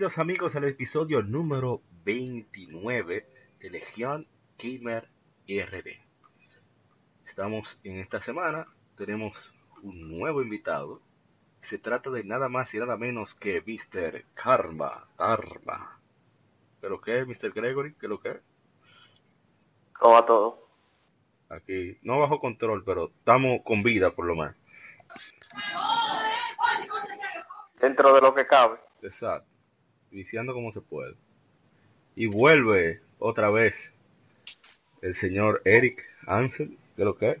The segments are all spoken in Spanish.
Bienvenidos amigos al episodio número 29 de Legión Gamer RD. Estamos en esta semana, tenemos un nuevo invitado. Se trata de nada más y nada menos que Mr. Karma Dharma. ¿Pero qué, Mr. Gregory? ¿Qué lo que es? ¿Cómo va todo? Aquí, no bajo control, pero estamos con vida por lo menos. Dentro de lo que cabe. Exacto. Iniciando como se puede. Y vuelve otra vez el señor Eric Ansel, ¿qué lo que es?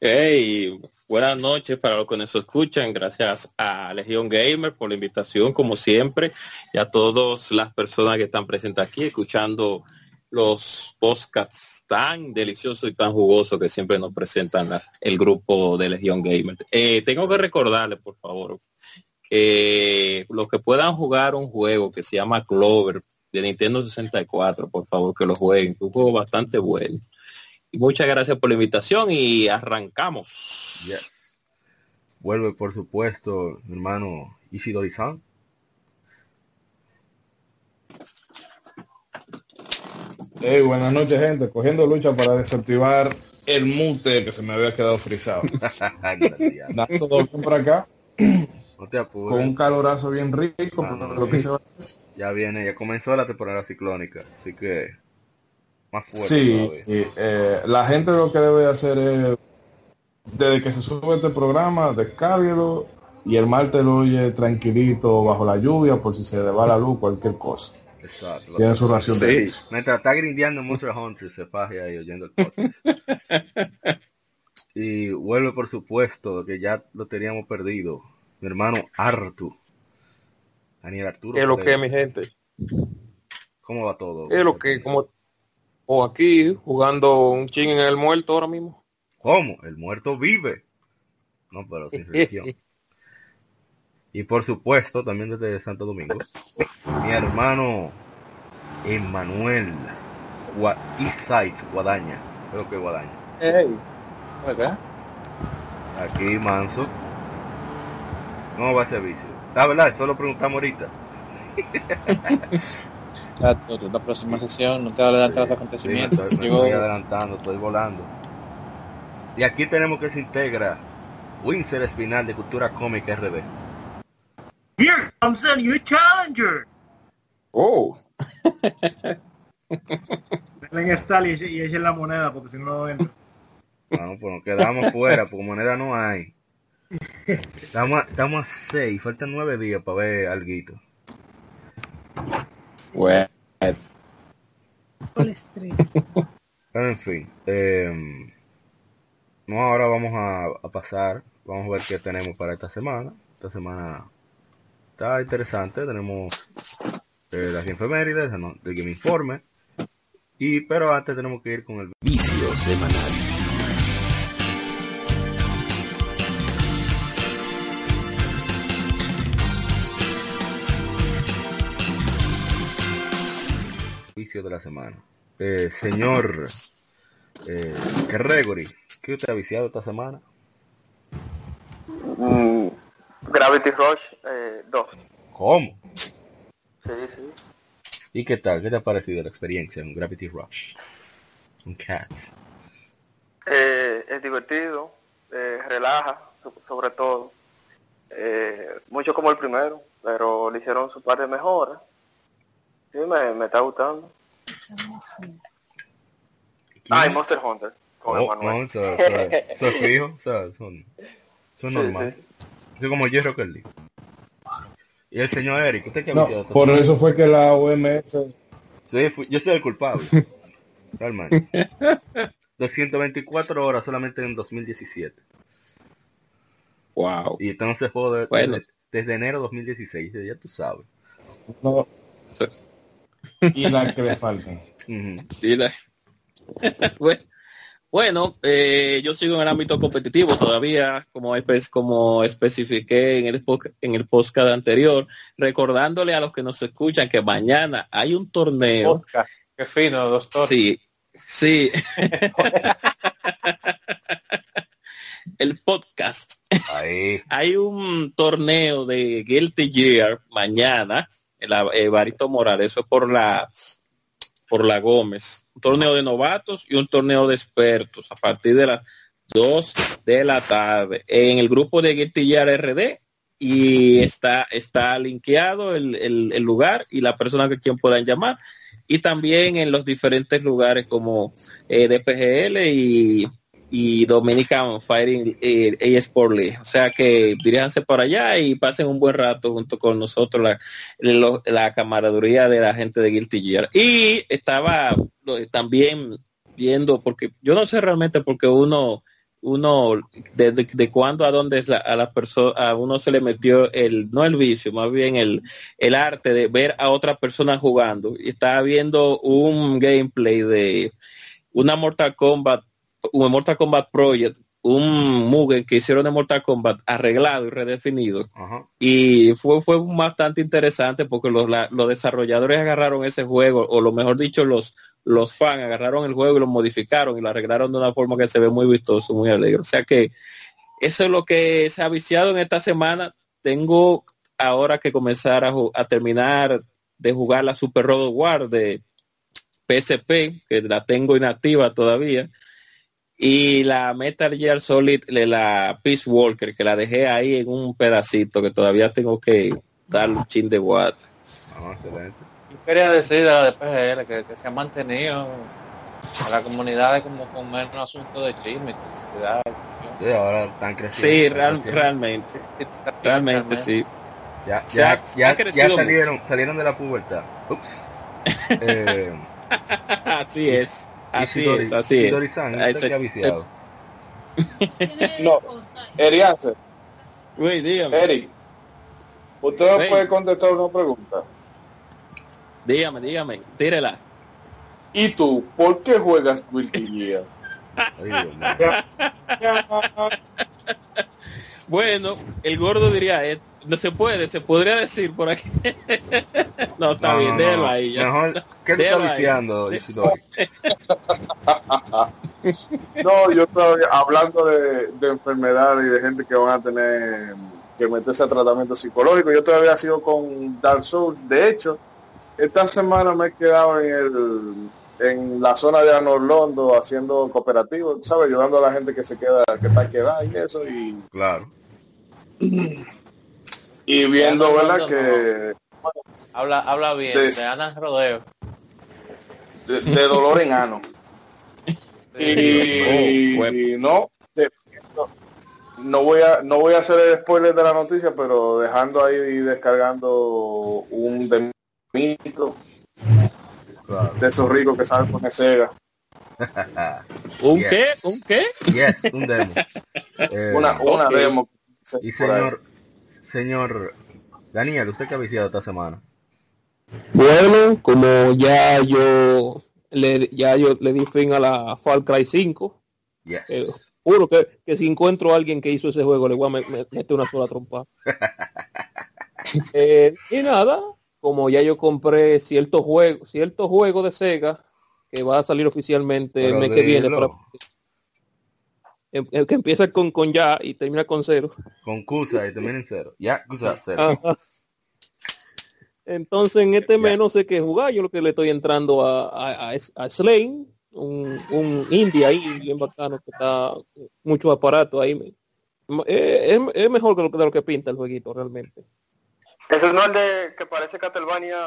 Hey, buenas noches para los que nos escuchan. Gracias a Legión Gamer por la invitación, como siempre, y a todas las personas que están presentes aquí escuchando los podcasts tan deliciosos y tan jugosos que siempre nos presentan el grupo de Legión Gamer. Eh, tengo que recordarles, por favor, que los que puedan jugar un juego que se llama Clover de Nintendo 64, por favor que lo jueguen, un juego bastante bueno. Y muchas gracias por la invitación y arrancamos. Yes. Vuelve, por supuesto, mi hermano Ishidori-san. Hey, buenas noches, gente. Cogiendo lucha para desactivar el mute que se me había quedado frisado. Nada, todo bien por acá, no te con un calorazo bien rico. Ah, no, lo que se va- Ya viene, ya comenzó la temporada ciclónica, así que más fuerte Sí, eh, la gente lo que debe hacer es, desde que se sube este programa, descárguelo y el martes lo oye tranquilito bajo la lluvia por si se le va la luz, cualquier cosa. Exacto. Tiene su ración de eso. Mientras está grindeando Monster Hunter, se faje ahí oyendo el podcast. y vuelve, por supuesto, que ya lo teníamos perdido. Mi hermano Artu. Daniel Arturo. ¿Qué es lo que, Pérez. mi gente? ¿Cómo va todo? ¿Qué es lo que, como, o aquí jugando un ching en el muerto ahora mismo? ¿Cómo? El muerto vive. No, pero sin religión. Y por supuesto, también desde Santo Domingo, mi hermano Emanuel Eastside Guadaña. Creo que Guadaña. Hey, ¿verdad? Aquí Manso. ¿Cómo va ese vicio? La verdad, eso lo preguntamos ahorita. La próxima sesión no te va a adelantar los Sí, me acontecimientos. estoy, me Llegó estoy adelantando, estoy volando. Y aquí tenemos que se integra Winsor Espinal de Cultura Cómica RD. Here comes a new challenger. Oh, Denle en y eche- y echen la moneda porque si no no entra. Bueno, pues nos quedamos fuera, porque moneda no hay. Estamos, a- estamos a seis, faltan nueve días para ver alguito. bueno. Pero en fin, eh, no, ahora vamos a, a pasar, vamos a ver qué tenemos para esta semana. Esta semana está interesante, tenemos eh, las efemérides, ¿no? el Game Informe, y, pero antes tenemos que ir con el Vicio semanal. De la semana. Eh, señor eh, Gregory, ¿qué usted ha viciado esta semana? Mm, Gravity Rush eh, 2. ¿Cómo? Sí, sí. ¿Y qué tal? ¿Qué te ha parecido la experiencia en Gravity Rush? Un Cats. Eh, es divertido, eh, relaja, so- sobre todo. Eh, mucho como el primero, pero le hicieron su par de mejoras. Sí, me, me está gustando. Ah, y Monster Hunter. Con Oh, no, eso es fijo, o sea, son, son Sí, normal. sí. Eso como Jerry Kelly. Y el señor Eric, ¿usted qué ha No, por eso fue que la OMS Sí, fui- yo soy el culpable. Realmente. 224 horas solamente en 2017. Wow. Y entonces juego de- Bueno. desde, desde enero 2016, ya tú sabes. no, Sí. Y la que le faltan. Ujú. Y la- bueno, bueno, eh, yo sigo en el ámbito competitivo todavía, como, como especifiqué en el, en el podcast anterior, recordándole a los que nos escuchan que mañana hay un torneo. Oscar, qué fino, doctor. Sí, sí. el podcast. Ahí. Hay un torneo de Guilty Gear mañana, el Barito Morales, eso es por la por la Gómez. Un torneo de novatos y un torneo de expertos. A partir de las 2 de la tarde. En el grupo de Guilty Gear RD y está está linkeado el, el- el lugar y la persona que quien puedan llamar. Y también en los diferentes lugares como eh, DPGL y y Dominican Fighting eh, eSport League. O sea que diríjanse por allá y pasen un buen rato junto con nosotros, la, lo- la camaradería de la gente de Guilty Gear. Y estaba también viendo, porque yo no sé realmente porque uno uno de, de, de cuándo a dónde es la, a la persona a uno se le metió el no el vicio más bien el, el arte de ver a otra persona jugando y estaba viendo un gameplay de una Mortal Kombat un Mortal Kombat Project, un Mugen que hicieron de Mortal Kombat arreglado y redefinido. Ajá. Y fue, fue bastante interesante porque los, la- los desarrolladores agarraron ese juego, o lo mejor dicho, los, los fans agarraron el juego y lo modificaron y lo arreglaron de una forma que se ve muy vistoso, muy alegre. O sea que eso es lo que se ha viciado en esta semana. Tengo ahora que comenzar a, a terminar de jugar la Super Road War de PSP, que la tengo inactiva todavía, y la Metal Gear Solid, de la Peace Walker, que la dejé ahí en un pedacito que todavía tengo que darle un chin de guata. Ah, excelente. Yo quería decir a la de PGL que, que se ha mantenido a la comunidad como con menos asunto de chisme y toxicidad. Sí, ahora están creciendo. Sí, real- creciendo. realmente, Sí, realmente sí. Ya, ya, se ha ya, ya salieron, salieron de la pubertad. Ups. Eh, Así es, así Isidori- es, así es. Isidori-san, Ahí ¿usted se- qué ha viciado? No, Eriance, Güey, dígame, Eric, usted me Hey. puede contestar una pregunta. dígame, dígame, tírela. ¿Y tú, por qué juegas Guilty. Bueno, el gordo diría, eh, no se puede, se podría decir por aquí. no, está No, bien, no, déjalo no. ahí. ya. Mejor, ¿qué te está viciando? No, yo estaba hablando de, de enfermedades y de gente que van a tener que meterse a tratamiento psicológico. Yo todavía sido con Dark Souls. De hecho, esta semana me he quedado en el en la zona de Anorlondo haciendo cooperativo, ¿sabes? Ayudando a la gente que se queda, que está quedada y eso, y, Claro. y viendo, ¿verdad? Que Habla, habla bien, De- de Ana Rodeo. de, de dolor en ano. y, Oh, y no, no, no voy a no voy a hacer el spoiler de la noticia, pero dejando ahí y descargando un demito Claro. de esos ricos que saben poner Sega. ¿Un Yes. qué? ¿Un qué? Yes, un demo. Eh, Una, una demo. y por ahí. señor, señor Daniel, ¿usted qué ha viciado esta semana? Bueno, como ya yo le, ya yo le di fin a la Far Cry 5, Yes. Eh, juro que, que si encuentro a alguien que hizo ese juego le voy a me- me- meter una sola trompa. Eh, y nada, como ya yo compré ciertos juegos, ciertos juegos de Sega que va a salir oficialmente el Pero mes que viene, para- que empieza con, con ya y termina con cero. Con Cusa y termina en cero. Ya, Cusa, cero. Ajá. Entonces en este mes no sé qué jugar, yo lo que le estoy entrando a, a, a, a Slane, un, un indie ahí bien bacano que está mucho aparato ahí. Eh, Es, es mejor que lo, que- de lo que pinta el jueguito realmente. Ese no es el de que parece Castlevania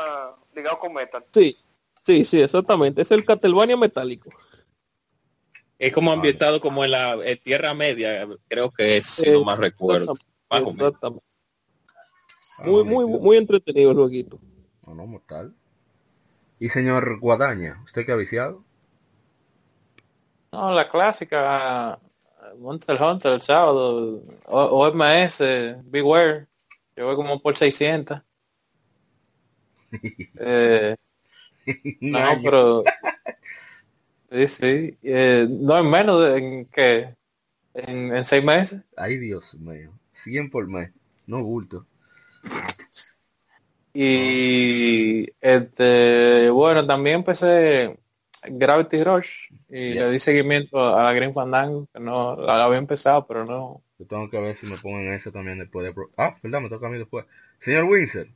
ligado con Metal. Sí, sí, sí, exactamente. Es el Castlevania metálico. Es como ambientado como en la Tierra Media, creo que es, si Eh, no más recuerdo. Exactamente. Más. Ah, Muy, no, muy, muy entretenido el jueguito. No, no, mortal. Y señor Guadaña, ¿usted qué ha viciado? No, la clásica, Monster Hunter el sábado, o, OMS, Beware, yo voy como por 600. Eh, No, pero. Sí, sí. Eh, no en menos de en, que en, en seis meses. Ay, Dios mío. 100 por mes. No bulto. Y este, bueno, también empecé Gravity Rush y le di Yes. seguimiento a la Green Fandango, que no la había empezado, pero no. Yo tengo que ver si me pongo en eso también después de... Ah, verdad, me toca a mí después. Señor Windsor.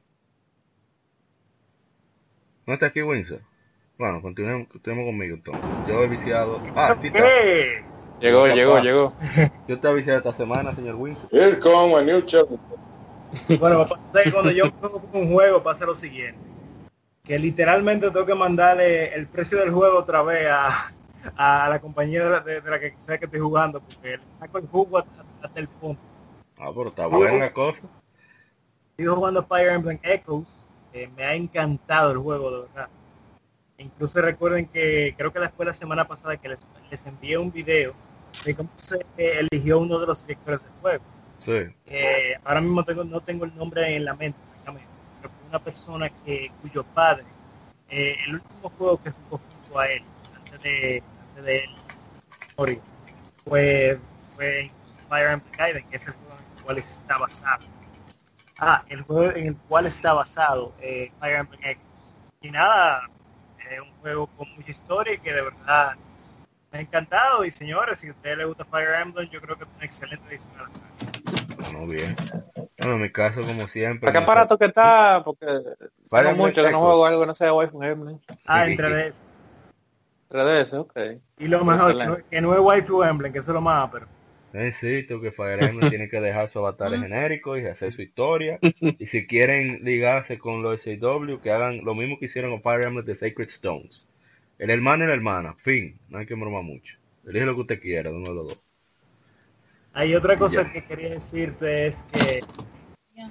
¿No está aquí Windsor? Bueno, continuemos, continuemos conmigo entonces. Yo he viciado... Ah, está. ¿Qué? Llegó, Capaz. llegó, llegó. Yo te he viciado esta semana, señor Windsor. Here come a new chapter. Bueno, pasa que cuando yo juego un juego pasa lo siguiente. Que literalmente tengo que mandarle el precio del juego otra vez a, a la compañía de la, de- de la que sea que estoy jugando, porque le saco el jugo hasta, hasta el punto. Ah, pero está buena la cosa. Estoy jugando Fire Emblem Echoes, eh, me ha encantado el juego, de verdad. Incluso recuerden que creo que la fue la semana pasada que les, les envié un video de cómo se eh, eligió uno de los directores del juego. Sí. Eh, ahora mismo tengo, no tengo el nombre en la mente, pero fue una persona que cuyo padre, eh, el último juego que jugó junto a él, antes de, antes de él morir, fue, fue Fire Emblem Gaiden, que es el juego en el cual está basado. Ah, el juego en el cual está basado eh, Fire Emblem. Y nada, es un juego con mucha historia y que de verdad me ha encantado. Y señores, si a ustedes les gusta Fire Emblem, yo creo que es una excelente edición a la saga. Bueno, bien. Bueno, en mi caso, como siempre... ¿A qué me- aparato que está? Porque Fire Emblem mucho que no juego algo que no sea Wi-Fi Emblem. Ah, de eso. 3DS, ok. Y lo mejor, que no, no es Waifu Emblem, que eso es lo más, pero Necesito que Fire Emblem tiene que dejar su avatar genérico y hacer su historia. Y si quieren ligarse con los SAW, que hagan lo mismo que hicieron con Fire Emblem de Sacred Stones. El hermano y la hermana, fin. No hay que bromar mucho. Elige lo que usted quiera, de uno de los dos. hay otra cosa Ya. que quería decirte es que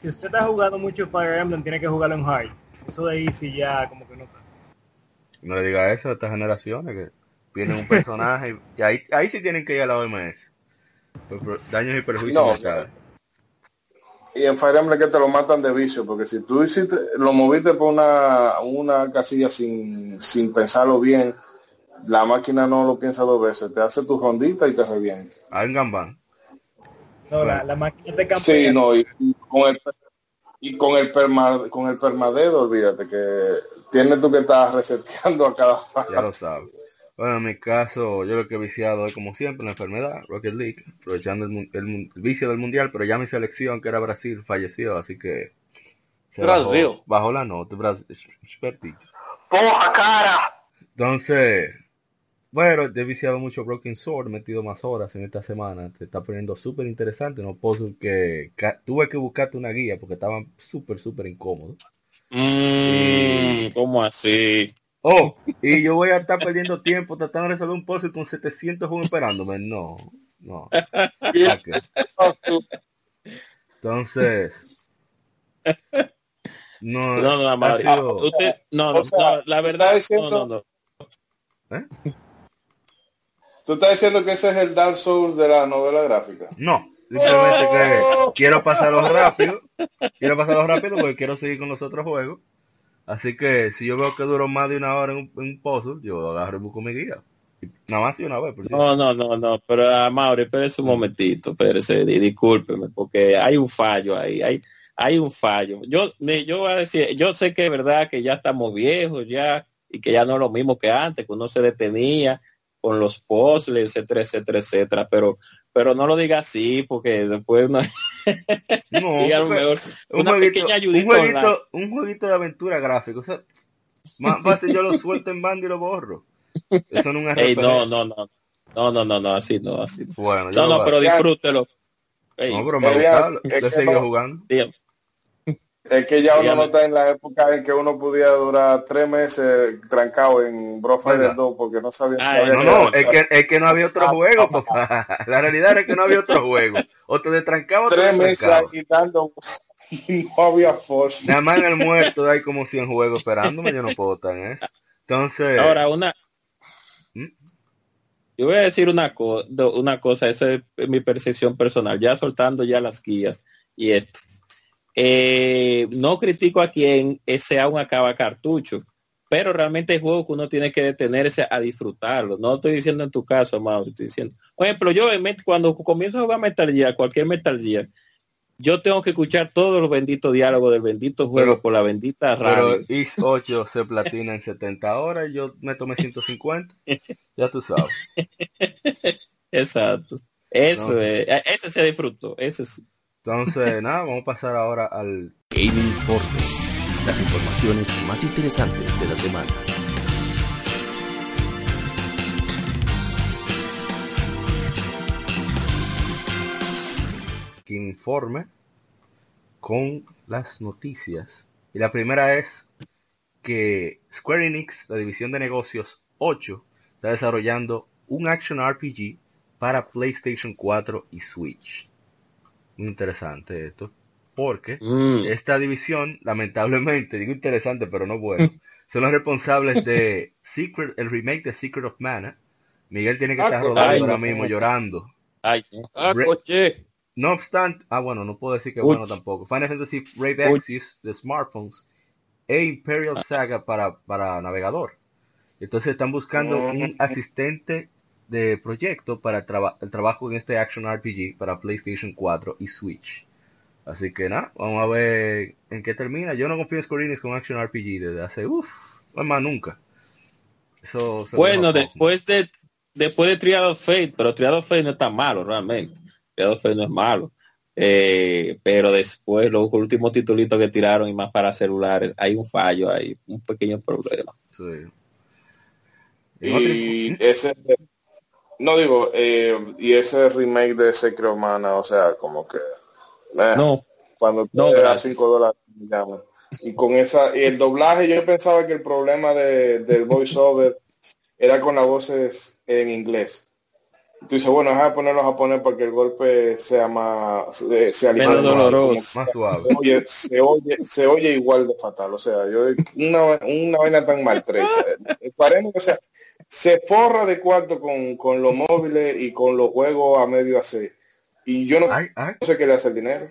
si usted está jugando mucho Fire Emblem, tiene que jugarlo en hard. Eso de ahí sí ya como que no está. No le diga eso a estas generaciones que tienen un personaje y ahí, ahí sí tienen que ir a la OMS. Daños y perjuicios No. Y en Fire Emblem que te lo matan de vicio, porque si tú hiciste, lo moviste por una, una casilla sin, sin pensarlo bien, la máquina no lo piensa dos veces, te hace tu rondita y te revienta. Ah, en Gambán. No, la, la máquina te campea. Sí, no, y, y con el y con el perma, con el permadedo, olvídate que tienes tú que estar reseteando a cada Ya lo sabes. Bueno, en mi caso, yo lo que he viciado es como siempre la enfermedad, Rocket League, aprovechando el, vicio del mundial, pero ya mi selección, que era Brasil, falleció, así que se Brasil. Bajó, bajó la nota, Brasil, expertito. ¡Poja cara! Entonces, bueno, he viciado mucho Broken Sword, he metido más horas en esta semana, te está poniendo súper interesante, no puedo que ca- tuve que buscarte una guía porque estaban súper, súper incómodos. Mm, ¿Cómo así? Oh, y yo voy a estar perdiendo tiempo tratando de resolver un puzzle con 700 juegos esperándome. No, no. Entonces, no, No, no, sido- Usted, no, no, O sea, no, la verdad, está no, no, no. ¿eh? Tú estás diciendo que ese es el Dark Souls de la novela gráfica. no, simplemente que quiero pasarlo rápido, quiero pasarlo rápido porque quiero seguir con los otros juegos. Así que si yo veo que duró más de una hora en un, en puzzle, yo agarro y busco mi guía. Nada más y una vez, por. No, no, no, no, pero a Mauri, espérese un momentito, espérese, di- discúlpeme, porque hay un fallo ahí, hay, hay un fallo. Yo, yo voy a decir, yo sé que es verdad que ya estamos viejos ya, y que ya no es lo mismo que antes, que uno se detenía con los puzzles, etcétera, etcétera, etcétera, pero, pero no lo diga así, porque después uno No, diga a lo mejor un una jueguito, pequeña un ayudita online. jueguito, un jueguito de aventura gráfico. O sea, más fácil yo lo suelto en banda y lo borro. Eso no es un. Ey, no, no, no, no, no, no, no, así no, así no. Bueno, No, no, pero disfrútelo. Ey, No, pero me Debería- gusta. es Yo que seguí no- jugando. dígame. Es que ya uno no está en la época en que uno podía durar tres meses trancado en Bro Fighter ¿Verdad? 2 porque no sabía Ah, No, no, es que, es que no había otro Ah, juego, papá. La realidad es que no había otro juego. O te destrancaba o te tres meses destrancaba. ahí dando y no había force. Nada más en el muerto hay como 100 juegos esperándome. Yo no puedo estar en eso. Entonces, Ahora, una. ¿Mm? Yo voy a decir una, co- una cosa, eso es mi percepción personal, ya soltando ya las guías y esto. Eh, no critico a quien sea un acaba cartucho, pero realmente hay juegos que uno tiene que detenerse a disfrutarlo. No estoy diciendo en tu caso, Mauro, estoy diciendo. Por ejemplo, yo cuando comienzo a jugar Metal Gear, cualquier Metal Gear, yo tengo que escuchar todos los benditos diálogos del bendito juego Pero- por la bendita Pero radio. Is 8 se platina en 70 horas, yo me tomé 150. Ya tú sabes. Exacto. Eso No. es, eh, ese se disfrutó, ese sí. Entonces, nada, vamos a pasar ahora al Gaming Informe. Las informaciones más interesantes de la semana. informe con las noticias. Y la primera es que Square Enix, la división de negocios 8, está desarrollando un action RPG para PlayStation 4 y Switch. Interesante esto, porque Mm. esta división, lamentablemente, digo interesante, pero no bueno, son los responsables de Secret, el remake de Secret of Mana. Miguel tiene que Ah, estar rodando ay, ahora no. mismo llorando. Ay. Ah, coche. No obstante, ah bueno, no puedo decir que Uy. bueno tampoco. Final Fantasy Brave. Exvius de smartphones e Imperial Saga para, para navegador. Entonces están buscando un asistente de proyecto para el, traba- el trabajo en este Action RPG para PlayStation 4 y Switch. Así que nada, vamos a ver en qué termina. Yo no confío en Square Enix con Action RPG desde hace, uff, más nunca. Eso se Bueno, después de después de Trial of Fate, pero Trial of Fate no está malo realmente. Trial of Fate no es malo. Eh, pero después los últimos titulitos que tiraron y más para celulares, hay un fallo, hay un pequeño problema. Sí. Y info- ese, no digo, eh, y ese remake de Secret of Mana, o sea, como que, eh, No, cuando no, te da gracias. 5 dólares, llaman. Y con esa, y el doblaje, yo pensaba que el problema de, del voiceover era con las voces en inglés. Tú dices, bueno, déjame ponerlo a japonés para que el golpe sea más, se- sea Menos doloroso. más suave. como- Oye, se oye, se oye igual de fatal. O sea, yo una, una vaina tan maltrecha. Eh, Paremos, o sea, se forra de cuarto con, con los móviles y con los juegos a medio hacer. Y yo no Ay, ay. sé qué le hace el dinero.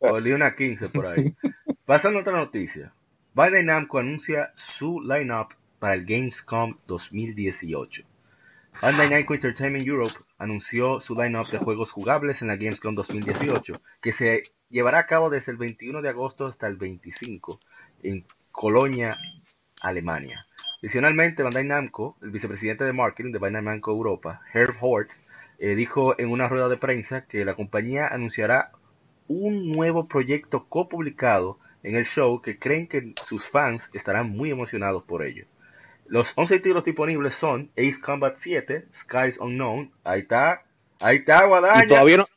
Olí una 15 por ahí. Pasando a otra noticia. Bandai Namco anuncia su lineup para el Gamescom 2018. Bandai Namco Entertainment Europe anunció su lineup de juegos jugables en la Gamescom 2018, que se llevará a cabo desde el 21 de agosto hasta el 25 en Colonia, Alemania. Adicionalmente, Bandai Namco, el vicepresidente de marketing de Bandai Namco Europa, Herb Hort, eh, dijo en una rueda de prensa que la compañía anunciará un nuevo proyecto copublicado en el show que creen que sus fans estarán muy emocionados por ello. Los 11 títulos disponibles son Ace Combat 7, Skies Unknown, ahí está, ahí está Y Guadaña. todavía no,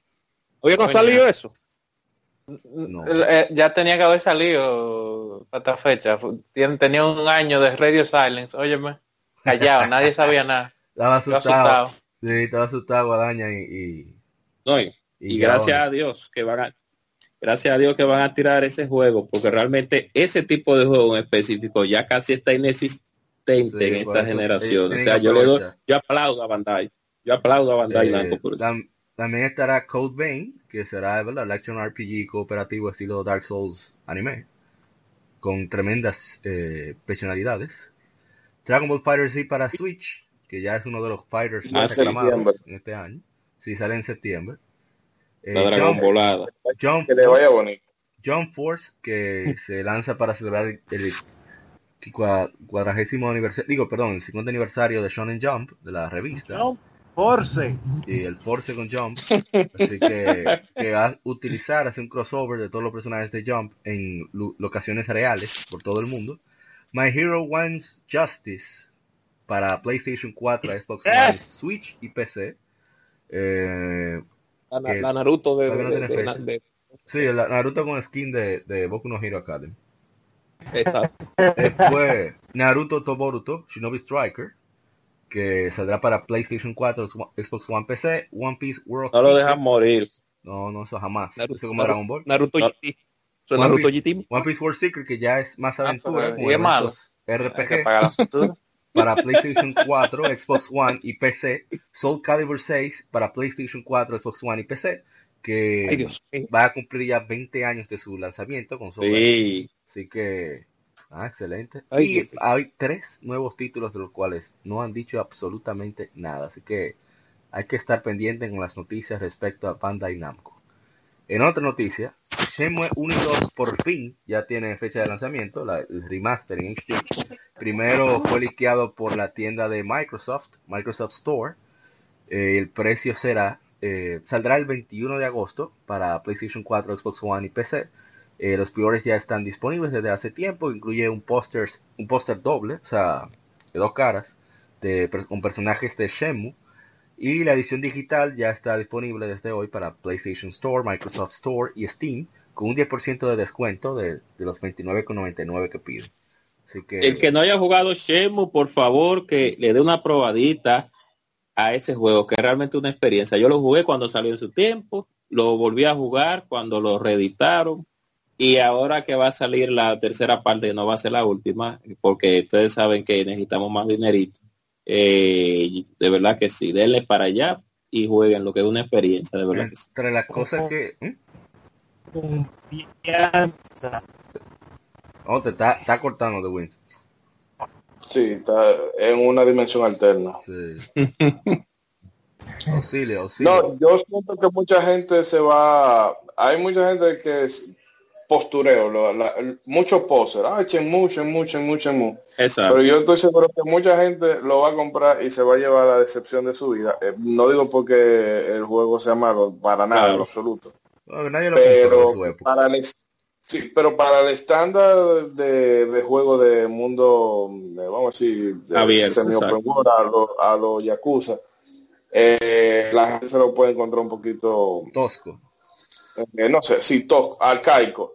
todavía no ha salido eso. No. Eh, ya tenía que haber salido para esta fecha. Tenía un año de Radio Silence. Óyeme, callado, nadie sabía nada. Estaba asustado. asustado. Sí, estaba asustado Guadaña y, y, No, y, y y gracias a Dios que van a gracias a Dios que van a tirar ese juego, porque realmente ese tipo de juego en específico ya casi está inexistente Sí, en esta eso, generación. ellos O sea, yo le doy, yo aplaudo a Bandai. Yo aplaudo a Bandai Eh, Namco por eso. tam- también estará Code Vein, que será ¿verdad? el action RPG cooperativo estilo Dark Souls anime, con tremendas eh, personalidades. Dragon Ball Fighter Z para Switch, que ya es uno de los fighters Ah, más septiembre. aclamados en este año. Sí, sale en septiembre. Eh, La Dragon Jump, Volada. Jump Que le vaya bonito. Jump Force, que se lanza para celebrar el, el cua- cuadragésimo aniversario, digo, perdón, el 50 aniversario de Shonen Jump, de la revista. Jump Force. y el Force con Jump. Así que, que va a utilizar, hacer un crossover de todos los personajes de Jump en locaciones reales por todo el mundo. My Hero Wants Justice para PlayStation 4, Xbox One, Switch y PC. Eh, La, la Naruto de, no de- de- sí, el Naruto con skin de, de Boku no Hero Academy. exacto. Después, Naruto Toboruto, Shinobi Striker, que saldrá para PlayStation 4, Xbox One PC, One Piece World No lo dejan morir. No, no, eso jamás. Naruto, eso es como Dragon Ball. Naruto No. GT. Eso es One Naruto Piece. GT. One Piece World Secret, que ya es más aventura, pero- como y es malo. eventos Hay que RPG para PlayStation 4, Xbox One y PC. Soul Calibur 6 para PlayStation 4, Xbox One y PC, que Ay, Dios mío. va a cumplir ya 20 años de su lanzamiento con Soul Sí. Así que Ah, excelente. Ay, y hay tres nuevos títulos de los cuales no han dicho absolutamente nada, así que hay que estar pendiente con las noticias respecto a Bandai Namco. En otra noticia, Shenmue 1 y 2 por fin ya tienen fecha de lanzamiento, la- el remaster en HD. Primero fue liqueado por la tienda de Microsoft, Microsoft Store. Eh, el precio será, eh, saldrá el 21 de agosto para PlayStation 4, Xbox One y PC. Eh, los peores ya están disponibles desde hace tiempo, incluye un póster un póster doble, o sea, de dos caras, de, con personajes de Shenmue. Y la edición digital ya está disponible desde hoy para PlayStation Store, Microsoft Store y Steam, con un 10% de descuento de, de los 29,99 que piden. El que no haya jugado Shenmue, por favor, que le dé una probadita a ese juego, que es realmente una experiencia. Yo lo jugué cuando salió en su tiempo, lo volví a jugar cuando lo reeditaron y ahora que va a salir la tercera parte, no va a ser la última, porque ustedes saben que necesitamos más dinerito. Eh, de verdad que sí, denle para allá y jueguen lo que es una experiencia, de verdad que sí. entre las cosas que... ¿Mm? Confianza. Oh, te está, está cortando de Wins. Sí, está en una dimensión alterna. Sí. auxilio, auxilio. No, yo siento que mucha gente se va. Hay mucha gente que postureo, lo- la- el- muchos posers. Ah, Shenmue, Shenmue, Shenmue, Shenmue. Exacto. Pero yo estoy seguro que mucha gente lo va a comprar y se va a llevar la decepción de su vida. Eh, no digo porque el juego sea malo, para nada, en lo absoluto. No, nadie lo compró en Pero para el, sí, pero para el estándar de, de juego de mundo, de, vamos a decir, de world, a los a lo Yakuza, eh, la gente se lo puede encontrar un poquito, Tosco, eh, no sé, sí, to- arcaico.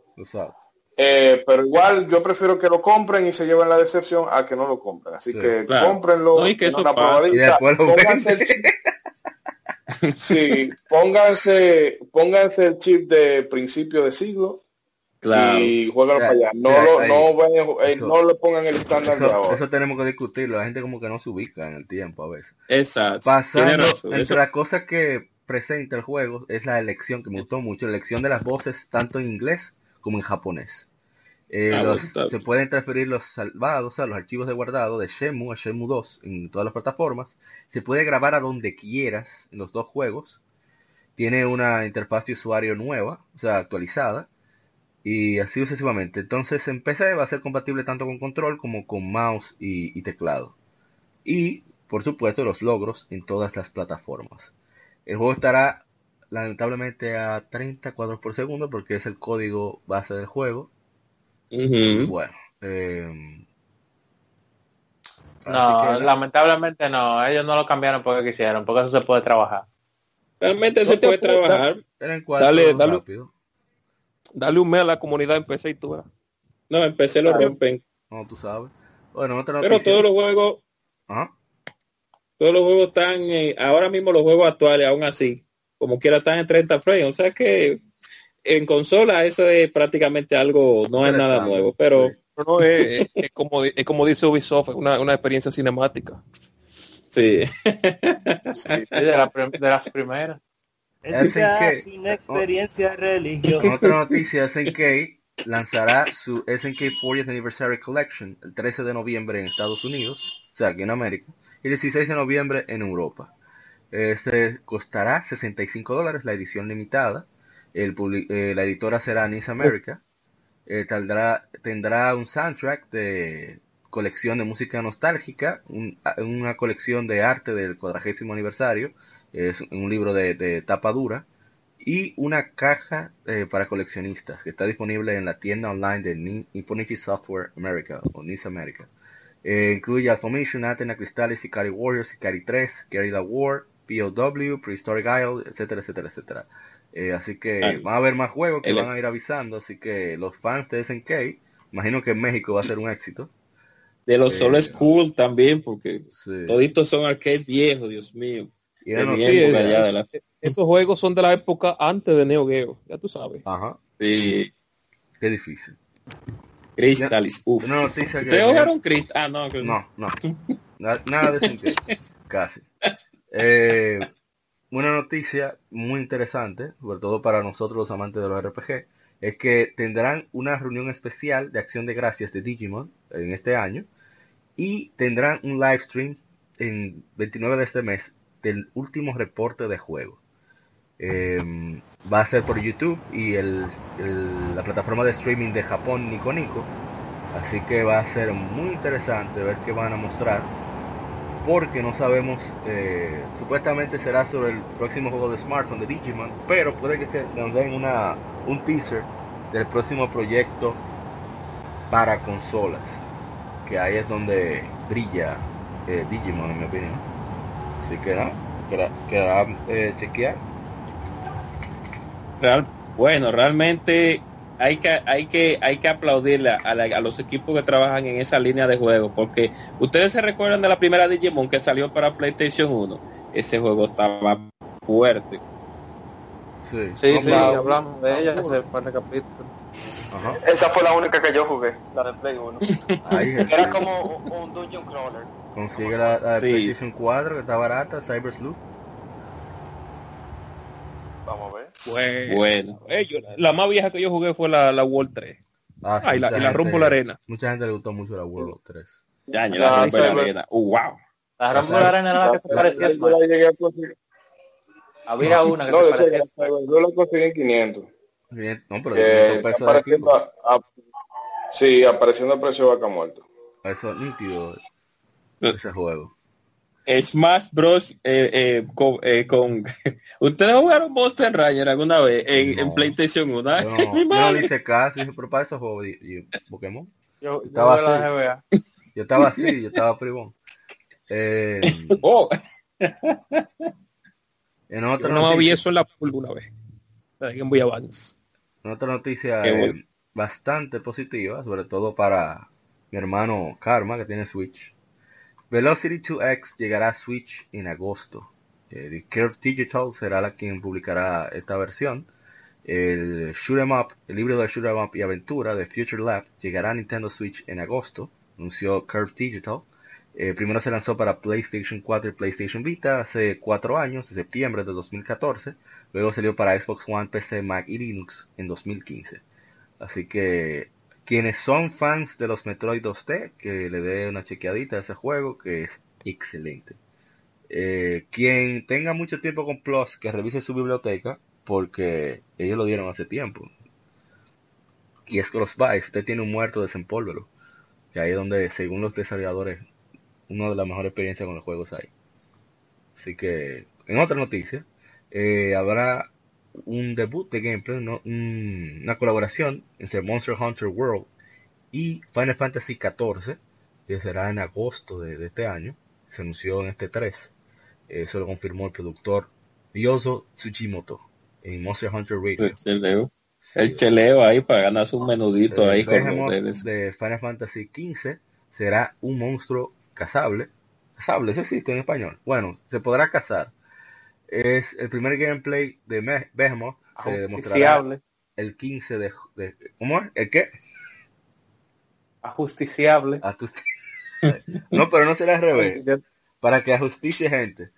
Eh, pero igual yo prefiero que lo compren y se lleven la decepción a que no lo compren. Así Sí, que claro. cómprenlo, No, y que eso una probadita, Y después lo pónganse el chip. Sí, pónganse, pónganse el chip de principio de siglo Claro. y juegan para allá. No, ya, lo, no, vayan- eh, Eso- no le pongan el estándar de Eso, ahora. eso tenemos que discutirlo. La gente como que no se ubica en el tiempo a veces. Exacto. Pasando, razón. entre Eso- las cosas que presenta el juego es la elección que me gustó mucho, la elección de las voces tanto en inglés como en japonés. Eh, Ah, los- se pueden transferir los salvados, o sea, los archivos de guardado de Shenmue a Shenmue 2 en todas las plataformas. Se puede grabar a donde quieras en los dos juegos. Tiene una interfaz de usuario nueva, o sea, actualizada. Y así sucesivamente. Entonces en PC va a ser compatible tanto con control como con mouse y, y teclado. Y, por supuesto, los logros en todas las plataformas. El juego estará lamentablemente a 30 cuadros por segundo porque es el código base del juego. Ujú. Bueno, eh, No, que, lamentablemente no. Ellos no lo cambiaron porque quisieron, porque eso se puede trabajar. Realmente No se puede trabajar. Dale, dale. rápido. Dale un mes a la comunidad en PC y tú verás. No, en PC lo rompen. No, tú sabes. Bueno, otra Pero todos los juegos, Ajá. todos los juegos están, eh, ahora mismo los juegos actuales, aún así, como quiera están en 30 frames. O sea que en consola eso es prácticamente algo, no es nada nuevo, pero sí. Pero no, es, es- es como, es como dice Ubisoft, es una, una experiencia cinemática. sí. Sí, de, la de las primeras. SNK. es una experiencia religiosa. Otra noticia, SNK lanzará su SNK 40th Anniversary Collection el 13 de noviembre en Estados Unidos, o sea, aquí en América, y el 16 de noviembre en Europa. Este costará 65 dólares la edición limitada. El eh, la editora será Nice America. Eh, tendrá, tendrá un soundtrack de colección de música nostálgica, un- una colección de arte del cuadragésimo aniversario, es un libro de, de tapa dura, y una caja eh, para coleccionistas que está disponible en la tienda online de Ni- Nipponichi Software America o NIS America. Eh, incluye Alphamation, Athena, Crystales, Ikari Warriors, Ikari 3, Guerrilla War, POW, Prehistoric Isle, etcétera, etcétera, etcétera. Eh, así que Ah, van a haber más juegos que el- van a ir avisando, así que los fans de SNK, imagino que en México va a ser un éxito. De los Eh, solo school también, porque Sí. toditos son arcades viejos, Dios mío. Y de de mi noticias- época ya, de la- Esos juegos son de la época antes de Neo Geo, ya tú sabes. Ajá, Sí. qué difícil. Crystalis, uff. Una noticia que... ¿Ustedes jugaron Crystal? Ah, no, que- No, no. Na- Nada de SNK. Casi. Eh, una noticia muy interesante, sobre todo para nosotros los amantes de los RPG, es que tendrán una reunión especial de acción de gracias de Digimon en este año y tendrán un live stream en 29 de este mes del último reporte de juego. Eh, va a ser por YouTube y el, el- la plataforma de streaming de Japón Nico Nico. Así que va a ser muy interesante ver qué van a mostrar. Porque no sabemos, eh, supuestamente será sobre el próximo juego de smartphone de Digimon, pero puede que se nos den una, un teaser del próximo proyecto para consolas. Que ahí es donde brilla eh, Digimon, en mi opinión. Así que nada, queda, eh, chequear. Real- bueno, realmente hay que, hay que, hay que aplaudirle a, la- a los equipos que trabajan en esa línea de juego, porque ustedes se recuerdan de la primera Digimon que salió para PlayStation 1. Ese juego estaba fuerte. Sí, Sí, hablamos de ella hace par de capítulos. Ajá. Esa fue la única que yo jugué, la de Play 1. Ahí Jesús. Era como un, un Dungeon Crawler. Consigue la, la de Sí. PlayStation 4 que está barata, Cyber Sleuth. Vamos a ver. Bueno, Bueno, eh, yo- la más vieja que yo jugué fue la, la World 3. Ah, sí, Ah, y la, y la la Arena. Mucha gente le gustó mucho la World of 3. ya, ya Ya, la la Cyber- arena. Uh, wow. La Rumble Arena era la que te parecía Yo la llegué a conseguir. Había una que No, te yo, parecía yo la conseguí en 500. Bien, No, pero Que 500 está pesos apareciendo, a- a- sí, apareciendo a precio de vaca muerto. Eso es nítido ese juego. Smash Bros. eh, eh, con, eh, con- ¿Ustedes jugaron Monster Rancher alguna vez en. PlayStation 1? Ay, Yo no, mi yo no le hice caso, dije, pero para esos juegos y, y Pokémon. Yo, yo Estaba jugué la así. GBA. Yo estaba así, yo estaba privón. Eh, Oh, en otra Yo no vi noticia, eso en la pulga una vez. En otra noticia eh, bueno. bastante positiva, sobre todo para mi hermano Karma, que tiene Switch. Velocity 2X llegará a Switch en agosto. Eh, Curve Digital será la quien publicará esta versión. El Shoot 'em Up, el libro de Shoot 'em Up y aventura de Future Lab llegará a Nintendo Switch en agosto, anunció Curve Digital. Eh, primero se lanzó para PlayStation 4 y PlayStation Vita hace 4 años, en septiembre de 2014. Luego salió para Xbox One, PC, Mac y Linux en 2015. Así que quienes son fans de los Metroid 2D, que le dé una chequeadita a ese juego, que es excelente. Eh, quien tenga mucho tiempo con Plus, que revise su biblioteca, porque ellos lo dieron hace tiempo. Y es que los usted tiene un muerto, desempólvelo. Que ahí es donde, según los desarrolladores, una de las mejores experiencias con los juegos hay. Así que, en otra noticia, eh, habrá un debut de gameplay, ¿no? Un- una colaboración entre Monster Hunter World y Final Fantasy XIV, que será en agosto de, de este año. Se anunció en este 3. Eso lo confirmó el productor Ryozo Tsuchimoto en Monster Hunter Radio. el cheleo. Sí, El cheleo ahí para ganarse un menudito el ahí con los de Final Fantasy XV será un monstruo cazable. Cazable, eso existe en español. Bueno, se podrá cazar. Es el primer gameplay de Behemoth. Se demostrará Ajusticiable. el 15 de, de- ¿Cómo es? ¿El qué? Ajusticiable. No, pero no será al revés. Para que ajusticie gente.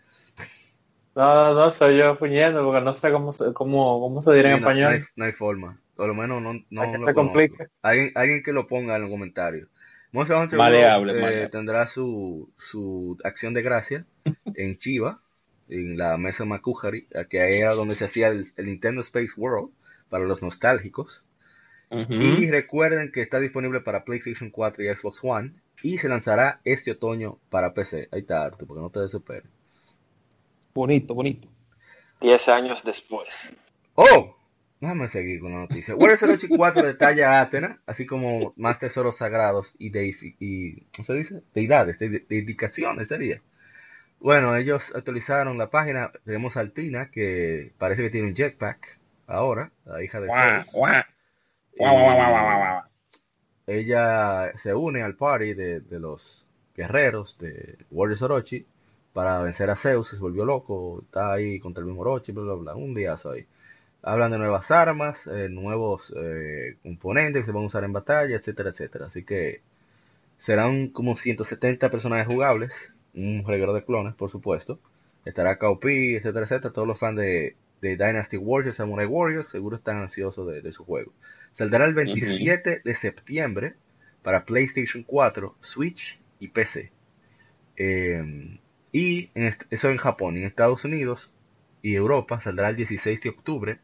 No, no, no, soy yo puñendo porque no sé cómo se, cómo, cómo se dirá Sí, en no, no español. hay, no hay forma. Por lo menos no, no Hay que lo se complique. Alguien, alguien que lo ponga en los comentarios. Monster Hunter Maleable, World, eh, maleable. tendrá su, su acción de gracia en Chiva, en la mesa Makuhari, que ahí era donde se hacía el, el Nintendo Space World para los nostálgicos. Y recuerden que está disponible para PlayStation 4 y Xbox One y se lanzará este otoño para PC. Ahí está, Arturo, porque no te desesperes. Bonito, bonito. Diez años después. ¡Oh! Déjame seguir con la noticia. Warriors Orochi 4 detalla a Athena, así como más tesoros sagrados y, deifi- y ¿cómo se dice? Deidades, de, de- dedicaciones sería. Bueno, ellos actualizaron la página. Tenemos a Altina, que parece que tiene un jetpack ahora, la hija de Guau. Ella se une al party de, de los guerreros de Warriors Orochi para vencer a Zeus, se volvió loco, está ahí contra el mismo Orochi, bla, bla, bla, un diazo ahí. Hablan de nuevas armas, eh, nuevos eh, componentes que se van a usar en batalla, etcétera, etcétera. Así que serán como 170 personajes jugables, un reguero de clones, por supuesto. Estará Kaupi, etcétera, etcétera. Todos los fans de de Dynasty Warriors, Samurai Warriors, seguro están ansiosos de, de su juego. Saldrá el 27 de septiembre para PlayStation 4, Switch y PC. Eh, y en eso en Japón, en Estados Unidos y Europa saldrá el 16 de octubre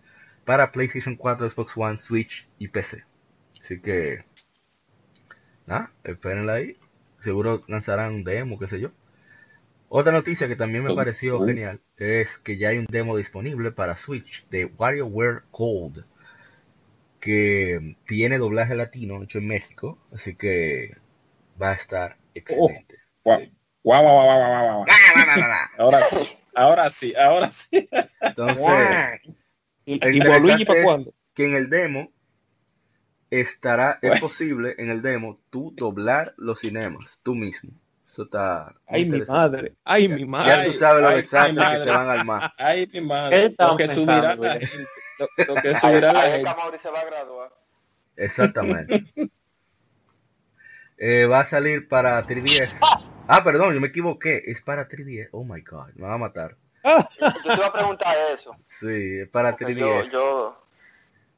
para PlayStation 4, Xbox One, Switch y PC. Así que, nada, espérenla ahí. Seguro lanzarán un demo, qué sé yo. Otra noticia que también me Oh, pareció oh. genial es que ya hay un demo disponible para Switch de WarioWare Gold que tiene doblaje latino hecho en México, así que va a estar excelente. Guau, Sí. guau, guau, guau, guau, guau, guau. Ahora sí, ahora sí, ahora sí. Entonces, ¿Y, para cuándo? que en el demo estará, es posible en el demo tú doblar los cinemas, tú mismo. Eso está Ay, mi madre. Ay, mi Ya madre. tú sabes los ay, que se van a armar. Ay, mi ¿Qué madre. Lo que subirá la güey? gente. Lo, lo que subirá la gente. Se va a graduar. Exactamente. Eh, va a salir para 3DS. Ah, perdón, yo me equivoqué. Es para 3DS. Oh my god, me va a matar. Yo te iba a preguntar eso. Sí, es para porque yo, 3DS. yo,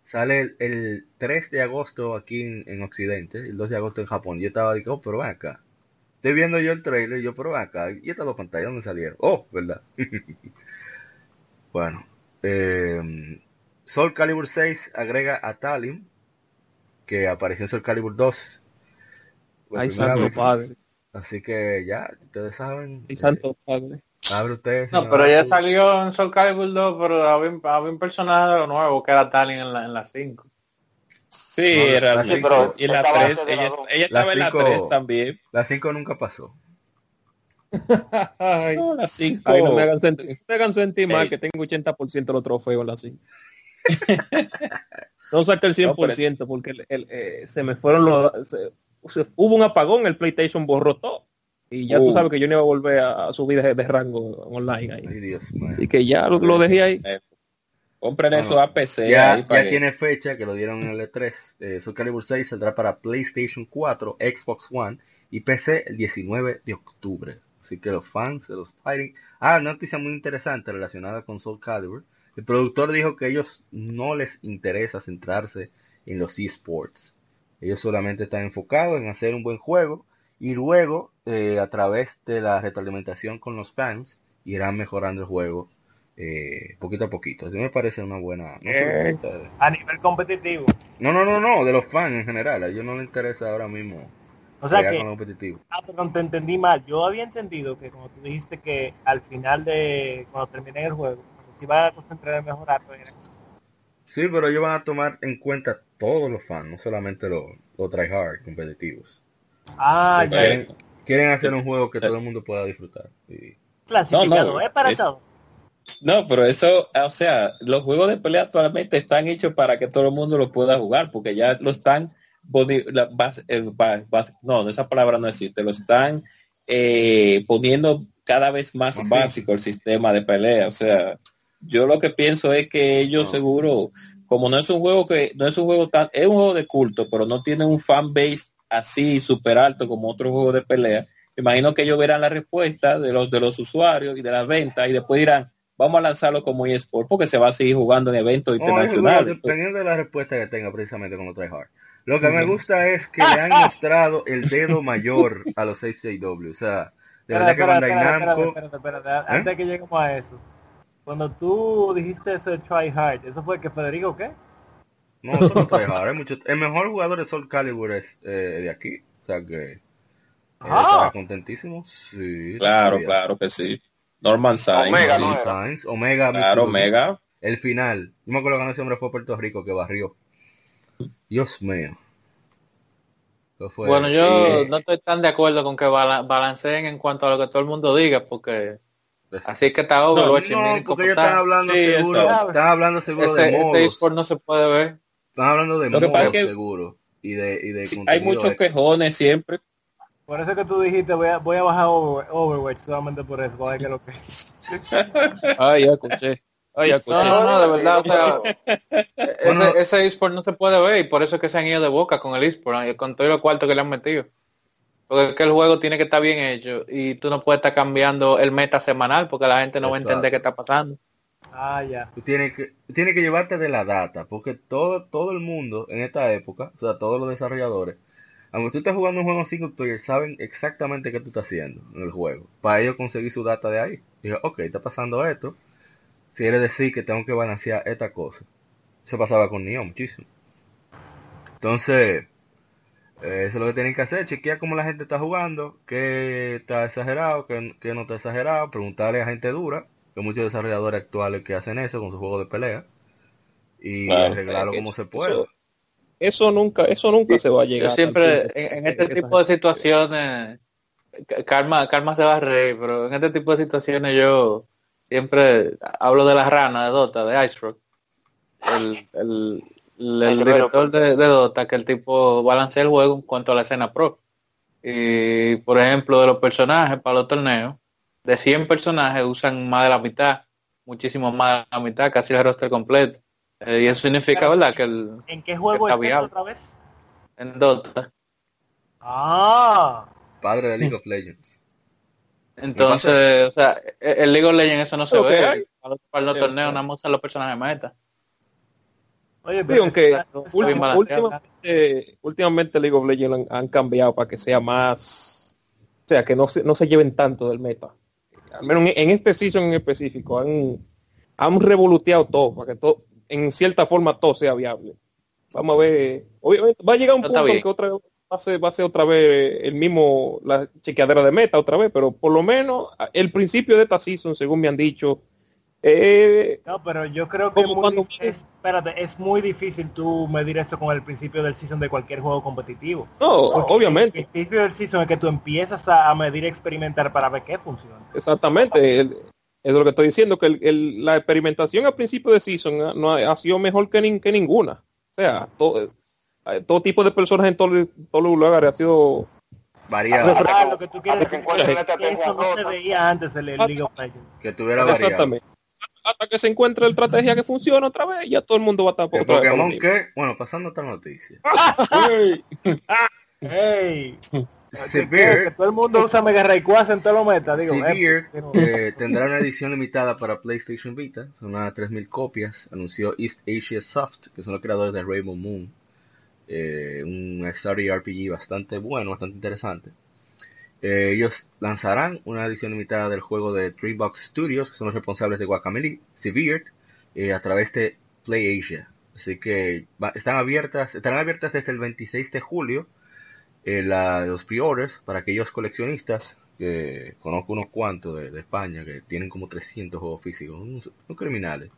Sale el, el 3 de agosto aquí en, en Occidente, el 2 de agosto en Japón. Yo estaba diciendo, oh, pero ven acá. Estoy viendo yo el trailer y yo, pero acá. ¿Y estas dos pantallas dónde salieron? Oh, ¿verdad? bueno. Eh, Soul Calibur 6 agrega a Talim, que apareció en Soul Calibur 2. por Ay, santo vez. padre. Así que ya, ustedes saben. Ay, eh, santo padre. abre ustedes. No, pero ya salió en Soul Calibur 2, pero había, un- había un personaje nuevo que era Talin en la, en la 5. Sí, No, era la cinco- pero Y la estaba 3, antes de la ella, ella estaba en la cinco- 3 también. La 5 nunca pasó. Ay, No, la 5. ay, no me hagan sentir, no me hagan sentir mal que tengo 80% de los trofeos en la 5. no saqué el 100% porque el- el, eh, se me fueron los... se- se- hubo un apagón, el PlayStation borró todo. Y ya tú Uh. sabes que yo no iba a volver a, a subir de, de rango online ahí. Ay, Dios mío. Así que ya lo, lo dejé ahí. Compren Bueno, eso a PC. Ya, ahí para ya que- tiene fecha que lo dieron en el E3. Eh, Soul Calibur 6 saldrá para PlayStation 4, Xbox One y PC el 19 de octubre. Así que los fans de los fighting. Ah, una noticia muy interesante relacionada con Soul Calibur. El productor dijo que ellos no les interesa centrarse en los esports. Ellos solamente están enfocados en hacer un buen juego y luego, eh, a través de la retroalimentación con los fans, irán mejorando el juego eh, poquito a poquito. Así me parece una buena. No, sé Eh. A nivel competitivo. no, no, no, no, de los fans en general. A ellos no les interesa ahora mismo O sea que, con lo competitivo. ah, perdón, te entendí mal. Yo había entendido que como tú dijiste que al final de, cuando terminé el juego, se iba a concentrar en mejorar, pues, Sí, pero ellos van a tomar en cuenta todos los fans, no solamente los, los tryhard competitivos. Ah, ya. Quieren, quieren hacer un juego que todo el mundo pueda disfrutar. Y- Clasificado, No, no, es para es- todo. No, pero eso, o sea, los juegos de pelea actualmente están hechos para que todo el mundo lo pueda jugar, porque ya lo están, boni- la base- ba- base- no, esa palabra no existe, lo están eh, poniendo cada vez más básico el sistema de pelea, o sea, yo lo que pienso es que ellos No. seguro, como no es un juego que, no es un juego tan, es un juego de culto, pero no tiene un fan base así súper alto como otros juegos de pelea, imagino que ellos verán la respuesta de los de los usuarios y de las ventas y después dirán vamos a lanzarlo como eSport porque se va a seguir jugando en eventos No, eso, bueno, internacionales. dependiendo de la respuesta que tenga precisamente con los tryhard. Lo que me gusta es que le han mostrado el dedo mayor a los 6JW. O sea, de verdad que Bandai Namco... espérate, espérate, espérate. Antes de que lleguemos a eso. Cuando tú dijiste eso de try hard, ¿eso fue que Federico qué? No, esto no trae hard, hay mucho- El mejor jugador de Soul Calibur es eh, de aquí. O sea que. eh, Ah. contentísimo. Sí. Claro, todavía. claro que sí. Norman Sainz, Omega, sí. ¿no? Norman Sainz, Omega. claro, Mitsubishi. Omega. El final. Yo me acuerdo cuando ese hombre fue a Puerto Rico que barrió. Dios mío. Fue- Bueno, yo Sí. no estoy tan de acuerdo con que bala- balanceen en cuanto a lo que todo el mundo diga, porque así que está Overwatch no, miren porque ellos están está. hablando Sí, seguro, están hablando seguro Ese, de ese modos, eSport no se puede ver. están hablando de que modos es que- seguro y de, y de Sí, hay muchos extra. quejones siempre. Por eso que tú dijiste, voy a, voy a bajar Over- Overwatch solamente por eso, para ver qué lo que es. Ay, ya escuché. Ay, ya escuché. No, no, no, de verdad, o sea, Bueno. ese, ese eSport no se puede ver y por eso es que se han ido de boca con el eSport, ¿no? con todo lo cuarto que le han metido. Porque es que el juego tiene que estar bien hecho y tú no puedes estar cambiando el meta semanal porque la gente no va a entender qué está pasando. Ah, ya. Tú tienes que, tienes que llevarte de la data, porque todo, todo el mundo en esta época, o sea, todos los desarrolladores, aunque tú estés jugando un juego single player, saben exactamente qué tú estás haciendo en el juego, para ellos conseguir su data de ahí. Dije, ok, está pasando esto, si quiere decir que tengo que balancear esta cosa. Eso pasaba con Neo muchísimo. Entonces, eh, eso es lo que tienen que hacer, chequear cómo la gente está jugando, qué está exagerado, qué, qué no está exagerado, preguntarle a gente dura, que hay muchos desarrolladores actuales que hacen eso con sus juegos de pelea, y Claro. arreglarlo como se eso- pueda. Eso nunca, eso nunca se va a Yo llegar. siempre, al punto en, este tipo de situaciones, Karma, Karma se va a reír, pero en este tipo de situaciones yo siempre hablo de la rana de Dota, de Ice Rock. El, el, el, el director de, de Dota, que el tipo balancea el juego en cuanto a la escena pro. Y, por ejemplo, de los personajes para los torneos, de 100 personajes usan más de la mitad, muchísimo más de la mitad, casi el roster completo. Eh, y eso significa, ¿verdad?, que el, ¿En qué juego Está es eso otra vez? en Dota Ah, Padre de League of Legends. Entonces, o sea, e, el League of Legends eso no se que ve. hay. Para los, Sí, torneos sí. nada más usan los personajes meta. oye, Sí, pero aunque está- está última- últimamente, últimamente League of Legends han, han cambiado para que sea más, o sea, que no se, no se lleven tanto del meta. Al menos en, en este season en específico han, han revoluteado todo para que todo, en cierta forma todo sea viable. Vamos a ver, obviamente va a llegar un No, punto en que otra vez va a ser, va a ser otra vez el mismo, la chequeadera de meta otra vez, pero por lo menos el principio de esta season, según me han dicho, eh, No, pero yo creo que es muy, cuando- espérate, es muy difícil tú medir eso con el principio del season de cualquier juego competitivo. no, Porque obviamente. El principio del season es que tú empiezas a, a medir y experimentar para ver qué funciona. Exactamente, el- es lo que estoy diciendo, que el- el- la experimentación al principio de season ha- no ha, ha sido mejor que, nin- que ninguna. O sea, todo, eh, todo tipo de personas en todo- todos los lugares ha sido... Variado. Ah, lo que tú quieres hasta que decir que eso no se veía antes en el League of Legends. Que tuviera variado. Exactamente. Hasta que se encuentre la estrategia que funciona otra vez, ya todo el mundo va a estar El otra vez Pokémon mismo. que, bueno, pasando a otra noticia. Ey, ¡Ey! Que, que- Severe, todo el mundo usa Mega Rayquaza en todos los metas, digo. eh, Severe pero- eh, tendrá una edición limitada para PlayStation Vita, son unas 3.000 copias, anunció East Asia Soft, que son los creadores de Rainbow Moon, eh, un Story RPG bastante bueno, bastante interesante. Eh, ellos lanzarán una edición limitada del juego de Dreambox Studios, que son los responsables de Guacamelee, Severe, eh, a través de Play Asia. Así que va- están abiertas, estarán abiertas desde el 26 de julio eh, la- los pre-orders para aquellos coleccionistas que conozco unos cuantos de, España que tienen como 300 juegos físicos, unos, unos criminales.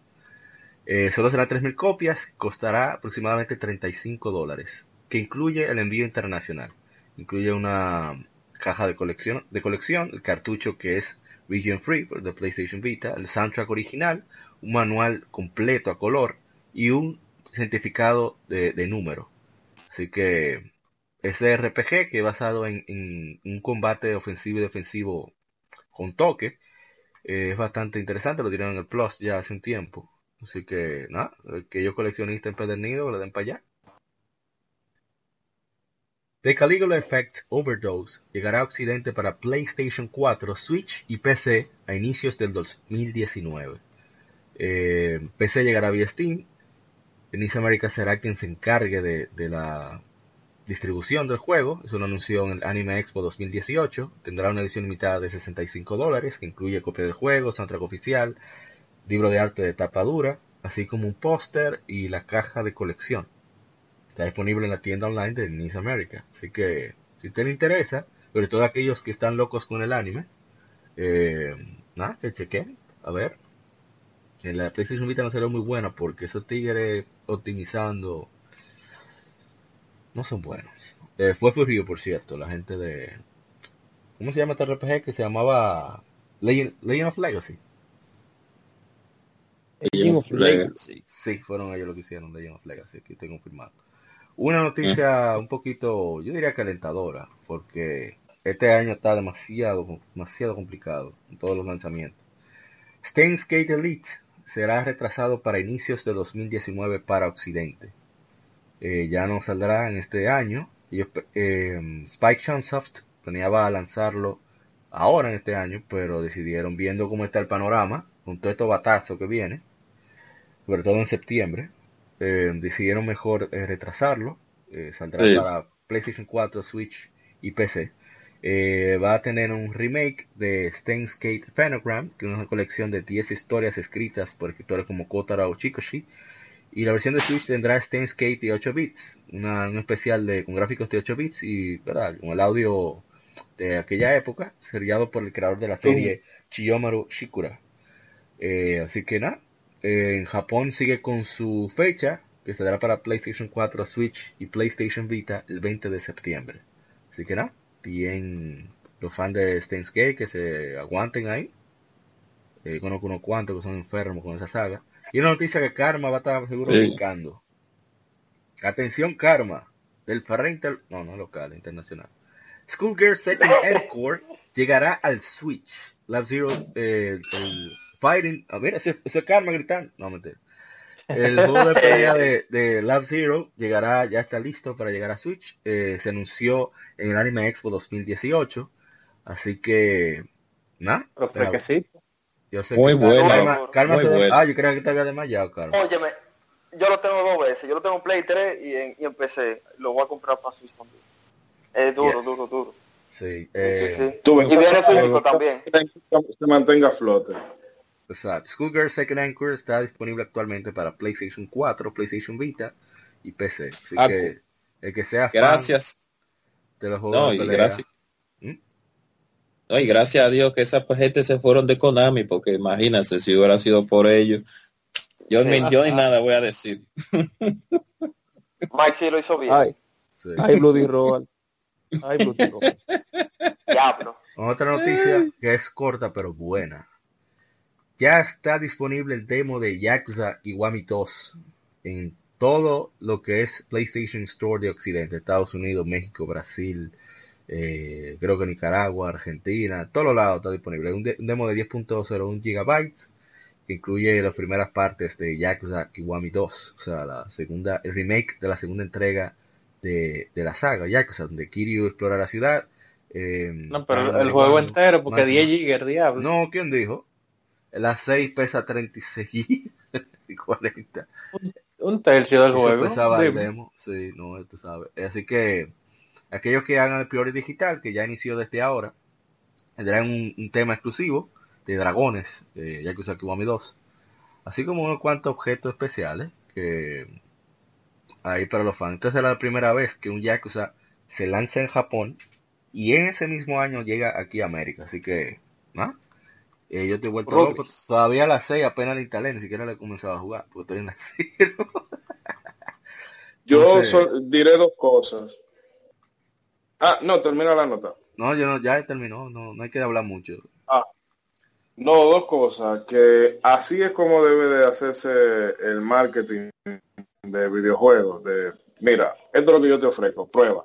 Eh, solo serán 3.000 copias, costará aproximadamente 35 dólares, que incluye el envío internacional. Incluye una caja de colección, de colección, el cartucho que es Region Free de PlayStation Vita, el soundtrack original, un manual completo a color y un certificado de, de número. Así que ese RPG que es basado en, un combate ofensivo y defensivo con toque eh, es bastante interesante, lo tiraron en el Plus ya hace un tiempo. Así que nada, el que yo coleccionista empedernido le den para allá. The Caligula Effect Overdose llegará a Occidente para PlayStation 4, Switch y PC a inicios del 2019. Eh, PC llegará vía Steam. Nice America será quien se encargue de, de la distribución del juego. Eso lo anunció en el Anime Expo 2018. Tendrá una edición limitada de 65 dólares que incluye copia del juego, soundtrack oficial, libro de arte de tapa dura, así como un póster y la caja de colección. Está disponible en la tienda online de Nice America. Así que, si le interesa, sobre todo aquellos que están locos con el anime, eh, nada, que chequen, a ver. En la PlayStation Vita no será muy buena porque esos tigres optimizando no son buenos. Eh, fue Furio, por cierto, la gente de... ¿Cómo se llama este RPG que se llamaba Legend, Legend of Legacy? Legend of Legacy. Sí, fueron ellos los que hicieron Legend of Legacy, aquí estoy confirmado. Una noticia un poquito, yo diría que alentadora, porque este año está demasiado, demasiado complicado en todos los lanzamientos. Steins Gate Elite será retrasado para inicios de 2019 para Occidente. Eh, ya no saldrá en este año. Ellos, eh, Spike Chunsoft planeaba lanzarlo ahora en este año, pero decidieron, viendo cómo está el panorama, con todo estos batazos que viene, sobre todo en septiembre, eh, decidieron mejor retrasarlo. Saldrá Sí. para PlayStation 4, Switch y PC. Eh, va a tener un remake de Steins Gate Phonogram, que es una colección de 10 historias escritas por escritores como Kotaro o Chikoshi. Y la versión de Switch tendrá Steins Gate de 8 bits, una, un especial de, con gráficos de 8 bits y ¿verdad? con el audio de aquella época, seriado por el creador de la serie Chiyomaru Shikura. Eh, así que nada, eh, en Japón sigue con su fecha, que saldrá para PlayStation 4, Switch y PlayStation Vita el 20 de septiembre. Así que nada, bien los fans de Steins Gate que se aguanten ahí. Eh, conozco unos cuantos que son enfermos con esa saga. Y una noticia que Karma va a estar seguro Sí. brincando. Atención Karma, del Ferrente, no, no local, internacional. Schoolgirl Second Encore llegará al Switch. Love Zero, eh, el Fighting, a ver, ese, ese Karma gritando, no mentira. El juego de pelea de, de Love Zero llegará, ya está listo para llegar a Switch. Eh, se anunció en el Anime Expo 2018. Así que, nada. Pero fresquecito. Yo sé Muy que bueno, Karma, Karma muy se- bueno. Ah, yo creía que te había desmayado, Karma. Óyeme, yo lo tengo dos veces. Yo lo tengo en Play 3 y en, y en PC. Lo voy a comprar para Switch también. Es duro, Yes. duro, duro. Sí, Sí, eh, sí. Tú ven Y que viene físico también. se mantenga a flote. exacto. Schoolgirl Second Anchor está disponible actualmente para PlayStation 4, PlayStation Vita y PC. Así Ah, que el que sea fan Gracias. de los juegos No, de y pelea, gracias. No, y gracias a Dios que esa gente se fueron de Konami, porque imagínense si hubiera sido por ellos. Yo, ni, yo ni nada voy a decir. Mike sí lo hizo bien. Ay, sí. ay, Bloody Roar. Ay, Bloody. Diablo. Otra noticia que es corta pero buena. Ya está disponible el demo de Yakuza Kiwami 2 en todo lo que es PlayStation Store de Occidente, Estados Unidos, México, Brasil, eh, creo que Nicaragua, Argentina, todos los lados está disponible. Un, de- un demo de 10.01 gigabytes que incluye las primeras partes de Yakuza Kiwami 2, o sea, la segunda, el remake de la segunda entrega de, de la saga Yakuza, donde Kiryu explora la ciudad. eh, No, pero el juego entero, porque máximo. 10 gigas, diablo. No, ¿quién dijo? La 6 pesa 36 y 40. Un tercio del Eso juego. pesaba el Dime. demo. Sí, no, tú sabes. Así que aquellos que hagan el Priori Digital, que ya inició desde ahora, tendrán un, un tema exclusivo de dragones, de Yakuza Kiwami 2. Así como unos cuantos objetos especiales que ahí para los fans. Esta es la primera vez que un Yakuza se lanza en Japón y en ese mismo año llega aquí a América. Así que, ¿no? Eh, yo estoy vuelto loco. Todavía a las 6 apenas la instalé, ni siquiera le he comenzado a jugar, porque estoy en la 0. Yo Entonces- diré dos cosas. Ah, no, termina la nota. No, yo no, ya terminó, no, no hay que hablar mucho. No, dos cosas. Que así es como debe de hacerse el marketing de videojuegos. De, mira, esto es lo que yo te ofrezco, prueba.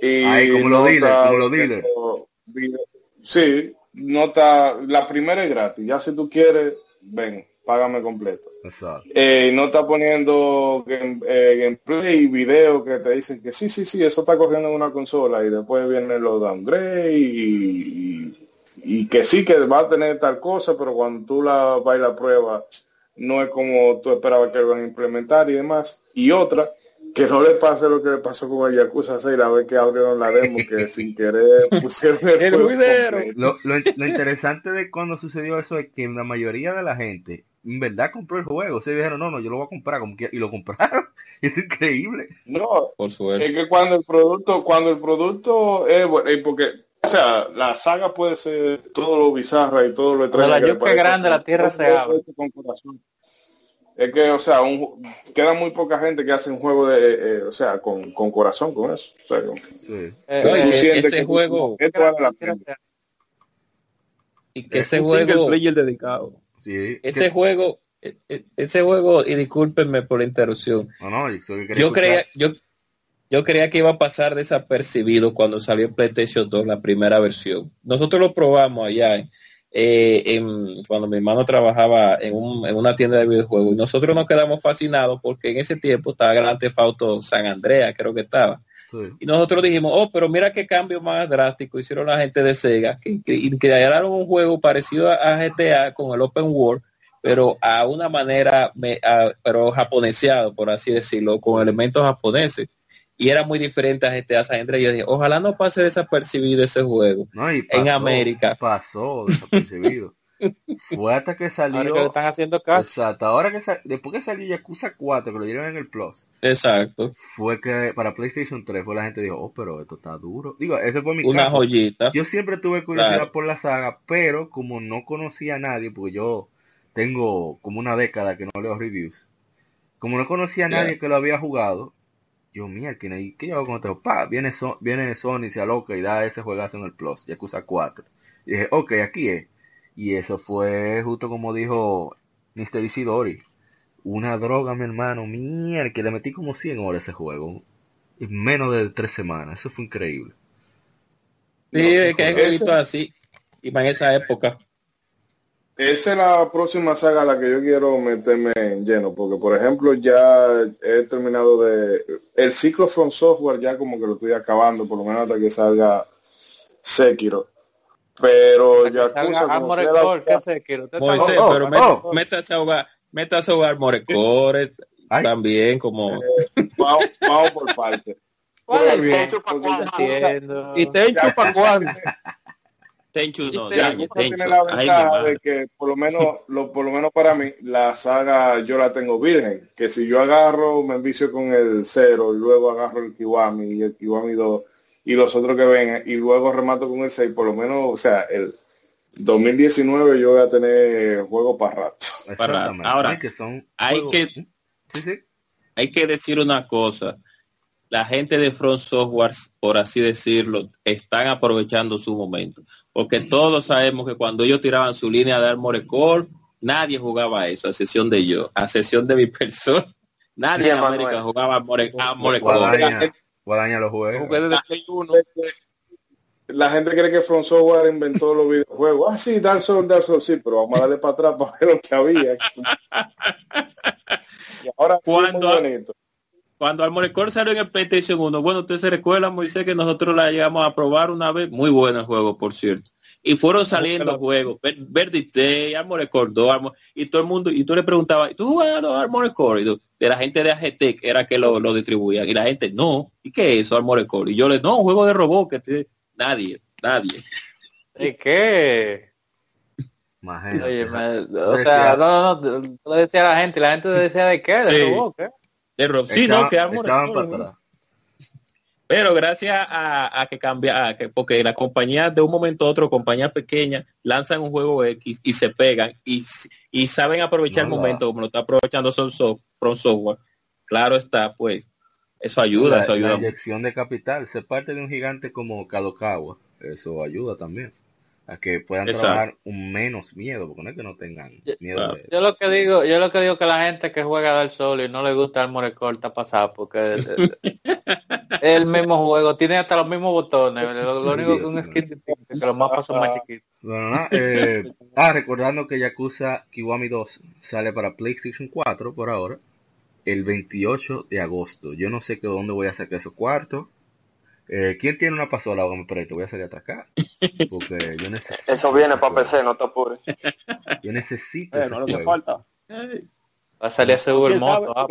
Y Ay, como dealers, está como viendo video- Sí, no está, la primera es gratis. Ya si tú quieres, ven, págame completo. Exacto. Eh, no está poniendo game- eh, gameplay y video que te dicen que sí, sí, sí, eso está corriendo en una consola y después vienen los downgrade y, y, y que sí que va a tener tal cosa, pero cuando tú la vas la prueba no es como tú esperabas que lo van a implementar y demás. Y otra, que no le pase lo que le pasó con el Yakuza 6, la vez que abrieron la demo que sin querer pusieron el, El. Lo, lo, lo interesante de cuando sucedió eso es que la mayoría de la gente en verdad compró el juego. Se dijeron, no, no, yo lo voy a comprar como quiera. Y lo compraron. Es increíble. No, Por suerte. Es que cuando el producto, cuando el producto es bueno, y porque, o sea, la saga puede ser todo lo bizarra y todo lo extraño. la que grande, la tierra se abre. hecho con corazón. Es que, o sea, un, queda muy poca gente que hace un juego de, eh, eh, o sea, con, con corazón, con eso. O sea, con- Sí. Eh, eh, que ese que- juego- esto vale la pena. Y que ese juego, player dedicado. Sí. ese juego, e- e- ese juego, y discúlpenme por la interrupción, No, no, yo, creía, yo, yo creía que iba a pasar desapercibido cuando salió PlayStation 2, la primera versión. Nosotros lo probamos allá en, eh, en- cuando mi hermano trabajaba en, un- en una tienda de videojuegos y nosotros nos quedamos fascinados porque en ese tiempo estaba Grand Theft Auto San Andreas, creo que estaba. Y nosotros dijimos, oh, pero mira qué cambio más drástico hicieron la gente de Sega, que, que crearon un juego parecido a GTA con el Open World, pero a una manera, pero japoneseado, por así decirlo, con elementos japoneses. Y era muy diferente a GTA San Andreas. Yo dije, ojalá no pase desapercibido ese juego en América. Pasó desapercibido. Fue hasta que salió. Ahora que están haciendo caso. Exacto. Ahora que después que salió Yakuza 4, que lo dieron en el Plus. Exacto. Fue que para PlayStation 3 fue la gente dijo, oh, pero esto está duro. Digo, ese fue mi Una joyita. Yo siempre tuve curiosidad por la saga, pero como no conocía a nadie, porque yo tengo como una década que no leo reviews. Como no conocía a nadie que lo había jugado, yo, mía, ¿qué, ¿qué yo hago con esto? Pa, viene, viene Sony, se aloca y da ese juegazo en el Plus, Yakuza 4. Y dije, ok, aquí es. Y eso fue justo como dijo Mr. Ishidori. Una droga, mi hermano. Mierda, que le metí como 100 horas a ese juego. En menos de tres semanas. Eso fue increíble. Sí, es que he visto así. Y en esa época. Esa es la próxima saga a la que yo quiero meterme en lleno, porque por ejemplo ya he terminado de... El ciclo From Software ya como que lo estoy acabando, por lo menos hasta que salga Sekiro. Pero ya Morecore, ¿qué sé? Que Moisés, pero oh, métase a jugar, métase a jugar Morecore también como eh, vamos, vamos, por parte. Muy bien, y te chupa cuándo. Tenchu no, Tenchu, tiene la ventaja de que por lo menos, lo, por lo menos para mí, la saga yo la tengo virgen. Que si yo agarro, me envicio con el cero y luego agarro el Kiwami y el Kiwami 2 y los otros que vengan y luego remato con el 6, por lo menos, o sea, el 2019 yo voy a tener juego para rato. Para Ahora, que son hay que hay que decir una cosa. La gente de Front Software, por así decirlo, están aprovechando su momento. Porque todos sabemos que cuando ellos tiraban su línea de Armored Core, nadie jugaba eso, a sesión de yo, a sesión de mi persona. Nadie en América jugaba Armored, Core. Guadaña los juegos. La gente cree que Front Software inventó los videojuegos. Ah, sí, Dark Souls, Dark Souls, sí, pero vamos a darle para atrás para ver lo que había. y ahora cuando, sí, Cuando Armored Core salió en el PlayStation 1, bueno, usted se recuerda, Moisés, que nosotros la llegamos a probar una vez. Muy bueno el juego, por cierto. Y fueron saliendo juegos. Verdi Day, Armored Core 2, y todo el mundo, y tú le preguntabas, ¿tú jugabas Armored Core? Y tú, de la gente de AGT era que lo, lo distribuía. Y la gente, no, ¿y qué es eso, Armored Core? Y yo le, no, un juego de robot que nadie, nadie. ¿Y qué? Oye, o sea, no, no, no, le decía a la gente, la gente decía de qué, de robot, ¿qué? De robot, sí, no, que Armored Core. Pero gracias a, que cambia, que, porque la compañía de un momento a otro, compañías pequeñas, lanzan un juego X y se pegan y, y saben aprovechar el momento como lo está aprovechando From Software. Claro está, pues, eso ayuda, eso ayuda. La inyección de capital, ser parte de un gigante como Kadokawa, eso ayuda también a que puedan trabajar un menos miedo, porque no es que no tengan miedo. Yo, lo que digo, yo lo que digo que la gente que juega Dark Souls y no le gusta el Morecore está pasado, porque es, el mismo juego, tiene hasta los mismos botones, lo, único que un skin que los mapas son más chiquitos. eh, ah, recordando que Yakuza Kiwami 2 sale para PlayStation 4 por ahora, el 28 de agosto. Yo no sé que dónde voy a sacar esos cuartos eh, ¿Quién tiene una pasola me presto? Voy a salir a atacar. Porque yo necesito. Eso viene para PC, no te apures. Yo necesito. Eh, no lo falta. Va a salir ese moto. Ah.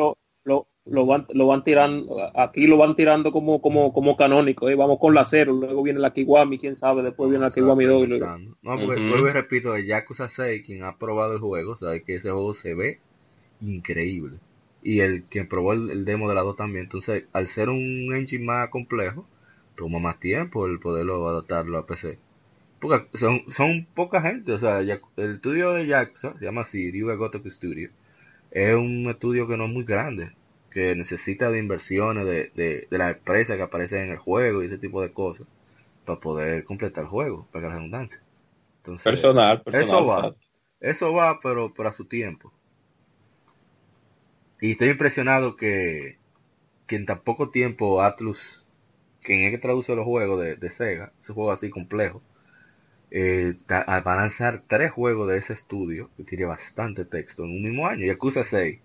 Lo, lo, van, lo van tirando, aquí lo van tirando como como como canónico, ¿eh? vamos con la cero, luego viene la Kiwami, quién sabe, después viene la Kiwami 2 No, porque vuelvo y repito, Yakuza 6, quien ha probado el juego, sabe que ese juego se ve increíble. Y el que probó el, demo de la 2 también, entonces al ser un engine más complejo, toma más tiempo el poderlo adaptarlo a PC. Porque son, son poca gente, o sea, el estudio de Jackson se llama así, Ryuga Gotoku Studio. Es un estudio que no es muy grande, que necesita de inversiones de, de, de las empresas que aparecen en el juego y ese tipo de cosas para poder completar el juego, para que la redundancia. Entonces, personal, personal, eso va, eso va, pero, pero a su tiempo. Y estoy impresionado que, que en tan poco tiempo Atlus quien es que traduce los juegos de, Sega, ese juego así complejo, eh, va a lanzar tres juegos de ese estudio, que tiene bastante texto, en un mismo año, Yakuza 6,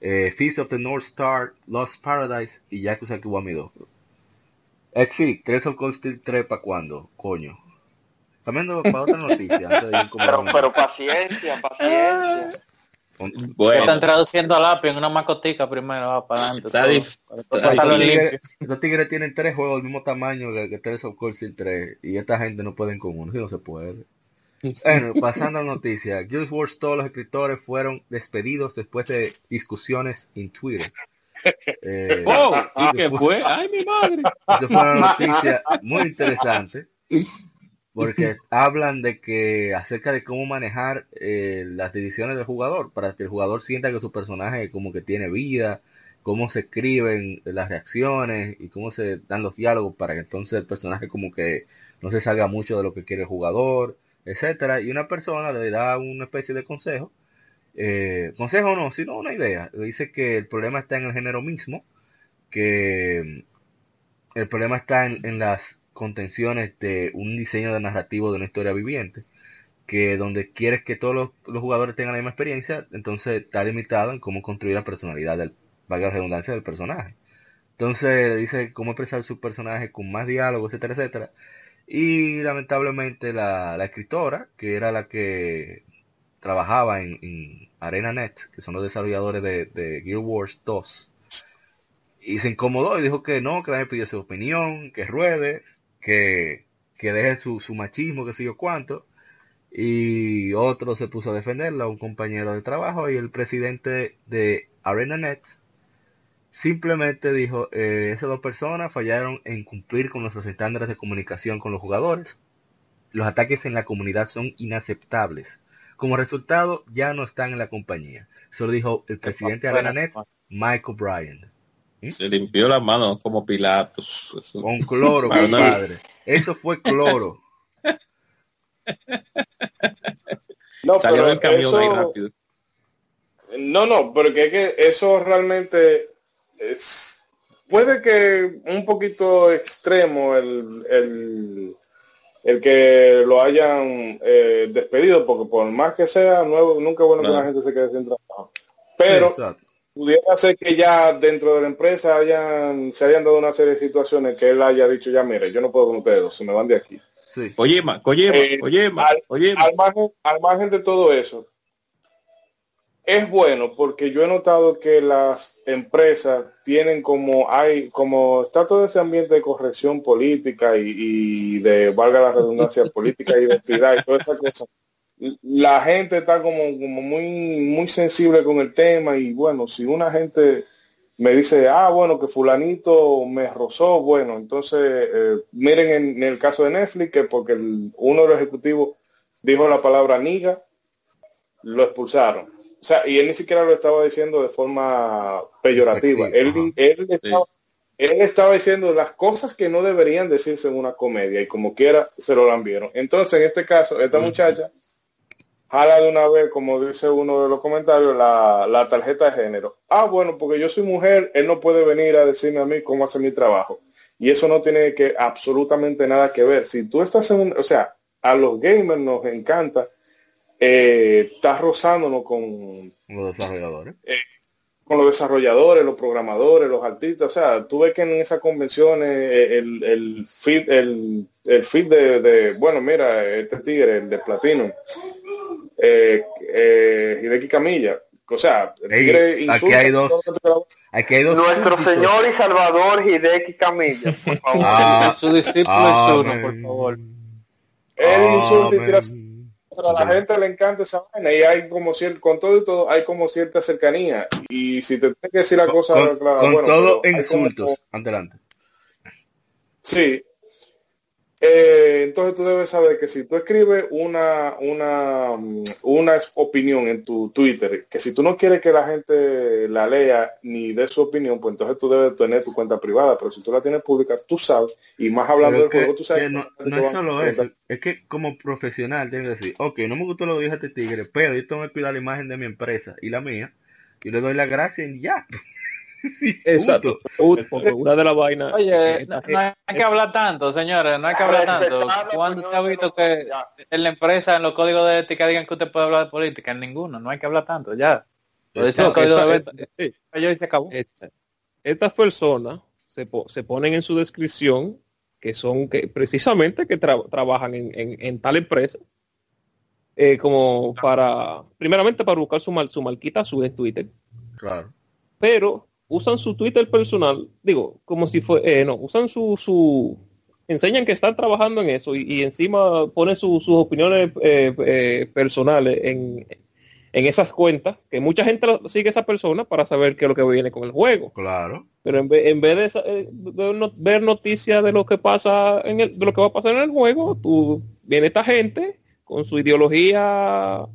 eh, Feast of the North Star, Lost Paradise y Yakuza Kiwami 2. Exit, Tres of Cold Steel 3 para cuándo, coño. Cambiando para otra noticia. antes de ir Pero, pero paciencia, paciencia. Bueno, están traduciendo al API en una macotica primero, va para adelante. Está todo. tigres, limpio. estos tigres tienen tres juegos del mismo tamaño que, que Tales of Cold Steel 3 y esta gente no pueden con uno, si no se puede. Bueno, pasando a la noticia, Guild Wars todos los escritores fueron despedidos después de discusiones en Twitter. Eh, ¡Wow! ¿Y qué fue? ¡Ay, mi madre! Esa fue una noticia muy interesante porque hablan de que acerca de cómo manejar eh, las decisiones del jugador para que el jugador sienta que su personaje como que tiene vida, cómo se escriben las reacciones y cómo se dan los diálogos para que entonces el personaje como que no se salga mucho de lo que quiere el jugador, etcétera. Y una persona le da una especie de consejo, eh, consejo no, sino una idea. Le dice que el problema está en el género mismo, que el problema está en, en las contenciones de un diseño de narrativo de una historia viviente, que donde quieres que todos los, jugadores tengan la misma experiencia, entonces está limitado en cómo construir la personalidad del, valga la redundancia, del personaje. Entonces dice cómo expresar su personaje con más diálogo, etcétera, etcétera. Y lamentablemente la, escritora, que era la que trabajaba en, en ArenaNet, que son los desarrolladores de, de Gear Wars 2, y se incomodó y dijo que no, que nadie pidió su opinión, que ruede, que, que deje su, su machismo, que sé yo cuánto. Y otro se puso a defenderla, un compañero de trabajo, y el presidente de ArenaNet simplemente dijo, eh, esas dos personas fallaron en cumplir con nuestros estándares de comunicación con los jugadores. Los ataques en la comunidad son inaceptables. Como resultado, ya no están en la compañía. Eso lo dijo el presidente de ArenaNet, Michael Bryan. Se limpió las manos como Pilatos. Eso- Con cloro, compadre. Eso fue cloro. No, Salió pero del camión ahí eso- rápido. No, no, porque es que eso realmente es, puede que un poquito extremo el, el, el que lo hayan eh, despedido, porque por más que sea nuevo, nunca es bueno que la gente se quede sin trabajo. Pero Exacto. Pudiera ser que ya dentro de la empresa hayan, se hayan dado una serie de situaciones que él haya dicho ya, mire, yo no puedo con ustedes, dos, se me van de aquí. Sí. Oyema, Oyema, Eh, Oyema, al- al margen, al margen de todo eso, es bueno porque yo he notado que las empresas tienen como hay como está todo ese ambiente de corrección política y, y de valga la redundancia política y identidad y toda esa cosa. La gente está como, como muy muy sensible con el tema y bueno, si una gente me dice, ah, bueno, que fulanito me rozó, bueno, entonces eh, miren en, en el caso de Netflix que porque el- uno de los ejecutivos dijo la palabra niga, lo expulsaron. O sea, y él ni siquiera lo estaba diciendo de forma peyorativa. Él, estaba, él estaba diciendo las cosas que no deberían decirse en una comedia y como quiera se lo lambieron. Entonces, en este caso, esta muchacha jala de una vez, como dice uno de los comentarios, la, la tarjeta de género. Ah, bueno, porque yo soy mujer, él no puede venir a decirme a mí cómo hacer mi trabajo. Y eso no tiene que absolutamente nada que ver. Si tú estás en un, o sea, a los gamers nos encanta eh, estar rozándonos con, Los desarrolladores. Con los desarrolladores, los programadores, los artistas. O sea, tú ves que en esas convenciones eh, el, el feed, el, el feed de, de, bueno, mira, este tigre, el de Platinum, eh, eh, Hideki Camilla. O sea, el Ey, tigre aquí insulta hay dos. Aquí hay dos. Nuestro súbditos. Señor y Salvador Hideki Camilla, por favor. Ah, su discípulo es uno, amén. por favor. Él insulta y tira Amén. Pero a la gente le encanta esa vaina y hay como cierto, con todo y todo, hay como cierta cercanía. Y si te tengo que decir la cosa Con, clara, con bueno, todo hay como- insultos. Adelante. Sí. Eh, entonces tú debes saber que si tú escribes una, una, mm, una opinión en tu Twitter, que si tú no quieres que la gente la lea ni dé su opinión, pues entonces tú debes tener tu cuenta privada, pero si tú la tienes pública, tú sabes, y más hablando del que- juego, tú sabes que no, es solo eso, es que como profesional tengo que decir, ok, no me gustó lo que dijo este tigre, pero yo tengo que cuidar la imagen de mi empresa y la mía, y le doy la gracia y ya. Exacto. Una de las vainas. Oye, no, no hay que hablar tanto, señores, no hay que hablar tanto. ¿Cuándo usted ha visto que en la empresa, en los códigos de ética, digan que usted puede hablar de política? En ninguno, no hay que hablar tanto, ya. Lo Esta- de esta- y se acabó. esta- estas personas se, po- se ponen en su descripción que son que precisamente que tra- trabajan en, en- en tal empresa eh, como para primeramente para buscar su mal, su marquita azul en Twitter Claro. pero usan su Twitter personal, digo, como si fue, eh, no, usan su, su, enseñan que están trabajando en eso y, y encima ponen su- sus opiniones eh, eh, personales en, en esas cuentas, que mucha gente sigue a esa persona para saber qué es lo que viene con el juego. Claro. Pero en vez, en vez de esa- eh, ver, no- ver noticias de lo que pasa en el, de lo que va a pasar en el juego, tú viene esta gente con su ideología,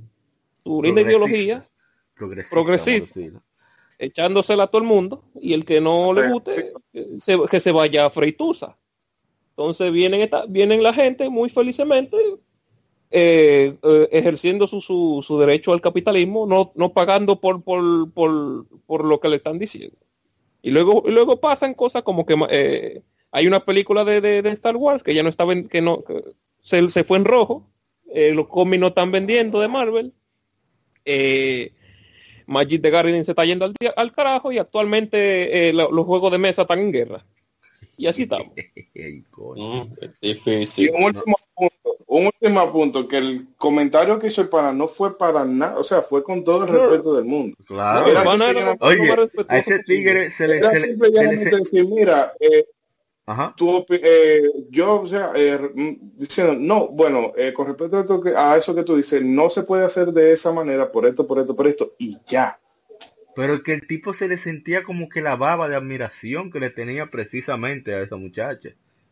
su linda ideología, Progresista. Progresista. Echándosela a todo el mundo y el que no le guste que se, que se vaya a Freitusa. Entonces vienen esta, vienen la gente muy felicemente eh, eh, ejerciendo su, su, su derecho al capitalismo, no, no pagando por, por, por, por lo que le están diciendo. Y luego, y luego pasan cosas como que eh, hay una película de, de, de Star Wars que ya no estaba en- que no que se, se fue en rojo, los cómics no están vendiendo de Marvel. Eh, Magic the Gathering se está yendo al, día- al carajo y actualmente eh, lo- los juegos de mesa están en guerra. Y así estamos. Mm, es Y difícil. un último punto, un último punto, que el comentario que hizo el pana no fue para nada, o sea, fue con todo el respeto del mundo. Claro. Era Oye, a ese tigre se le... Se le- se le- llanamente se- decir, mira, eh, Ajá. tú eh, yo, o sea, eh, mm, diciendo, no, bueno, eh, con respecto a, esto que- a eso que tú dices, no se puede hacer de esa manera, por esto, por esto, por esto, y ya. Pero que el tipo se le sentía como que la baba de admiración que le tenía precisamente a esa muchacha.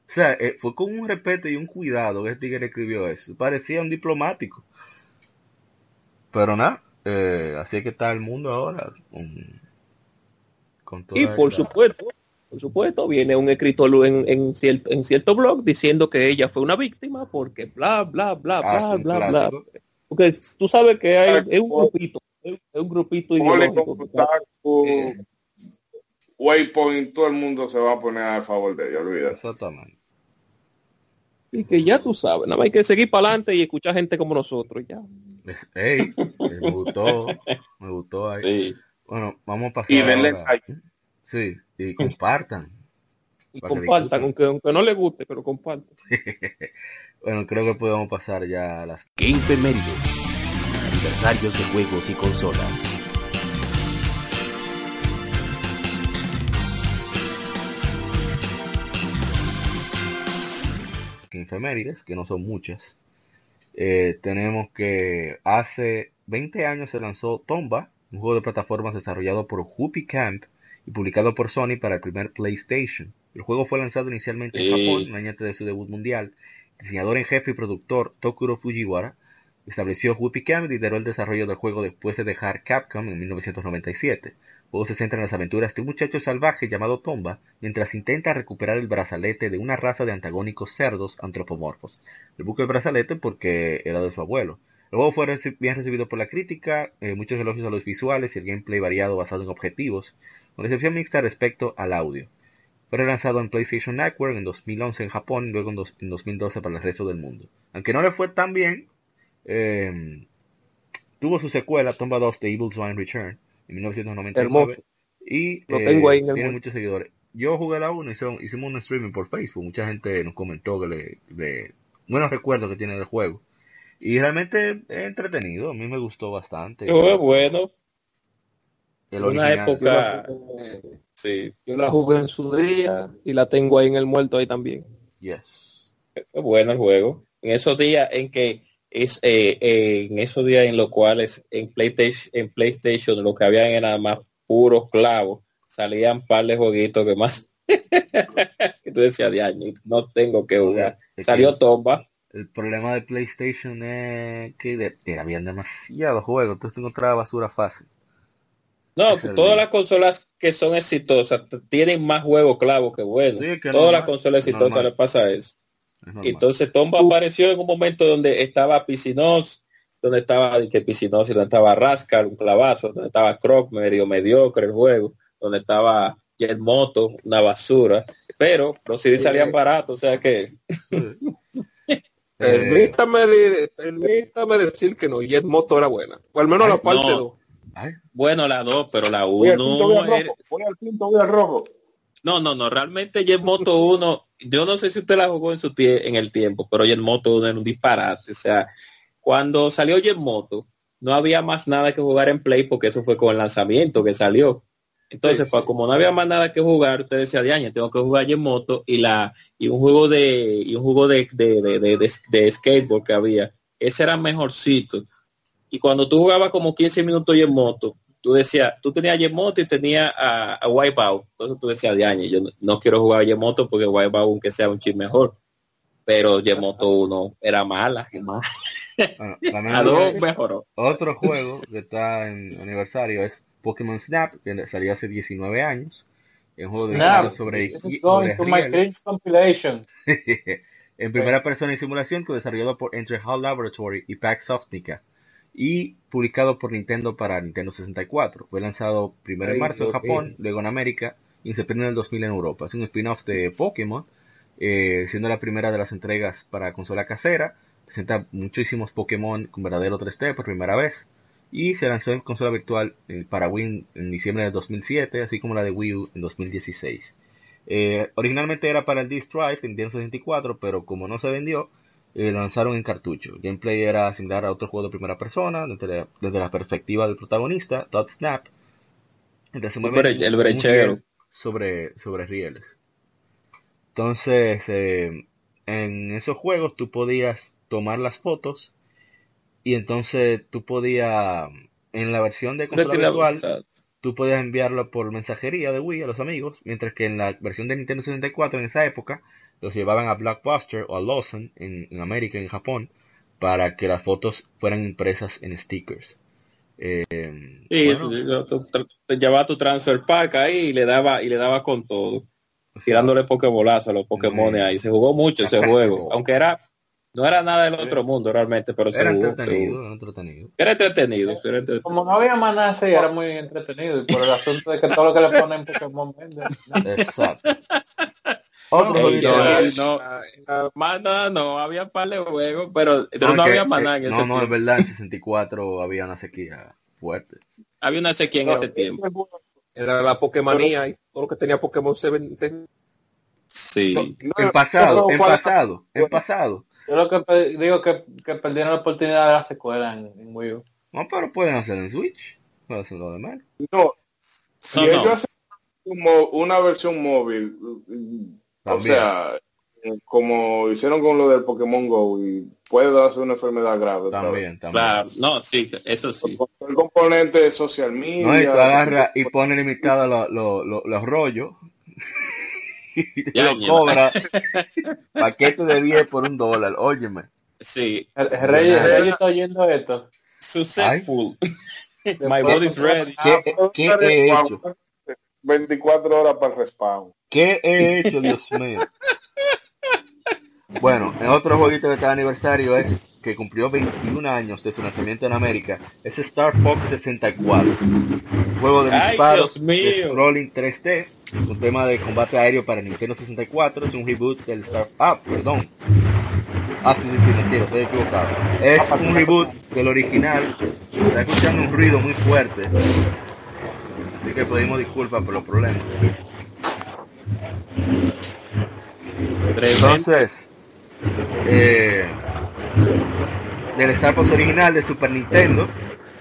O sea, eh, fue con un respeto y un cuidado que este tigre escribió eso. Parecía un diplomático. Pero nada, eh, así es que está el mundo ahora. Con, con toda Y por esa- supuesto, por supuesto, viene un escritor en, en, cierto, en cierto blog diciendo que ella fue una víctima porque bla, bla, bla, Ah, bla, bla, bla. Porque tú sabes que hay, es un grupito, es un grupito ideológico. Eh. Waypoint, todo el mundo se va a poner a favor de ella, olvídate. Exactamente. Y que ya tú sabes, nada más hay que seguir para adelante y escuchar gente como nosotros, ya. Es- ey, me gustó, me gustó ahí. Sí. Bueno, vamos a pasar Y denle ahora. like. Sí, y compartan. Y compartan, aunque, aunque no les guste, pero compartan. Bueno, creo que podemos pasar ya a las Game. Aniversarios de juegos y consolas. efemérides, que no son muchas. Eh, tenemos que hace 20 años se lanzó Tomba, un juego de plataformas desarrollado por Whoopi Camp y publicado por Sony para el primer PlayStation. El juego fue lanzado inicialmente en. Japón, un año antes de su debut mundial. El diseñador en jefe y productor Tokuro Fujiwara estableció Whoopi Camp y lideró el desarrollo del juego después de dejar Capcom en 1997. El juego se centra en las aventuras de un muchacho salvaje llamado Tomba mientras intenta recuperar el brazalete de una raza de antagónicos cerdos antropomorfos. Le busca el brazalete porque era de su abuelo. El juego fue bien recibido por la crítica, eh, muchos elogios a los visuales y el gameplay variado basado en objetivos, con recepción mixta respecto al audio. Fue relanzado en PlayStation Network en 2011 en Japón y luego en, dos- en 2012 para el resto del mundo. Aunque no le fue tan bien, eh, tuvo su secuela, Tomba 2 de Evil Swine Return, en 1999. Hermoso. Y Lo eh, tengo ahí en el tiene mundo. muchos seguidores. Yo jugué la 1 y hicimos, hicimos un streaming por Facebook. Mucha gente nos comentó que le, le- buenos recuerdos que tiene del juego. Y realmente es entretenido. A mí me gustó bastante. Fue bueno. El Una original. época. Eh, Sí, Yo la jugué en su día y la tengo ahí en el muerto ahí también. Yes. bueno el juego. En esos días en que es eh, eh, en esos días en los cuales en PlayStation, en PlayStation lo que habían era más puros clavos, salían un par de jueguitos que más. tú decías de año, no tengo que jugar. Salió que Tomba. el problema de PlayStation es que de- de- habían demasiados juegos. Entonces tú encontrabas basura fácil. No, es todas las consolas que son exitosas tienen más juegos clavos que buenos. Sí, que todas normal, las consolas exitosas les pasa eso. Entonces Tomba apareció en un momento donde estaba Piscinos, donde estaba que Piscinos y donde estaba Rascal, un clavazo, donde estaba Croc, medio mediocre el juego, donde estaba Jet Moto, una basura, pero los CD salían baratos, o sea que Sí. Eh, Permítame, permítame decir que no, Jet Moto era buena. O al menos Ay, la parte no. 2. ay, bueno la dos, pero la Voy al pinto, voy al uno. Voy al pinto, voy al rojo. No, no, no, realmente Moto 1, yo no sé si usted la jugó en su tie en el tiempo, pero Moto 1 era un disparate. O sea, cuando salió Moto, no había más nada que jugar en Play porque eso fue con el lanzamiento que salió. Entonces, pues, como no había más nada que jugar, usted decía, de tengo que jugar Moto y la y un juego de y un juego de, de, de, de, skateboard que había. Ese era mejorcito. Y cuando tú jugabas como 15 minutos en moto, tú decías, tú tenías Yemoto y tenías a, a Wipeout. Entonces tú decías, de año, yo no, quiero jugar Yemoto porque Wipeout aunque sea un chip mejor. Pero Yemoto 1 era mala. Bueno, mejoró. Otro juego que está en aniversario es Pokémon Snap, que salió hace 19 años. Es un juego de sobre, en primera persona y simulación que desarrollado por Entre Hall Laboratory y Pack Softica y publicado por Nintendo para Nintendo 64. Fue lanzado primero en marzo en Japón, luego en América y en septiembre del 2000 en Europa. Es un spin-off de Pokémon, eh, siendo la primera de las entregas para consola casera. Presenta muchísimos Pokémon con verdadero 3D por primera vez. Y se lanzó en consola virtual eh, para Wii en diciembre de 2007, así como la de Wii U en 2016. Eh, originalmente era para el Disk Drive de Nintendo 64, pero como no se vendió, eh, lanzaron en cartucho. Gameplay era similar a otro juego de primera persona, desde, la perspectiva del protagonista, Dot Snap. el, brechero. Sobre, sobre rieles. Entonces, eh, en esos juegos tú podías tomar las fotos y entonces tú podías, en la versión de consola virtual, tú podías enviarlo por mensajería de Wii a los amigos, mientras que en la versión de Nintendo 64 en esa época los llevaban a Blockbuster o a Lawson en, América y en Japón para que las fotos fueran impresas en stickers. Eh, sí, te llevaba tu transfer pack ahí y le daba y le daba con todo, tirándole pokebolazo a los Pokémon ahí. Se jugó mucho ese juego, aunque era no era nada del otro mundo realmente, pero era, entretenido, era entretenido. Era entretenido. Como no había así, era muy entretenido. Y por el asunto de que todo lo que le ponen Pokémon vende. Exacto. Otro no, más nada no, había par de juegos, pero, no, había más nada en ese No, no, es verdad, en 64 había una sequía fuerte. Había una sequía en ese tiempo. Era la Pokémonía y todo lo que tenía Pokémon se Sí. en pasado, en pasado, en pasado. Yo lo que digo que, que perdieron la oportunidad de la secuela en, en Wii U. No, pero pueden hacer en Switch. Pueden hacerlo de mal. No, si ellos hacen como una versión móvil, o sea, como hicieron con lo del Pokémon Go y puede darse una enfermedad grave. También, también. Claro, no, sí, eso sí. El componente de social media. No, y tú agarras y pone limitado los lo, lo, los rollos y te lo cobra paquete de 10 por un dólar, óyeme. Sí. El, rey, está oyendo esto. Successful. My body's ready. ¿Qué, ¿qué he hecho? 24 horas para el respawn. ¿Qué he hecho, Dios mío? Bueno, en otro jueguito de cada aniversario es que cumplió 21 años de su nacimiento en América, es Star Fox 64. juego de disparos de scrolling 3D, un tema de combate aéreo para Nintendo 64, es un reboot del Star Ah, perdón. Ah, sí, sí, sí, mentira, estoy equivocado. Es un reboot del original. Está escuchando un ruido muy fuerte. Así que pedimos disculpas por los problemas. Entonces, eh, del Star Fox original de Super Nintendo,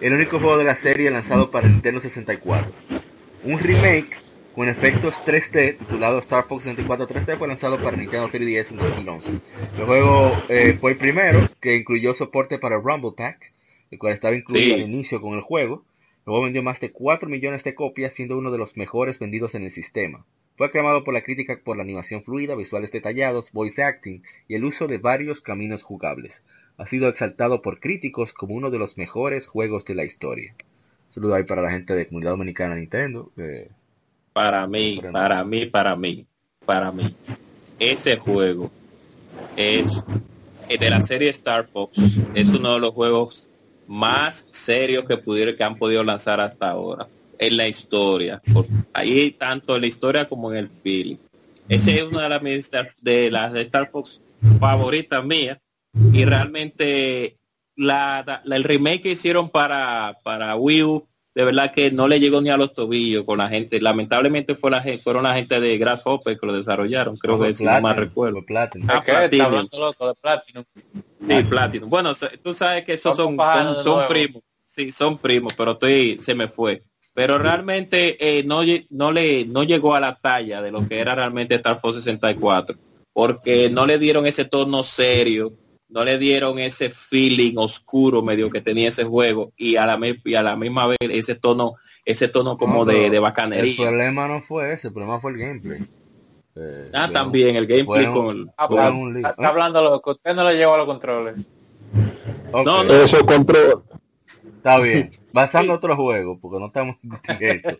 el único juego de la serie lanzado para Nintendo 64. Un remake con efectos 3D titulado Star Fox 64 3D fue lanzado para Nintendo 3DS en 2011. El juego eh, fue el primero que incluyó soporte para Rumble Pack, el cual estaba incluido al inicio con el juego. El juego vendió más de 4 millones de copias, siendo uno de los mejores vendidos en el sistema. Fue aclamado por la crítica por la animación fluida, visuales detallados, voice acting y el uso de varios caminos jugables. Ha sido exaltado por críticos como uno de los mejores juegos de la historia. Saludo ahí para la gente de Comunidad Dominicana Nintendo. para mí, para mí, para mí, para mí, ese juego es de la serie Star Fox, es uno de los juegos más serios que pudieron que han podido lanzar hasta ahora en la historia. Ahí tanto en la historia como en el film. Ese es una de las de las de Star Fox favoritas mías. Y realmente la, el remake que hicieron para, para Wii de verdad que no le llegó ni a los tobillos con la gente. Lamentablemente fue la gente, fueron la gente de Grasshopper que lo desarrollaron, creo que si no mal recuerdo. Platinum. Ah, Platinum. loco de Platinum. Sí, Platinum. Bueno, se- tú sabes que esos son, son, primos. Sí, son primos, pero estoy, se me fue. Pero realmente eh, no, no, le, no llegó a la talla de lo que era realmente Star Fox 64, porque no le dieron ese tono serio, no le dieron ese feeling oscuro medio que tenía ese juego y a la, y a la misma vez ese tono ese tono como No, de, de El bacanería. problema no fue ese, el problema fue el gameplay. Eh, Ah, también el gameplay un- con... Ah, un lío. está, hablando loco. Usted no le llevó a los controles. No, no. Eso control. Está bien. Pasando a otro juego, porque no estamos en eso.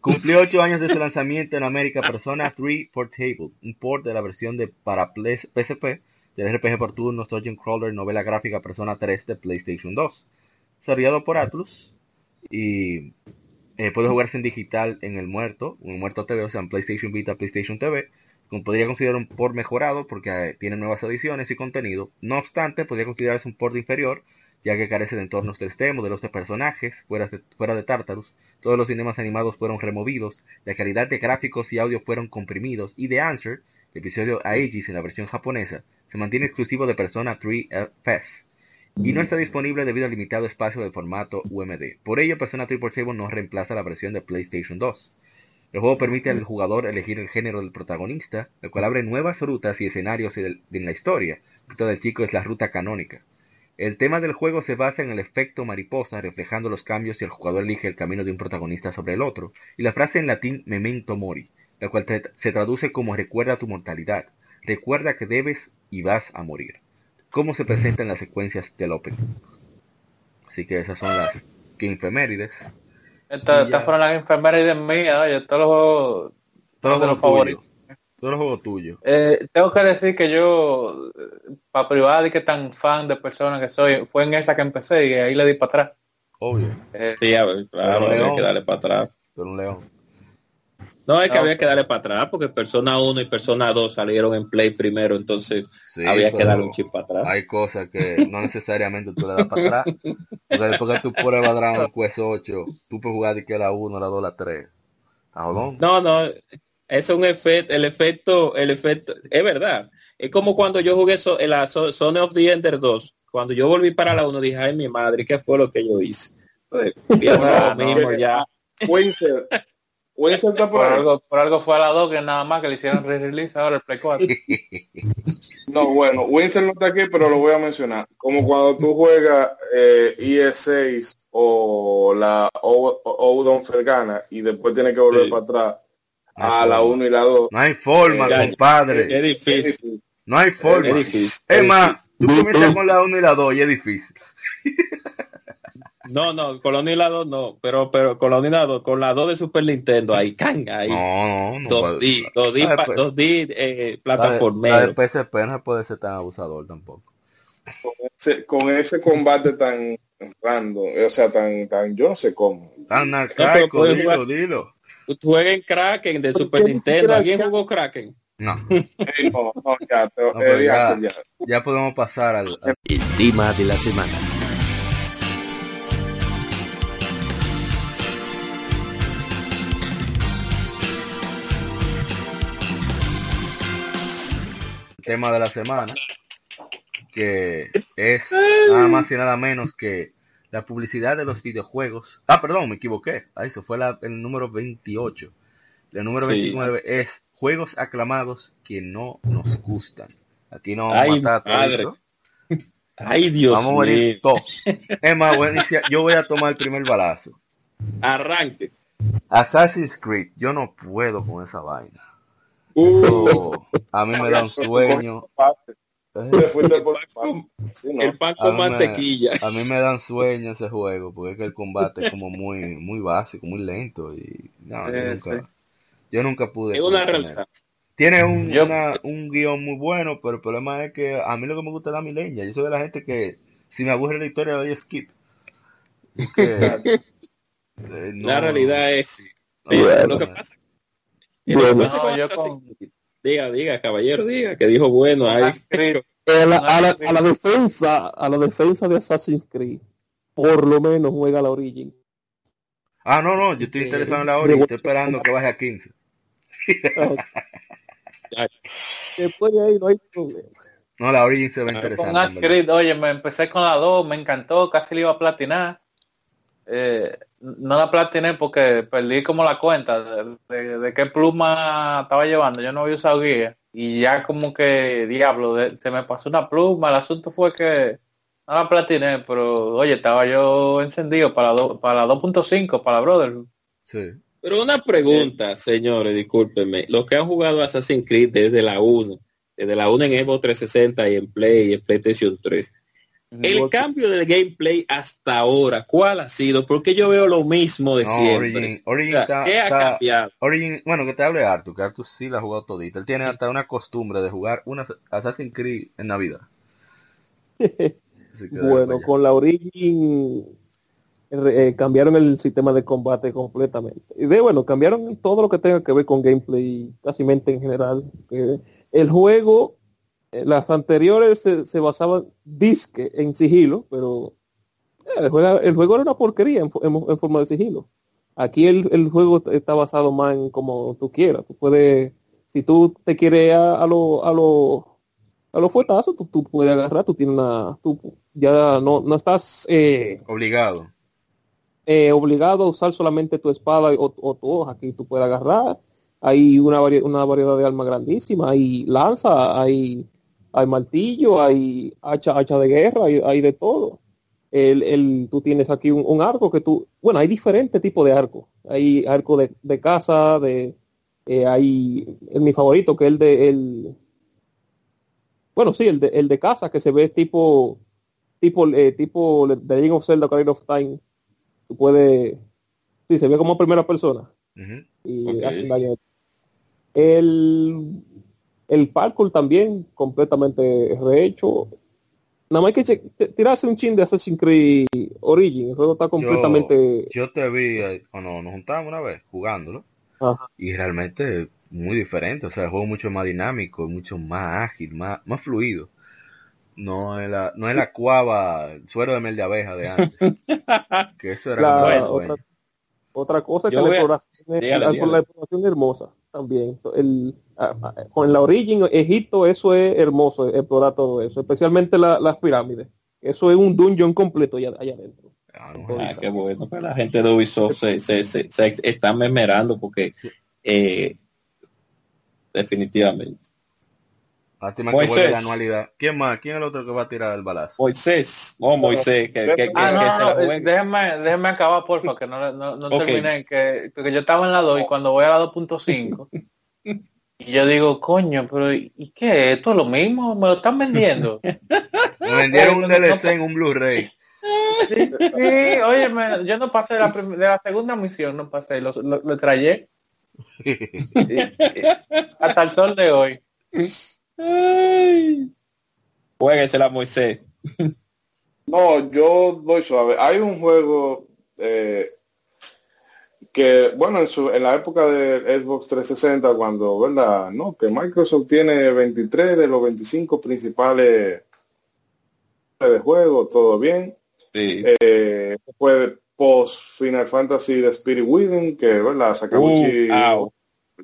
Cumplió 8 años de su lanzamiento en América Persona 3 Portable, un port de la versión de para Ples- PSP del RPG por turnos Dungeon Crawler novela gráfica Persona 3 de PlayStation 2. Desarrollado por Atlus y eh, puede jugarse en digital en el muerto, en el muerto TV, o sea, en PlayStation Vita, PlayStation TV. Como podría considerar un port mejorado porque eh, tiene nuevas adiciones y contenido. No obstante, podría considerarse un port inferior ya que carece de entornos 3D, modelos de personajes, fuera de, fuera de Tartarus, todos los cinemas animados fueron removidos, la calidad de gráficos y audio fueron comprimidos, y The Answer, el episodio Aegis en la versión japonesa, se mantiene exclusivo de Persona 3 FS, y no está disponible debido al limitado espacio del formato UMD. Por ello, Persona 3 Portable no reemplaza la versión de PlayStation 2. El juego permite al jugador elegir el género del protagonista, el cual abre nuevas rutas y escenarios en la historia. Ruta del chico es la ruta canónica. El tema del juego se basa en el efecto mariposa, reflejando los cambios si el jugador elige el camino de un protagonista sobre el otro, y la frase en latín memento mori, la cual se traduce como recuerda tu mortalidad, recuerda que debes y vas a morir. ¿Cómo se presenta en las secuencias del Open? Así que esas son las que. Estas ya. fueron las enfermeras mías, oye, todos los juegos, Todos de los los favoritos. Todos los juegos tuyos. Eh, tengo que decir que yo, para privada y que tan fan de personas que soy, fue en esa que empecé y ahí le di para atrás. Obvio. Eh, Sí, a ver, claro, León. que darle para atrás. Pero un león. No, es que No. había que darle para atrás porque Persona 1 y Persona 2 salieron en Play primero, entonces Sí, había que darle un chip para atrás. Hay cosas que no necesariamente tú le das para atrás. Porque después que tú pruebas Dragon Quest 8, tú puedes jugar de que la 1, la 2, la 3. ¿A jodón? No, no, es un efecto, el efecto, el efecto, es verdad. Es como cuando yo jugué so, en la So- Zone of the Ender 2. Cuando yo volví para la 1 dije, ay mi madre, ¿qué fue lo que yo hice? Pues, ya Ah, lo mismo, no. ya. Winsor. Winsor está por por, ahí. algo, por algo fue a la 2 que nada más que le hicieron re-release ahora el Play 4. No, bueno, Winsor no está aquí, pero lo voy a mencionar. Como cuando tú juegas eh, IS6 o la O- O- Oudon Fergana y después tienes que volver Sí. para atrás No a la forma. 1 y la 2. No hay forma, Ya, compadre. Es difícil, No hay forma. es difícil. Es es más, tú comienzas con la 1 y la 2 y es difícil. No, no, con 1 y la 2 no, pero, pero con la 1 y la 2, con la 2 de Super Nintendo, ahí, can, ahí. No, no, no. 2D, 2D, La de pa- P- 2D eh, la de- La de plataformero. PSP no se puede ser tan abusador tampoco. Ese- con ese combate tan random, o sea, tan, tan, yo no sé cómo. Tan arcaico, puedes dilo, dilo. Tú juegas en Kraken de Super Nintendo. ¿Alguien jugó Kraken? No, no, no, ya, te, No, eh, ya. ya, ya. ya podemos pasar al, al- El tema de la semana. Tema de la semana, que es nada más y nada menos que la publicidad de los videojuegos. Ah, perdón, me equivoqué. Ah, eso fue la- el número 28. El número Sí. 29 es juegos aclamados que no nos gustan. Aquí no vamos Ay, a matar a madre. Ay, Dios Vamos a venir todos. Es más, voy a iniciar- yo voy a tomar el primer balazo. Arranque. Assassin's Creed, yo no puedo con esa vaina. Uh, Eso a mí me da un sueño. ¿no? el pan con mantequilla. A mí me dan sueño ese juego, porque es que el combate es como muy, muy básico, muy lento y no, yo Eh, nunca, sí. yo nunca pude. Es una realidad. Tiene un, Yo- una- un guion muy bueno, pero el problema es que a mí lo que me gusta es la mileña. Yo soy de la gente que si me aburre la historia doy skip. Así que, eh, no- La realidad es lo que pasa, No, yo Assassin's Diga, diga, caballero, diga, que dijo bueno ahí. Assassin's Creed, A la, a la- a la defensa, a la defensa de Assassin's Creed, por lo menos juega la Origin. Ah, no, no, yo estoy Eh, interesado en la Ori, de- estoy esperando que baje a 15. Después de ahí no hay problema. No, la Origin se ve Ah, interesante. Con verdad. Creed, oye, me empecé con la 2, me encantó, casi le iba a platinar. Eh, no la platiné porque perdí como la cuenta de, de- de qué pluma estaba llevando. Yo no había usado guía. Y ya como que, diablo, de- se me pasó una pluma. El asunto fue que no la platiné, pero oye, estaba yo encendido para do- para la 2.5, para la Brotherhood. Sí. Pero una pregunta, señores, discúlpenme. Los que han jugado Assassin's Creed desde la 1, desde la 1 en Xbox 360 y en Play y en PlayStation 3, el cambio del gameplay hasta ahora, ¿cuál ha sido? Porque yo veo lo mismo de No, siempre. Origin, Origin O sea, está, ¿Qué ha está- cambiado? Origin, bueno, que te hable Artu, que Artu sí la ha jugado todita. Él tiene hasta una costumbre de jugar una Assassin's Creed en Navidad. Bueno, con la Origin eh, cambiaron el sistema de combate completamente. Y de bueno, cambiaron todo lo que tenga que ver con gameplay, casi en general. Que el juego, eh, las anteriores se, se basaban disque en sigilo, pero eh, el, juego, el juego era una porquería en, fo- en- en forma de sigilo. Aquí el, el juego está basado más en como tú quieras. Tú puedes, si tú te quieres a, a lo, a lo a los fuetazos, tú, tú puedes agarrar, tú tienes una, tú ya no, no estás eh, Obligado. eh, obligado a usar solamente tu espada o, o tu hoja, aquí tú puedes agarrar, hay una, vari- una variedad de armas grandísima, hay lanza, hay, hay martillo, hay hacha, hacha de guerra, hay, hay de todo. El, el, tú tienes aquí un, un arco que tú, bueno, hay diferentes tipos de arcos, hay arco de, de caza, de, eh, hay, el, mi favorito que es el de, el, bueno, sí, el de, el de casa que se ve tipo, tipo, eh, tipo The Legend of Zelda Ocarina of Time. Tú puedes, sí, se ve como primera persona Ujú. y Ok. hacen daño. El, el parkour también completamente rehecho. Nada más hay que tirarse un chin de Assassin's Creed Origin. El juego está completamente. Yo te vi eh, cuando nos juntamos una vez jugándolo Ajá. y realmente muy diferente. O sea, el juego mucho más dinámico, mucho más ágil, más, más fluido. No es la, no es la cuava, el suero de mel de abeja de antes. que eso era La- un otra. Otra cosa es que la exploración, es- Dígale, la- dígale. la exploración es hermosa también. El, ah, ah, con la Origin, Egipto, eso es hermoso, explorar todo eso, especialmente la- las pirámides. Eso es un dungeon completo allá, allá adentro. Ah, qué bueno. Pero la gente de Ubisoft se, se, se, se está memerando porque eh, definitivamente. Lástima que Moisés. vuelve la anualidad. ¿Quién más? ¿Quién es el otro que va a tirar el balazo? Moisés, oh Moisés, que, que, que, Ah, que no, se la juegue. déjeme, déjeme acabar, porfa, que no, no, terminé, que, que yo estaba en la 2 y cuando voy a la 2.5, y yo digo, coño, pero ¿y qué? ¿Esto es lo mismo? ¿Me lo están vendiendo? Me vendieron un DLC en un Blu-ray. Sí, oye, me- yo no pasé la prim- de la segunda misión, no pasé, lo, lo, lo trayé hasta el sol de hoy. Ay. Juéguesela, Moisés. No, yo voy suave. Hay un juego eh, que, bueno, en, su, en la época de Xbox 360, cuando, ¿verdad? No, que Microsoft tiene 23 de los 25 principales de juego, todo bien. Sí. Eh, fue post Final Fantasy de Spirit Within, que, ¿verdad? Sakaguchi, Uh,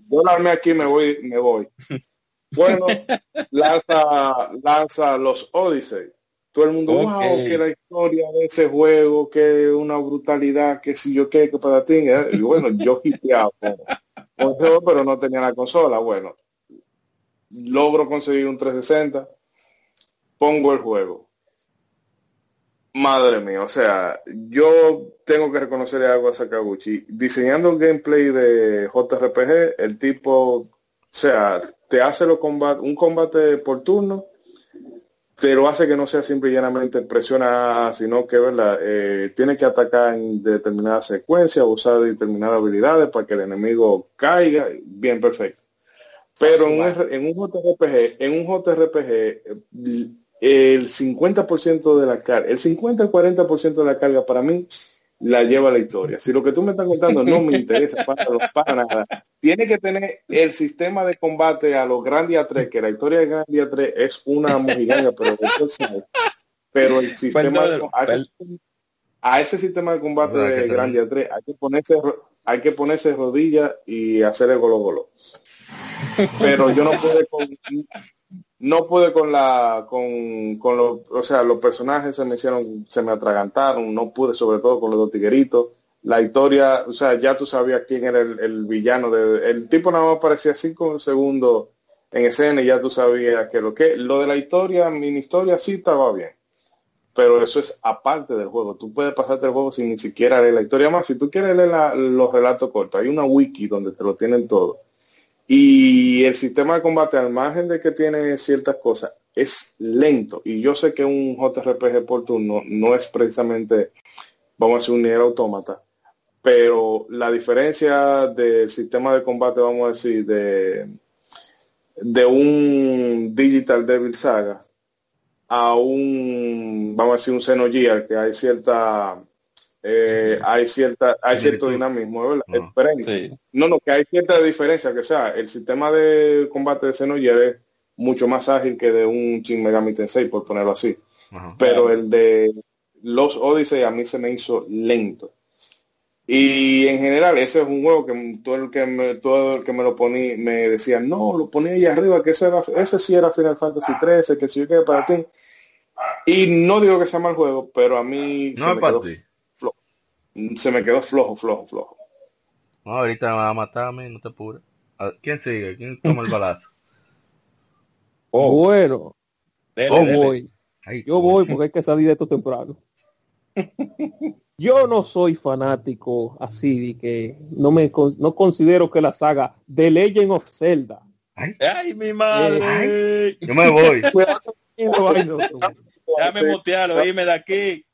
yo la armé aquí, me voy, me voy. Bueno, lanza, lanza los Odyssey. Todo el mundo, Ok. wow, que la historia de ese juego, que una brutalidad, que si yo qué, que para ti. Y bueno, yo juego, pero no tenía la consola. Bueno, logro conseguir un 360, pongo el juego. Madre mía, o sea, yo tengo que reconocerle algo a Sakaguchi. Diseñando el gameplay de JRPG, el tipo, o sea, te hace los combat un combate por turno, te lo hace que no sea simple y llanamente presiona, sino que ¿verdad? Eh, tiene que atacar en determinada secuencia, usar determinadas habilidades para que el enemigo caiga, bien perfecto. Pero en un, en un JRPG, en un JRPG, el 50% de la carga, el 50 al 40% de la carga para mí la lleva la historia. Si lo que tú me estás contando no me interesa para, para nada, tiene que tener el sistema de combate a los Grandia 3, que la historia de Grandia 3 es una mojiganga, pero pero el sistema de a ese- a ese sistema de combate de Gran Día 3 hay que ponerse hay que ponerse rodillas y hacer el golo golo. Pero yo no pude con no pude con la con, con los o sea los personajes se me hicieron se me atragantaron no pude sobre todo con los dos tigueritos la historia o sea ya tú sabías quién era el, el villano de, el tipo nada más aparecía cinco segundos en escena y ya tú sabías que lo que lo de la historia mini historia sí estaba bien pero eso es aparte del juego. Tú puedes pasarte el juego sin ni siquiera leer la historia más. Si tú quieres leer la- los relatos cortos, hay una wiki donde te lo tienen todo. Y el sistema de combate, al margen de que tiene ciertas cosas, es lento. Y yo sé que un JRPG por turno no es precisamente, vamos a decir, un nivel autómata. Pero la diferencia del sistema de combate, vamos a decir, de, de un Digital Devil Saga a un, vamos a decir, un Xenogear, que hay cierta, eh, hay cierta, hay cierto dinamismo, ¿verdad? No. Sí. No, no, que hay cierta diferencia, que sea, el sistema de combate de Xenogear es mucho más ágil que de un Shin Megami Tensei, por ponerlo así. Ajá. Pero el de los Odyssey a mí se me hizo lento. Y en general ese es un juego que todo el que me, todo el que me lo ponía me decía, no, lo ponía ahí arriba, que ese, era, ese sí era Final Fantasy 13, que si yo que para ti. Y no digo que sea mal juego, pero a mí No es me para ti. Se me quedó flojo, flojo, flojo. No, ahorita me va a matar a mí, no te apures. A- ¿Quién sigue? ¿Quién toma el balazo? Bueno, Dele, yo dele. voy. Ay, Yo voy porque hay que salir de esto temprano. Yo no soy fanático así de que no me no considero que la saga The Legend of Zelda. Ay, ¡Ay, mi madre! yo me voy. Déjame mutearlo, dime de aquí.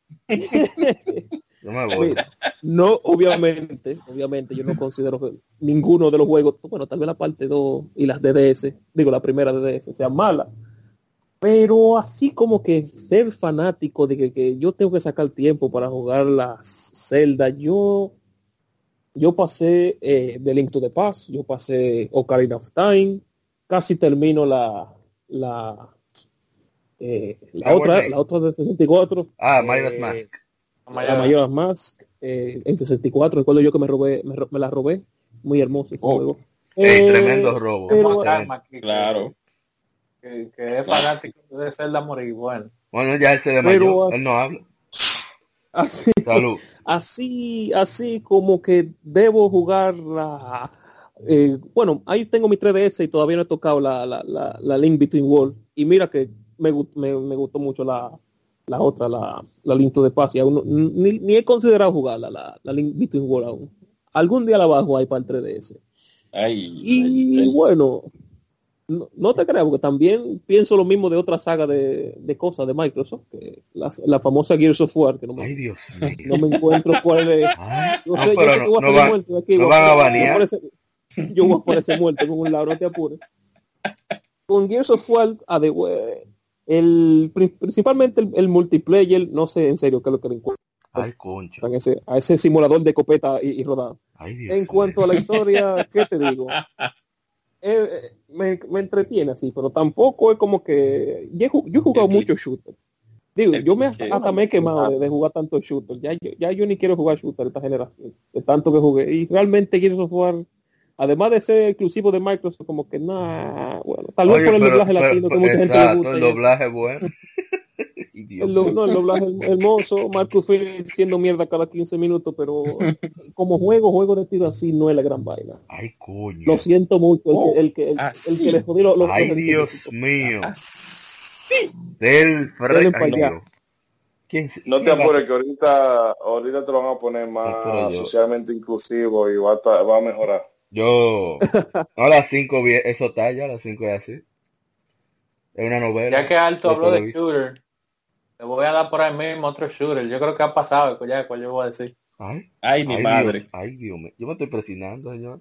Yo me voy. Mira, no, obviamente, obviamente yo no considero que ninguno de los juegos, bueno, tal vez la parte 2 y las DDS, digo la primera DDS, sean malas. Pero así como que ser fanático de que, que yo tengo que sacar tiempo para jugar las Zelda, yo yo pasé eh, The Link to the Past, yo pasé Ocarina of Time, casi termino la la eh, la otra la otra de 64 Ah, Majora's Eh, Mask. La Majora's Mask eh, en 64 recuerdo yo que me robé me, me la robé muy hermoso ese Oh. juego Eh, tremendo robo. pero- que- Claro. Que, que es fanático de Zelda morir. Bueno, Bueno, ya él se desmayó. así- Él no habla. así, Salud. así así como que debo jugar la eh, bueno ahí tengo mi 3DS y todavía no he tocado la, la, la, la Link Between World y mira que me, me, me gustó mucho la, la otra la, la Link to the Past y aún no- ni, ni he considerado jugarla la, la Link Between World aún algún día la bajo ahí para el 3DS Ay, Y ay, ay. bueno, no, no te creas, porque también pienso lo mismo de otra saga de, de cosas de Microsoft, que la, la famosa Gears of War, que no Ay, me, Dios mío. no me encuentro cuál es. Ay, Yo no, sé, yo sé que voy a no salir muerto de aquí. no voy van a yo voy banear. aparecer- Yo voy a aparecer muerto en un lado, no te apures. Con Gears of War, a de- el, pri- principalmente el, el multiplayer, no sé en serio qué es lo que le a ese, a ese simulador de copeta y, y rodado. Ay, Dios En cuanto a la historia, ¿qué te digo? Eh, eh, me, me entretiene así, pero tampoco es como que yo he, ju- yo he jugado El mucho shooter. Digo, yo me hasta me he quemado de, de jugar tanto shooter. Ya, yo- ya yo ni quiero jugar shooter esta generación, de tanto que jugué. Y realmente quiero jugar, además de ser exclusivo de Microsoft, como que nada, bueno, tal vez Oye, por el pero- doblaje pero- latino que mucha gente le exacto, gusta. el doblaje bueno. El, no, el doblaje her- hermoso, Marcus Phoenix siendo mierda cada 15 minutos, pero como juego, juego de tiro así no es la gran vaina. Ay, coño. Lo siento mucho, el que, el que, el, el sí. que le jodí los, los- Ay, Dios mío. Sí. Del Fred. ¿Quién No te quién apures que ahorita, ahorita te lo van a poner más socialmente inclusivo y va a, va a mejorar. Yo. No, a las 5 eso está ya, a las 5 es así. Es una novela. ya que Alto habló de shooter, le voy a dar por ahí mismo otro shooter. Yo creo que ha pasado, ya cuál yo voy a decir. Ay, Ay, mi ay, madre. Dios, ay, Dios mío. Yo me estoy presionando, señor.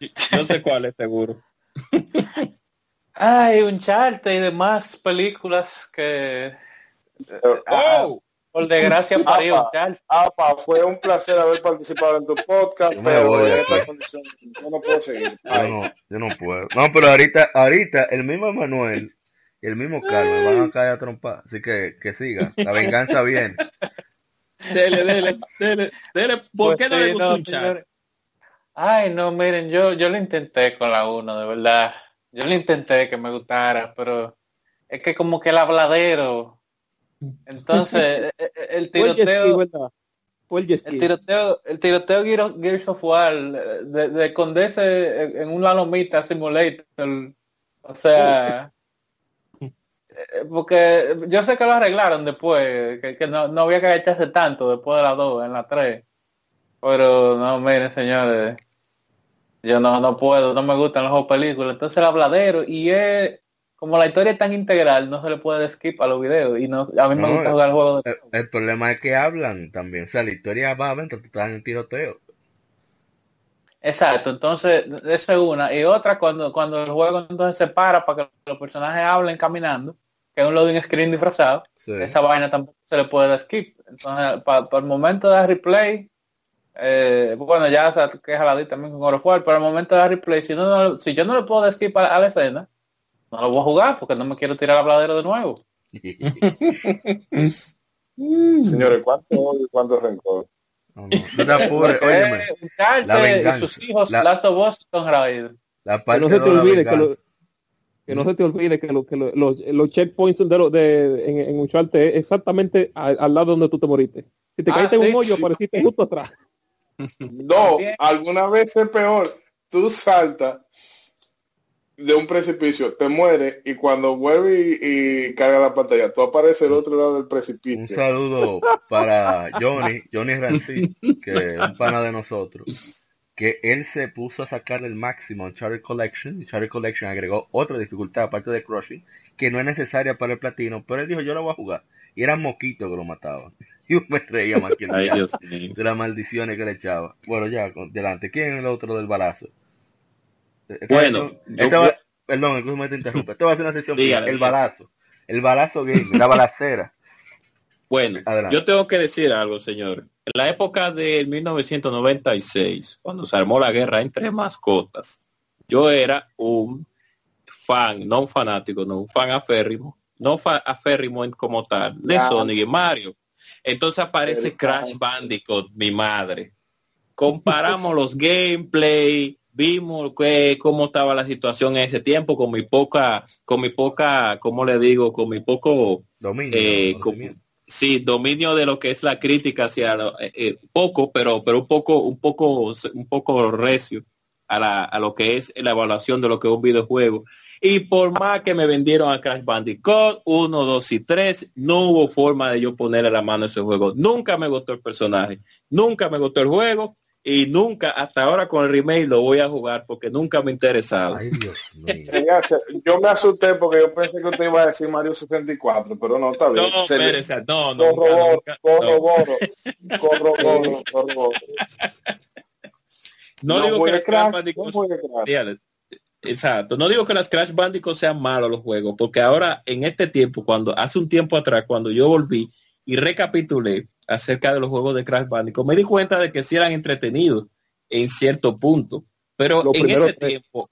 Yo sé cuál es seguro. Ay, Uncharted y demás películas que ah, ¡Oh! Por desgracia parió Apa. Apa, fue un placer haber participado en tu podcast, Yo pero voy en de esta aquí. condición yo no puedo seguir. Yo no, yo no puedo. No, pero ahorita, ahorita, el mismo Manuel y el mismo Carlos van a caer a trompar. Así que, que siga. La venganza viene. Dele, dele, dele, dele. ¿Por Pues qué no sí, le gustó un señor. chat? Ay, no, miren, yo, yo lo intenté con la 1, de verdad. Yo lo intenté que me gustara, pero es que como que el habladero. Entonces, el tiroteo, el tiroteo, el tiroteo Gears of- War, eh, de, de esconderse en, una lomita simulator, o sea, eh, porque yo sé que lo arreglaron después, que, que no, no había que echarse tanto después de la 2, en la 3, pero no, miren señores, yo no, no puedo, no me gustan los juegos películas, entonces el habladero, y es, como la historia es tan integral, no se le puede skip a los videos, y no, a mí me No, gusta jugar el juego de... El, el problema es que hablan también. O sea, la historia va mientras tú estás en el tiroteo. Exacto, entonces esa es una. Y otra cuando, cuando el juego entonces se para para que los personajes hablen caminando, que es un loading screen disfrazado, Sí. esa vaina tampoco se le puede dar skip. Entonces, para el momento de dar replay, eh, bueno, ya se queja la también con God of War, pero al momento de dar replay, si, no, no- si yo no le puedo dar skip a, a la escena, no lo voy a jugar porque no me quiero tirar al habladero de nuevo. Señores, ¿cuánto odio y cuánto rencor? No, no, Porque óyeme. Uncharted la venganza. y sus hijos, La- Last of Us. La Que no se te olvide que, lo- venganza. que no se te olvide que, lo- que lo- los, los checkpoints de, lo- de en, en Uncharted es exactamente al, al lado donde tú te moriste. Si te Ah, caíste en sí, un hoyo, sí. apareciste justo atrás. No, También. alguna vez es peor. Tú saltas de un precipicio, te mueres y cuando vuelve y, y carga la pantalla, tú apareces al otro lado del precipicio. Un saludo para Johnny, Johnny Rancy, que es un pana de nosotros, que él se puso a sacar el máximo en Charter Collection, y Charter Collection agregó otra dificultad aparte de Crushing, que no es necesaria para el platino, pero él dijo yo lo voy a jugar. Y eran mosquitos que lo mataban. Y yo me reía más que mío. de las maldiciones que le echaba. Bueno, ya, delante. ¿Quién es el otro del balazo? Esta Bueno, ser- yo- esta va- perdón, incluso me te interrumpe. Esto va a ser una sesión Dígale, el dígale. balazo. El balazo game, la balacera. Bueno, Adelante. yo tengo que decir algo, señor. En la época del 1996, cuando se armó la guerra entre mascotas, yo era un fan, no un fanático, no un fan aférrimo, no fa- aférrimo en- como tal, de Ya. Sonic y Mario. Entonces aparece Crash Bandicoot, mi madre. Comparamos los gameplay, vimos que, cómo estaba la situación en ese tiempo con mi poca, con mi poca, ¿cómo le digo? Con mi poco Dominio. eh, sí dominio de lo que es la crítica hacia eh, eh, poco pero pero un poco un poco un poco recio a, la, a lo que es la evaluación de lo que es un videojuego. Y por más que me vendieron a Crash Bandicoot 1, 2 y 3 no hubo forma de yo ponerle la mano a ese juego. Nunca me gustó el personaje. Nunca me gustó el juego y nunca hasta ahora con el remake lo voy a jugar porque nunca me ha interesado Ay, Dios mío. Yo me asusté porque yo pensé que usted iba a decir Mario 64, pero no, está bien. no, Se le- no, no, Corroboro, no. corroboro, corroboro, corroboro. No, digo que las Crash Bandicoot no. Exacto. No digo que las Crash Bandicoot sean malos los juegos, porque ahora en este tiempo, cuando hace un tiempo atrás, cuando yo volví y recapitulé acerca de los juegos de Crash Bandicoot, me di cuenta de que sí eran entretenidos en cierto punto, pero Los en ese tres. tiempo,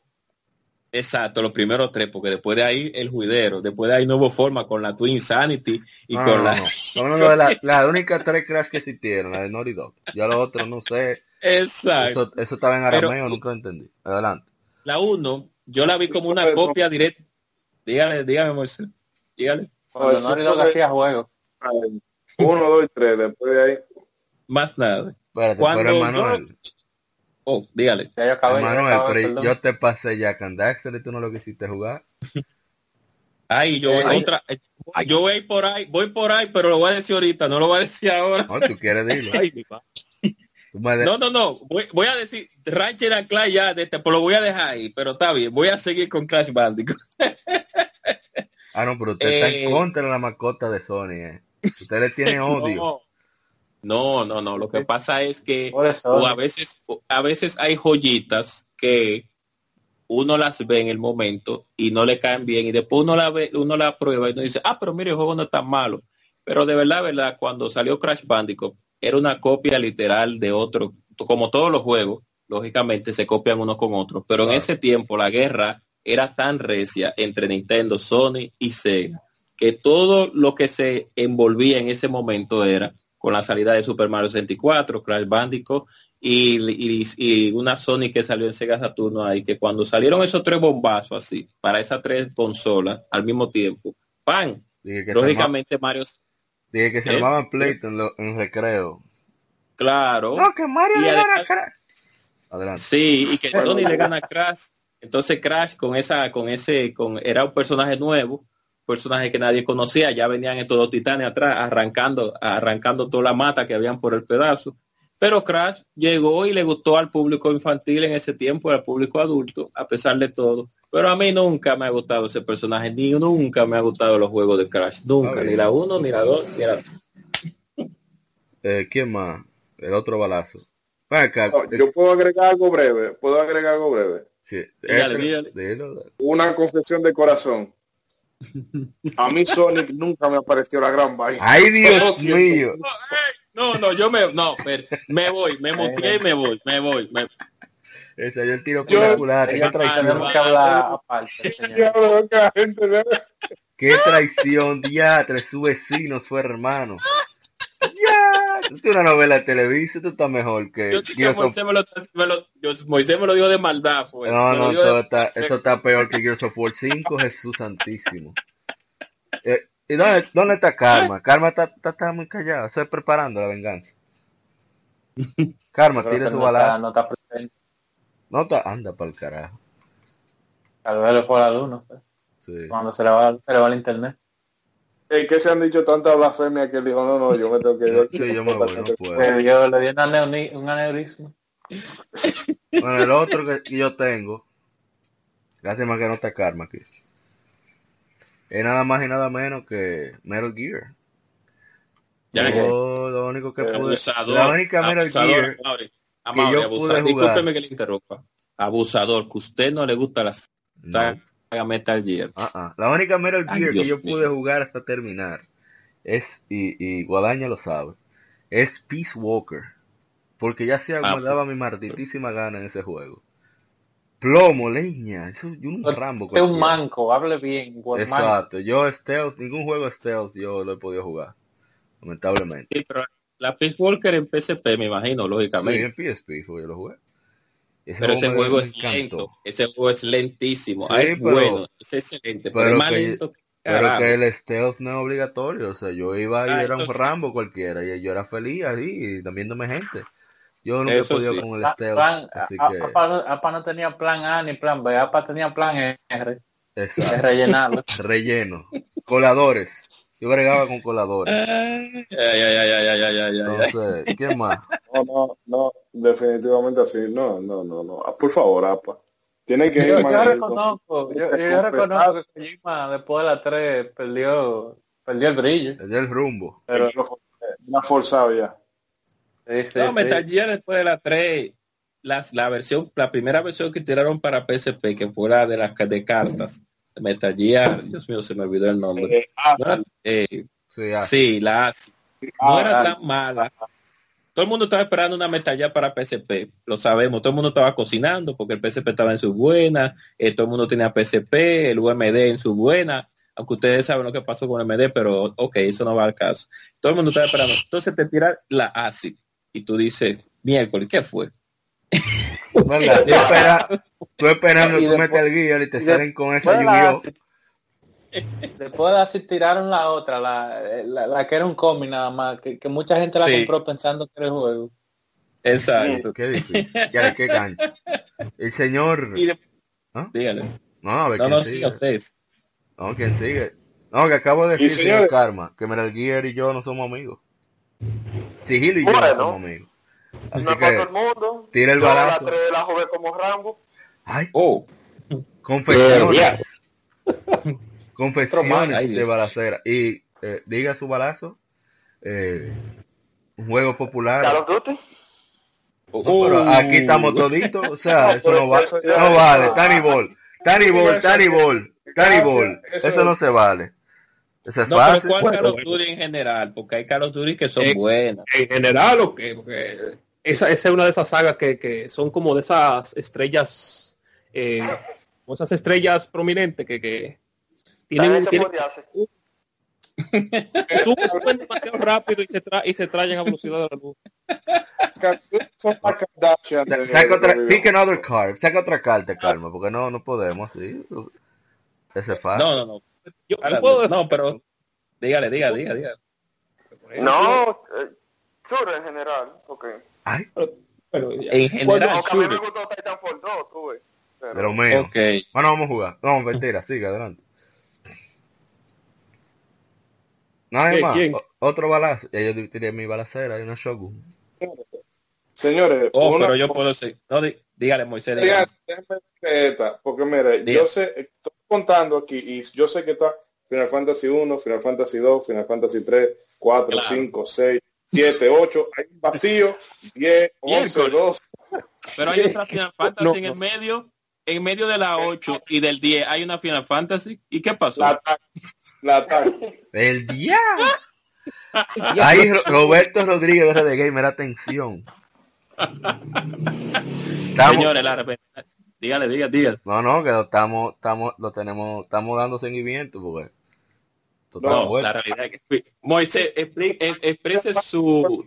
exacto, los primeros tres, porque después de ahí el juidero, después de ahí no hubo forma con la Twin Insanity y No, con no, la... no. La, la única tres Crash que existieron, la de Naughty Dog. Ya los otros no sé. Exacto. Eso, eso estaba en Pero- arameo, nunca lo entendí. Adelante. La uno, yo la vi como una copia directa. Dígale, dígame, Moisés. Dígale. Cuando Naughty Dog hacía juegos. Ay, Uno, dos y tres, después de ahí. Más nada. Espérate, Cuando pero yo- Emanuel, Oh, dígale. Ya yo acabé, ya Emanuel, acabé, pero perdón. yo te pasé ya con Daxter y tú no lo quisiste jugar. Ay, yo, Eh, otra, eh, yo voy por ahí, voy por ahí, pero lo voy a decir ahorita, no lo voy a decir ahora. No, tú quieres dilo. Ay, mi No, no, no, voy, voy a decir Rancher and Clash ya, de este, pero lo voy a dejar ahí, pero está bien, voy a seguir con Crash Bandicoot. Ah, no, pero usted está Eh, en contra de la mascota de Sony, eh. Usted le tiene odio. No, no, no, no, lo que pasa es que o a veces, a veces hay joyitas que uno las ve en el momento y no le caen bien y después uno la ve, uno la prueba y uno dice, ah, pero mire, el juego no es tan malo. Pero de verdad, verdad, cuando salió Crash Bandicoot, era una copia literal de otro, como todos los juegos, lógicamente se copian unos con otros, pero en ese tiempo la guerra era tan recia entre Nintendo, Sony y Sega, que todo lo que se envolvía en ese momento era con la salida de Super Mario 64, Crash Bandicoot y, y, y una Sony que salió en Sega Saturno ahí, que cuando salieron esos tres bombazos así, para esas tres consolas al mismo tiempo, ¡pan! Dije que Lógicamente Mario, dije que se ¿Eh? llamaban pleito en, lo- en recreo. claro. No, que Mario le gana Crash. Adelante. Sí, y que Sony le gana Crash. Entonces Crash con esa, con ese, con era un personaje nuevo, un personaje que nadie conocía, ya venían estos dos titanes atrás, arrancando, arrancando toda la mata que habían por el pedazo. Pero Crash llegó y le gustó al público infantil en ese tiempo, al público adulto, a pesar de todo. Pero a mí nunca me ha gustado ese personaje, ni nunca me ha gustado los juegos de Crash, nunca, ni la uno, ni la dos, ni la Eh, ¿Quién más? El otro balazo. Ven acá, No, eh, yo puedo agregar algo breve, puedo agregar algo breve. sí, Dígale, dígale. dilo, dilo. Una confesión de corazón. A mí Sonic nunca me apareció la gran vaina. ¡Ay, Dios mío! No, no, yo me, no, pero me voy, me muteé y me voy, me voy, me, Ese es el tiro Yo- por la culata. Ellos ¡Qué traición! tenemos que hablar aparte, señor. Diablo, que la gente no- ¡Qué traición! Diatre, su vecino, su hermano. Tú una novela de Televisa, tú estás mejor que Yo sí que Gears of- Moisés me lo, me lo- yo- Moisés me lo dijo de maldad, fue. No, Me no, dijo de- está, esto está peor que Gears of War 5, Jesús santísimo. Eh, ¿Y dónde, dónde está Karma? Karma está, está, está muy callada, está preparando la venganza. Karma, que su no balazo. no está presente. No está, anda para el carajo. Tal vez le fue a la luna, pues, Sí. cuando se le va, se le va el internet. Es que se han dicho tanta blasfemia que él dijo, no, no, yo me tengo que ir. Sí, yo me voy, no puedo. Le dio, le dio un, aneurisma. Bueno, el otro que yo tengo, lástima que no está Karma aquí, es nada más y nada menos que Metal Gear. Ya que- Yo lo único que pude, abusador. la única Metal abusador, Gear Amaury, que yo abusador. pude jugar. Discúlpeme que le interrumpa. Abusador, que usted no le gusta la No. Saga Metal Gear. Ah, ah. La única Metal Ay, Gear que Dios yo mío. pude jugar hasta terminar es, y, y Guadaña lo sabe, es Peace Walker. Porque ya sea como Ah. me daba mi martitísima gana en ese juego. Plomo, leña, eso yo un Rambo. Usted es un manco, hable bien. manco. Exacto, yo stealth, ningún juego stealth yo lo he podido jugar. Lamentablemente. Sí, pero la Peace Walker en PSP, me imagino, Sí, lógicamente. en PSP fue yo lo jugué. Ese pero ese juego es encantó. lento. Ese juego es lentísimo. Sí, Ah, es pero- bueno, es excelente, pero, pero es más que- lento que Pero que el stealth no es obligatorio, o sea, yo iba y Ah, era un sí. Rambo cualquiera, y yo era feliz ahí, viéndome gente. Yo nunca he podido sí. con el Ah, stealth, plan- así a- que, APA, no, APA no tenía plan A ni plan B, APA tenía plan R, exacto, rellenarlo. relleno. Coladores, yo bregaba con coladores. Ay, ay, ay, ay, ay, ay, ay, ay. Entonces, ¿quién más? No, no, no, definitivamente así. No, no, no, no. Ah, Por favor, apa. Tiene que Yo, ir yo más- reconozco, yo, yo- yo reconozco que Kojima después de la 3 perdió, perdió el brillo. Es del rumbo. Pero una forzado ya. Sí, sí, No, sí. Metal Gear después de la 3, las, la versión, la primera versión que tiraron para PSP, que fue la de las de cartas, Metal Gear, Dios mío, se me olvidó el nombre. Eh, ah, No eh, Sí, ah, sí, la ah, No era ah, tan mala. Todo el mundo estaba esperando una Metal Gear para PSP, lo sabemos. Todo el mundo estaba cocinando porque el PSP estaba en su buena, eh, todo el mundo tenía PSP, el UMD en su buena, aunque ustedes saben lo que pasó con el MD, pero ok, eso no va al caso. Todo el mundo estaba esperando. Entonces te tira la ASI y tú dices, miércoles, ¿qué fue? ¿Verdad? Tú, espera- tú esperando Y tú metes el guía y te salen con esa! ASI- Después de así tiraron la otra, la, la, la que era un cómic nada más, que, que mucha gente la Sí. compró pensando que era el juego. Exacto. Qué difícil. Ya, qué gancho. El señor... De- ¿Ah? dígale. No, a ver No, quién no, sigue. a ustedes. No, ¿quién sigue? No, que acabo de decir, señor Karma, que Metal Gear y yo no somos amigos. Sigilo y yo no somos amigos. Así no todo el que, mundo. tira el Yo la balazo. 3 la jugué como Rambo. ay, Oh, confesiones. Confesiones de balacera. Y eh, diga su balazo. Eh, un juego popular. Call of Duty. No, pero aquí estamos toditos, o sea, eso pero no, va, eso no vale, Tani Ball, Tani Ball, Eso- Tani Ball, Tani Ball, Eso- eso no se vale. Eso es No, pero fácil. ¿cuál Bueno, Call of Duty en general? Porque hay Call of Duty que son Eh, buenas. En general, ¿o qué? Porque esa, esa es una de esas sagas que, que son como de esas estrellas, eh, como esas estrellas prominentes que, que tienen, tienen-. Tú suben demasiado rápido y se, tra y se traen a velocidad de la luz. Sa- de- Saca otra, pick another card, saca otra carta, Calma, porque no, no podemos, sí. Ese es fácil. No, no, no. Yo, Ahora, yo puedo decir- no, pero dígale, diga, diga, diga. No, eh, Churro en general, porque... Ay, pero ya. En general, mí me gustó Titanfall 2, tú ves. Pero- pero mío. Ok. Bueno, vamos a jugar. No, mentira, sigue adelante. Nada ¿Quién, más. quién? Otro balazo. Ya yo tiré mi balacera y una Shogun. Señores, Oh, una- pero yo puedo decir. No, dígale, Moisés. Déjame dígale. esta, porque mire, Diga. yo sé, estoy contando aquí y yo sé que está Final Fantasy 1, Final Fantasy 2, Final Fantasy 3, 4, Claro. 5, 6, 7, 8, hay un vacío, 10, 11, Miércoles. 12. Pero hay otra Final Fantasy No, en el medio, en medio de la 8 y del 10 hay una Final Fantasy. ¿Y qué pasó? La la. ¡El diablo! Ahí Ro- Roberto Rodríguez de Gamer, atención. Estamos, Señores, la dígale, dígale, dígale. no, no, que lo estamos, estamos, lo tenemos, estamos dando seguimiento porque está No, la realidad es que Moisés, eh, exprese su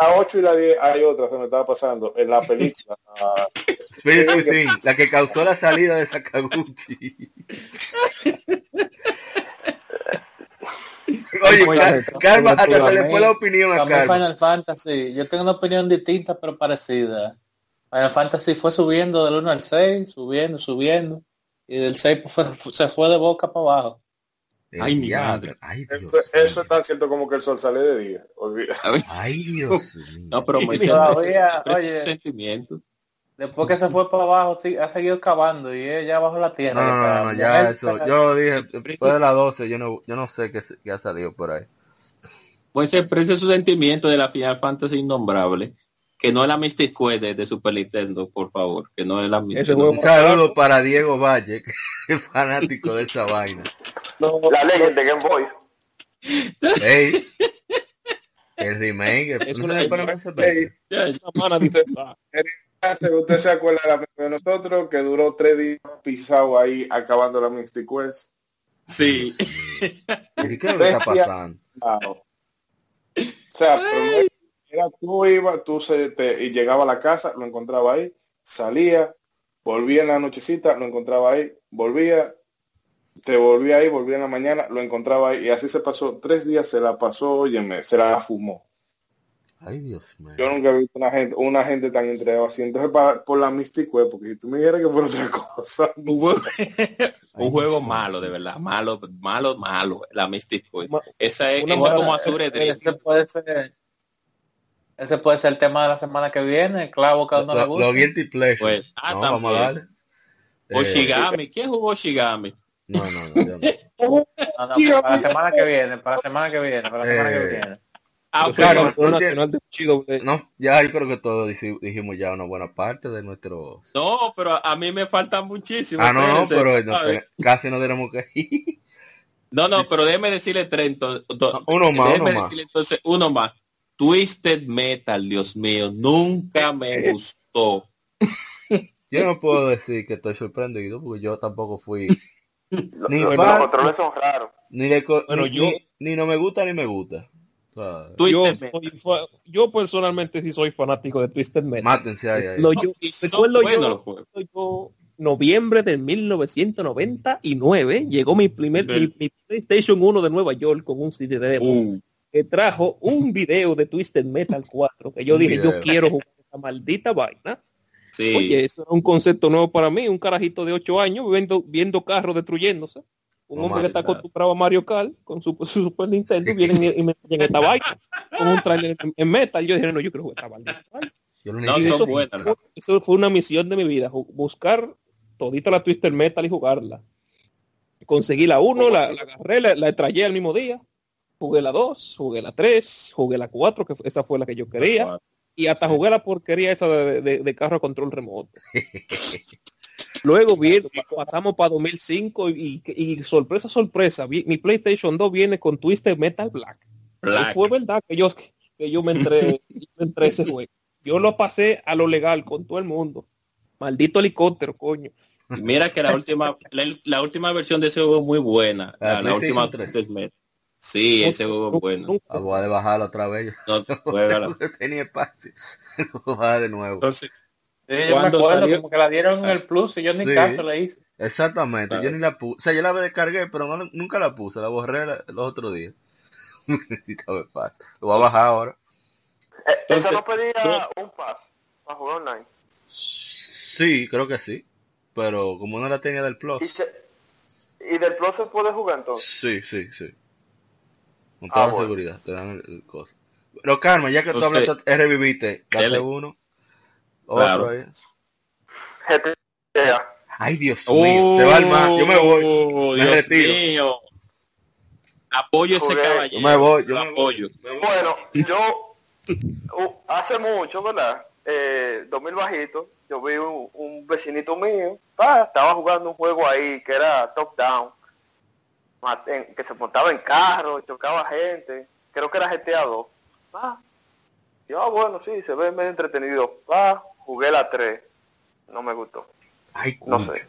la 8 y la 10 hay otra, se me estaba pasando, en la película. ah, Spirit Within, la que causó la salida de Sakaguchi. Oye. Karma, hasta se le fue la opinión a mí Karma. Final Fantasy, yo tengo una opinión distinta pero parecida. Final Fantasy fue subiendo del 1 al 6, subiendo, subiendo. Y del 6 fue- se fue de boca para abajo. El Ay, mi madre. Ay, Dios eso, eso es tan cierto como que el sol sale de día. olvida. Ay, Dios mío. No, pero Moisés Todavía, oye. su sentimiento. Después que se fue para abajo, sí, ha seguido cavando y es ya bajo la tierra. No, no, no, no, ya eso, está- yo lo dije, después de las 12, yo no, yo no sé qué, se- qué ha salido por ahí. Moisés exprese su sentimiento de la Final Fantasy innombrable. Que no es la Mystic Quest de, de Super Nintendo, por favor. Que no es la no- juego- Un saludo para Diego Valle, que es fanático de esa vaina. No, La Legend de Game Boy. Ey, el remake, Es ¿no una- disfrazada. ¿Usted se acuerda de la de nosotros que duró tres días pisado ahí acabando la Mystic Quest? Sí. ¿Y qué que está pasando? O sea, pero no era- tú ibas, tú se te, y llegaba a la casa, lo encontraba ahí, salía, volvía en la nochecita, lo encontraba ahí, volvía, te volvía ahí, volvía en la mañana, lo encontraba ahí, y así se pasó, tres días se la pasó, óyeme, se la fumó. Ay, Dios mío. Yo nunca he visto una gente, una gente tan entregada así. Entonces, para, por la Mystic Quest, porque si tú me dijeras que fuera otra cosa, Un juego, un juego malo, de verdad. Malo, malo, malo. La Mystic Esa es, esa como Azure Dream. ese puede ser ese puede ser el tema de la semana que viene, el clavo que a uno le gusta. lo guilty pleasure. Pues, ah, no, también. vamos a darle. Eh, Oshigami. ¿Quién jugó Oshigami? no, no, no, yo no. No, no, para la semana que viene, para la semana que viene, para la semana que Eh, viene. Ah, O sea, bueno, no- ya yo creo que todos dij- dijimos ya una buena parte de nuestros... No, pero a, mí me faltan muchísimo. Ah, no, pero casi no tenemos que ir. No, no, pero déjeme decirle tres. ento- to- Uno más, déjeme uno más. decirle entonces uno más. Twisted Metal, Dios mío, nunca me gustó. Yo no puedo decir que estoy sorprendido porque yo tampoco fui Ni fan- los controles son raros. ni de Bueno, ni, yo- ni, ni no me gusta ni me gusta. O sea, Yo, Twisted Metal. soy fa- yo personalmente sí soy fanático de Twisted Metal. mátense ahí. ahí. Lo yo, recuerdo buenos yo, noviembre de 1999 llegó mi primer mi, mi PlayStation 1 de Nueva York con un CD demo Uh, que trajo un video de Twisted Metal 4 que yo dije yo quiero jugar esta maldita vaina. sí. Oye, eso era un concepto nuevo para mí, un carajito de 8 años viendo, viendo carros destruyéndose. Un No hombre que está acostumbrado a Mario Kart con su, su Super Nintendo vienen y, y me enseñan esta vaina con un trailer en, en metal. Yo dije, no, yo quiero jugar esta maldita vaina. Yo No. Fue- Eso fue una misión de mi vida, buscar todita la Twister Metal y jugarla. Conseguí la 1, la, la agarré, la, la traje al mismo día. Jugué la 2, jugué la 3, jugué la 4, que esa fue la que yo quería. Y hasta jugué la porquería esa de, de- de carro a control remoto. Luego vi- pasamos para 2005 y, y- sorpresa, sorpresa, vi- mi PlayStation 2 viene con Twisted Metal Black. Y Black. fue verdad que yo, que yo me entré, me entré ese juego. Yo lo pasé a lo legal con todo el mundo. Maldito helicóptero, coño. Y Mira que la última, la, la última versión de ese juego es muy buena. La La, última 3. Sí, ese juego es bueno. Ah, Voy a bajarlo otra vez. No, tenía espacio. Lo voy a bajar de nuevo. Entonces, Sí, yo me ¿Cuándo acuerdo salió? como que la dieron en el plus y yo ni Sí. caso le hice. Exactamente. Yo ni la puse. O sea, yo la descargué, pero no- nunca la puse. La borré la- los otros días. Necesitaba espacio. Lo voy a bajar ahora. Eh, Entonces, eso no pedía tú- un pass para jugar online. Sí, creo que sí. Pero como no la tenía del Plus. Y, se- y del Plus se puede jugar entonces. Sí, sí, sí. Con Ah, toda la bueno. seguridad. Te dan el, el coso. Pero Carmen, ya que tú Entonces, es reviviste. Date dele. uno. Claro. Otro ahí. GTA. Ay, Dios mío. Se va el mar. Yo me voy. Oh, Me Dios retiro. mío. Apoyo ese caballero. Yo me voy, yo voy. apoyo. Bueno, yo uh, hace mucho, ¿verdad? Eh, 2000 bajito, yo vi un, un vecinito mío, ah, estaba jugando un juego ahí que era top down, en- que se montaba en carro, chocaba gente, creo que era GTA 2. Ah, yo, ah, bueno, sí, se ve medio entretenido. Ah, jugué la 3, no me gustó, Ay, no concha. sé.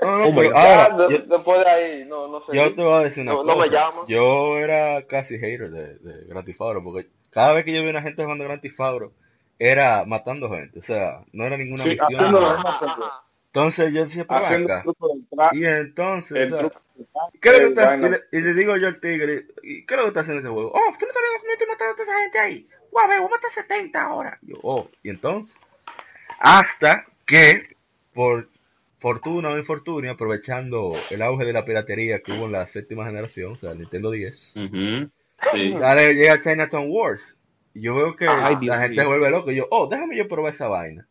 No, no, Oh my pero God. ahora, Ya, de- yo, después de ahí, no, no sé. yo te voy a decir una No- no cosa. me llama. Yo era casi hater de, de Grand Theft Auto, porque cada vez que yo vi una gente jugando Grand Theft Auto, era matando gente. O sea, no era ninguna Sí, misión. haciendo Ajá, cosa. ajá. Entonces yo decía, Haciendo acá. el Y entonces, el o sea, truco del tra- ¿qué es lo que el está- y, le, y le digo yo al tigre, ¿y qué es lo que está haciendo ese juego? Oh, tú no sabes cómo te mataron a toda esa gente ahí. Guau, voy a matar 70 ahora. Yo, oh, y entonces, hasta que, por fortuna o infortunio, aprovechando el auge de la piratería que hubo en la séptima generación, o sea, el Nintendo 10, Ujú. Sí. Dale, llega Chinatown Wars. Y yo veo que Ay, la Dios gente se vuelve loco. Y yo, oh, déjame yo probar esa vaina.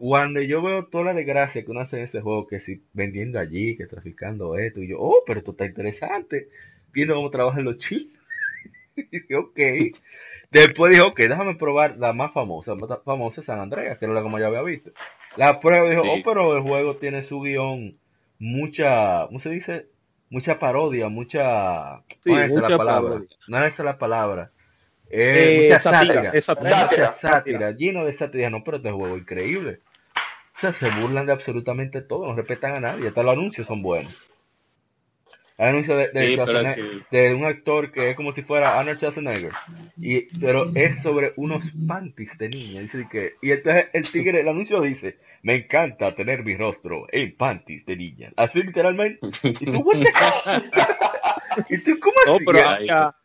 Cuando yo veo toda la desgracia que uno hace en ese juego, que si vendiendo allí, que traficando esto, y yo, oh, pero esto está interesante. Viendo cómo trabajan los chinos. y dije, ok. Después dije, ok, déjame probar la más famosa, más famosa San Andreas, que era la como ya había visto. La prueba dijo, Sí. oh, pero el juego tiene su guion, mucha, ¿cómo se dice? Mucha parodia, mucha... Sí, no es mucha la palabra. parodia. No es la palabra. Eh, Eh, mucha sátira, Sátira, sátira, lleno de sátira. No, pero este juego es increíble. O sea, se burlan de absolutamente todo, no respetan a nadie. Hasta los anuncios son buenos. Hay anuncios de, de, Sí, pero Schwarzenegger- de un actor que es como si fuera Arnold Schwarzenegger. Y, pero es sobre unos panties de niña. Dice que, y entonces el tigre, el anuncio dice, me encanta tener mi rostro en panties de niña. Así literalmente. Y tú, what the? ¿Y tú cómo No, así? pero había,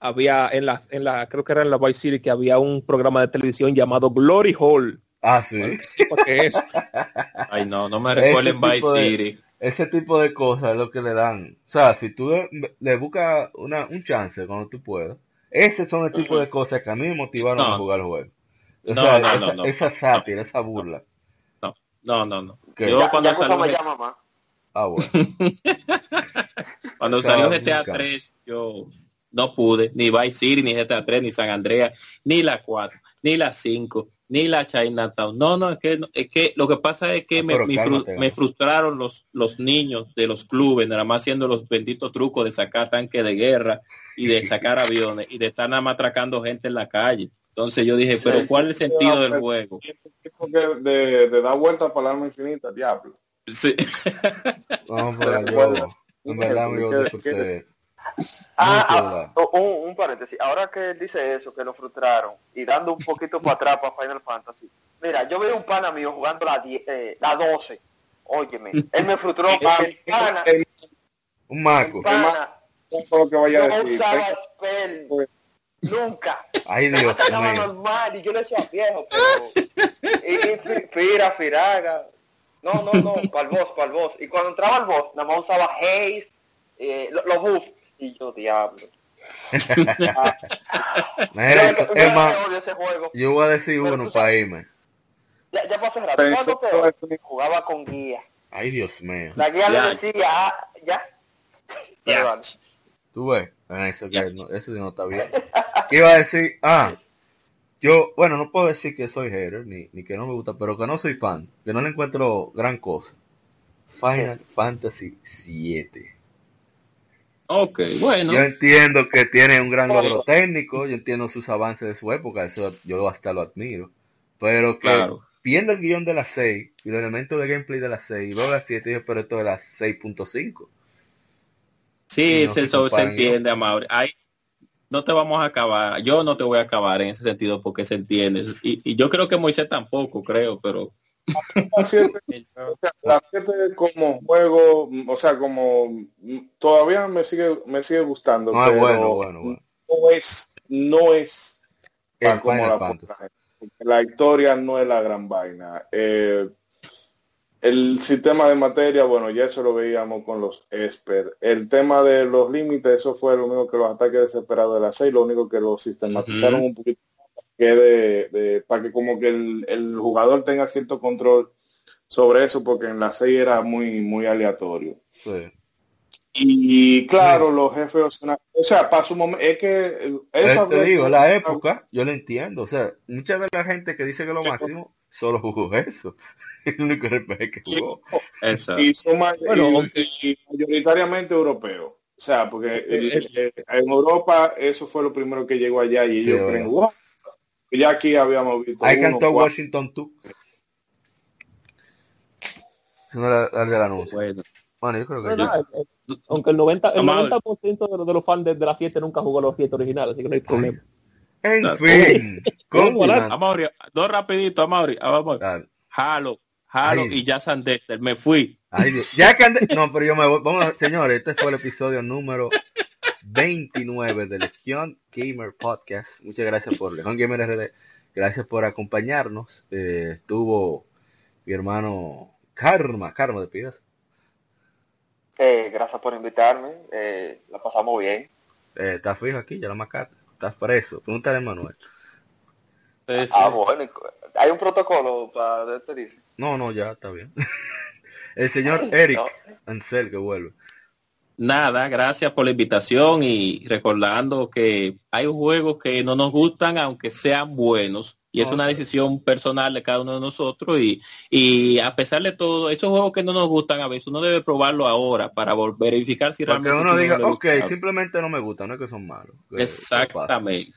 había en la, en la, creo que era en la Vice City que había un programa de televisión llamado Glory Hall. Ah, sí. Qué es. Ay, no, no me Ese recuerden Vice tipo de- City. Ese tipo de cosas es lo que le dan. O sea, si tú le, le buscas una, un chance cuando tú puedas, ese son el tipo de cosas que a mí me motivaron No. a jugar el juego. O No, sea, no, esa, no, no. esa sátira, esa burla. No, no, no. no. Yo Ya, cuando ya salió, llama más. Ah, bueno. cuando O sea, salió GTA nunca. 3, yo no pude, ni Vice City, ni GTA 3, ni San Andreas, ni la 4, ni la 5, ni la Chinatown. No, no, es que, es que lo que pasa es que Ah, me, frustraron los, los niños de los clubes, nada más haciendo los benditos trucos de sacar tanques de guerra y de sacar aviones y de estar nada más atracando gente en la calle. Entonces yo dije, pero ¿cuál es el sentido del juego? de, de dar vueltas para el alma infinita, diablo. Sí. No, pero Pero, yo, en verdad, yo ¿qué- disfruté. Ah, ah, la- un, un paréntesis. Ahora que él dice eso, que lo frustraron, y dando un poquito para atrás para Final Fantasy. Mira, yo veo un pana mío jugando la, 10, eh, la 12. Óyeme, él me frustró pana, Un maco. lo que vaya a no decir. usaba spell. Nunca. Ay, Dios Estaba mío. normal y yo le decía viejo, pero... Y, y fi- Fira, Firaga. No, no, no, para el boss, para el boss. Y cuando entraba el boss, nada más usaba Haze, eh, los lo buffs. Yo, diablo. Mira, es yo más, odio ese juego. yo voy a decir Pero uno para sabes- irme. Ya, ya. Jugaba con guía. Ay, Dios mío. La guía Ya. le decía, ah, ya. Pero Ya. vale. Tú ves, Ah, eso, que no, eso no está bien. ¿Qué iba a decir? Ah, yo, bueno, no puedo decir que soy hater, ni, ni que no me gusta, pero que no soy fan, que no le encuentro gran cosa. Final Fantasy VII. Ok, bueno. Yo entiendo que tiene un gran logro técnico, yo entiendo sus avances de su época, eso yo hasta lo admiro. Pero que Claro. viendo el guion de la 6 y los elementos de gameplay de la 6, y veo la 7 y yo, pero esto es la 6.5. Sí, no se, se se entiende, Amaury. Ahí no te vamos a acabar. Yo no te voy a acabar en ese sentido porque se entiende. Y, y yo creo que Moisés tampoco, creo, pero La 7, o sea, la 7 como juego, o sea, como todavía me sigue me sigue gustando, Ah, pero bueno, bueno, bueno. no es no es El pa- como la porque la historia no es la gran vaina. Eh, el sistema de materia, bueno, ya eso lo veíamos con los Esper. El tema de los límites, eso fue lo único que los ataques desesperados de la 6, lo único que lo sistematizaron un poquito que de, de- para que como que el, el jugador tenga cierto control sobre eso, porque en la 6 era muy, muy aleatorio. Sí. Y claro, los jefes o sea, para su momento, es que eh, esa Eh, te vez- digo, la época, yo lo entiendo. O sea, mucha de la gente que dice que lo máximo solo jugó eso. Es el único RPG que jugó. eso. y, son ma- Bueno, y- aunque- y mayoritariamente europeos. O sea, porque el- el- el- en Europa eso fue lo primero que llegó allá y Sí, ellos creen, wow, ya aquí habíamos visto I uno, cantó cuatro. Washington 2. Eso no era el del anuncio. Bueno, Bueno, yo creo que No, el- el- aunque el 90, el Amable. 90% de, los- de los fans de, de la 7 nunca jugó los 7 originales, así que no hay problema. En Claro. fin, ¿Cómo, continuando. Amaury, dos rapidito, Amaury. Ah, vamos. Halo, Halo Ay. y Jazz and Dexter. Me fui. Ay, Dios. No, pero yo me voy. Vamos, a- señores, este fue el episodio número 29 de Legión Gamer Podcast. Muchas gracias por Legión Gamer RD. Gracias por acompañarnos. Eh, estuvo mi hermano Karma. Karma, ¿te pidas? Eh, gracias por invitarme, eh, la pasamos bien. Eh, ¿Estás fijo aquí? Ya la marcaste. Estás preso. Pregúntale a Manuel. Sí, sí. Ah, bueno, hay un protocolo para despedirse. No, no, ya está bien. el señor Eric No. Ansel que vuelve. Nada, gracias por la invitación y recordando que hay juegos que no nos gustan aunque sean buenos y es una decisión personal de cada uno de nosotros y, y a pesar de todo, esos juegos que no nos gustan a veces uno debe probarlo ahora para verificar si Para que realmente uno diga, le ok, simplemente no me gusta, no es que son malos. Exactamente.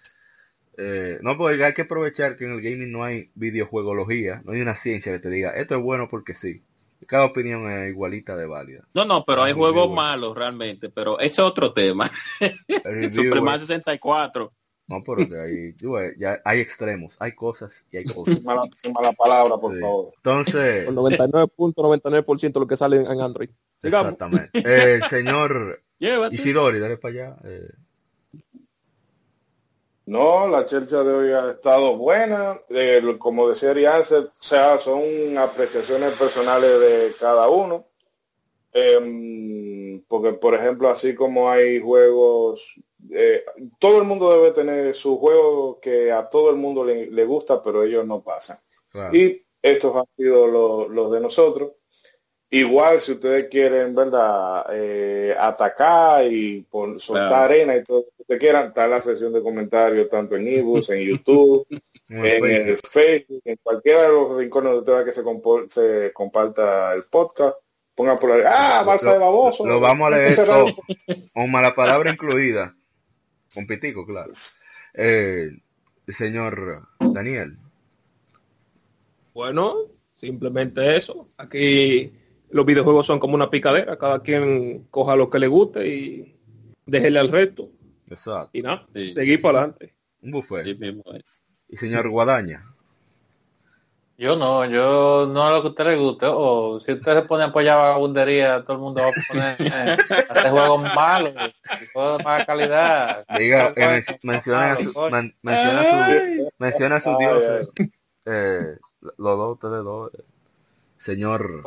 Eh, no, porque hay que aprovechar que en el gaming no hay videojuegología, no hay una ciencia que te diga, esto es bueno porque sí. Cada opinión es igualita de válida. No, no, pero hay juegos malos realmente, pero ese es otro tema. Superman 64. no, pero que hay, tú ya hay extremos, hay cosas y hay cosas. Mala, mala palabra, por Sí. favor. Entonces, Con 99.99% de lo que sale en Android. Exactamente. El señor Llévate. Ishidori, dale para allá. eh, No, la chelcha de hoy ha estado buena. Eh, como decía Arianse, o sea, son apreciaciones personales de cada uno. Em, porque, por ejemplo, así como hay juegos, eh, todo el mundo debe tener su juego que a todo el mundo le, le gusta, pero ellos no pasan. claro. Y estos han sido lo- los de nosotros. Igual, si ustedes quieren, ¿verdad? Eh, atacar y por, soltar Claro. arena y todo ustedes quieran, está la sección de comentarios tanto en ebooks, en YouTube, En el Facebook. En cualquiera de los rincones donde usted que se, compo- se comparta el podcast. Pongan por ahí, ¡ah, Barça de baboso! Lo vamos a leer todo, con mala palabra incluida. Con pitico, claro. Eh, el señor Daniel. Bueno, simplemente eso. Aquí los videojuegos son como una picadera, cada quien coja lo que le guste y déjele al resto. Exacto. Y nada, seguir para adelante. Un buffet. Sí mismo es. Y señor Guadaña. Yo no, yo no a lo que a usted le guste. O si usted se pone a apoyar vagabundería, todo el mundo va a poner eh, a hacer juegos malos, juegos de mala calidad. Diga, eh, men- menciona, su, men- menciona su, menciona a sus dioses. Eh, los dos, ustedes dos. Señor,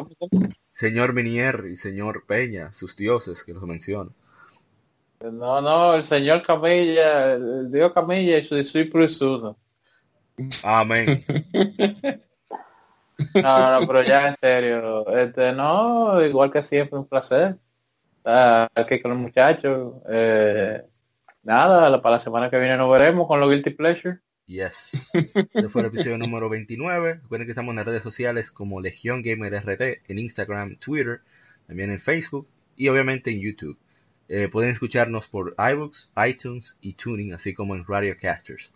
señor Minier y señor Peña, sus dioses que los menciona. No, no, el señor Camilla, el dios Camilla y su discípulo es uno. Amén. No, no, pero ya en serio, este, no, igual que siempre, un placer. Estar aquí con los muchachos. Eh, nada, para la semana que viene nos veremos con los Guilty Pleasure. Yes. Este fue el episodio número 29. Recuerden que estamos en las redes sociales como Legión Gamer RT, en Instagram, Twitter, también en Facebook y obviamente en YouTube. Eh, pueden escucharnos por iBooks, iTunes y Tuning, así como en Radio Casters.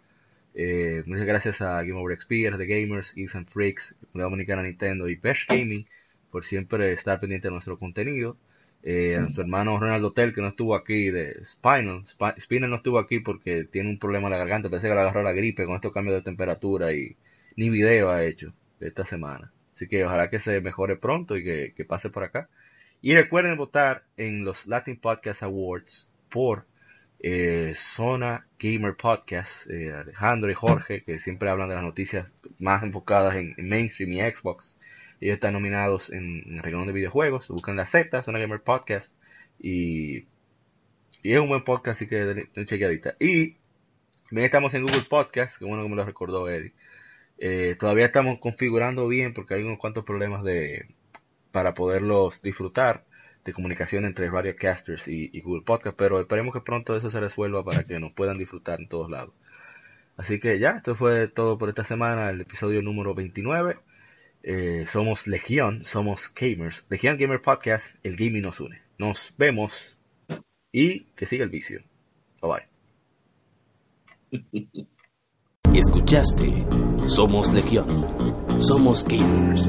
Eh, muchas gracias a Game Over XP, The Gamers, Geeks and Freaks, Comunidad Dominicana Nintendo y Pesh Gaming por siempre estar pendiente de nuestro contenido. Eh, a nuestro hermano Ronaldo Hotel, que no estuvo aquí, de Spinal. Sp- Spinal no estuvo aquí porque tiene un problema en la garganta. Parece que le agarró la gripe con estos cambios de temperatura y ni video ha hecho esta semana. Así que ojalá que se mejore pronto y que, que pase por acá. Y recuerden votar en los Latin Podcast Awards por eh, Zona Gamer Podcast. Eh, Alejandro y Jorge, que siempre hablan de las noticias más enfocadas en, mainstream y Xbox. Ellos están nominados en, en el renglón de videojuegos. Buscan la Z, Zona Gamer Podcast. Y, y es un buen podcast, así que denle denle chequeadita. Y también estamos en Google Podcast, que bueno que me lo recordó Eddie. Eh, todavía estamos configurando bien porque hay unos cuantos problemas de para poderlos disfrutar de comunicación entre Radio Casters y, Google Podcast, pero esperemos que pronto eso se resuelva para que nos puedan disfrutar en todos lados. Así que ya, esto fue todo por esta semana, el episodio número 29. Eh, somos Legión, somos gamers. Legión Gamer Podcast, el gaming nos une. Nos vemos y que siga el vicio. Bye bye. Escuchaste Somos Legión. Somos gamers.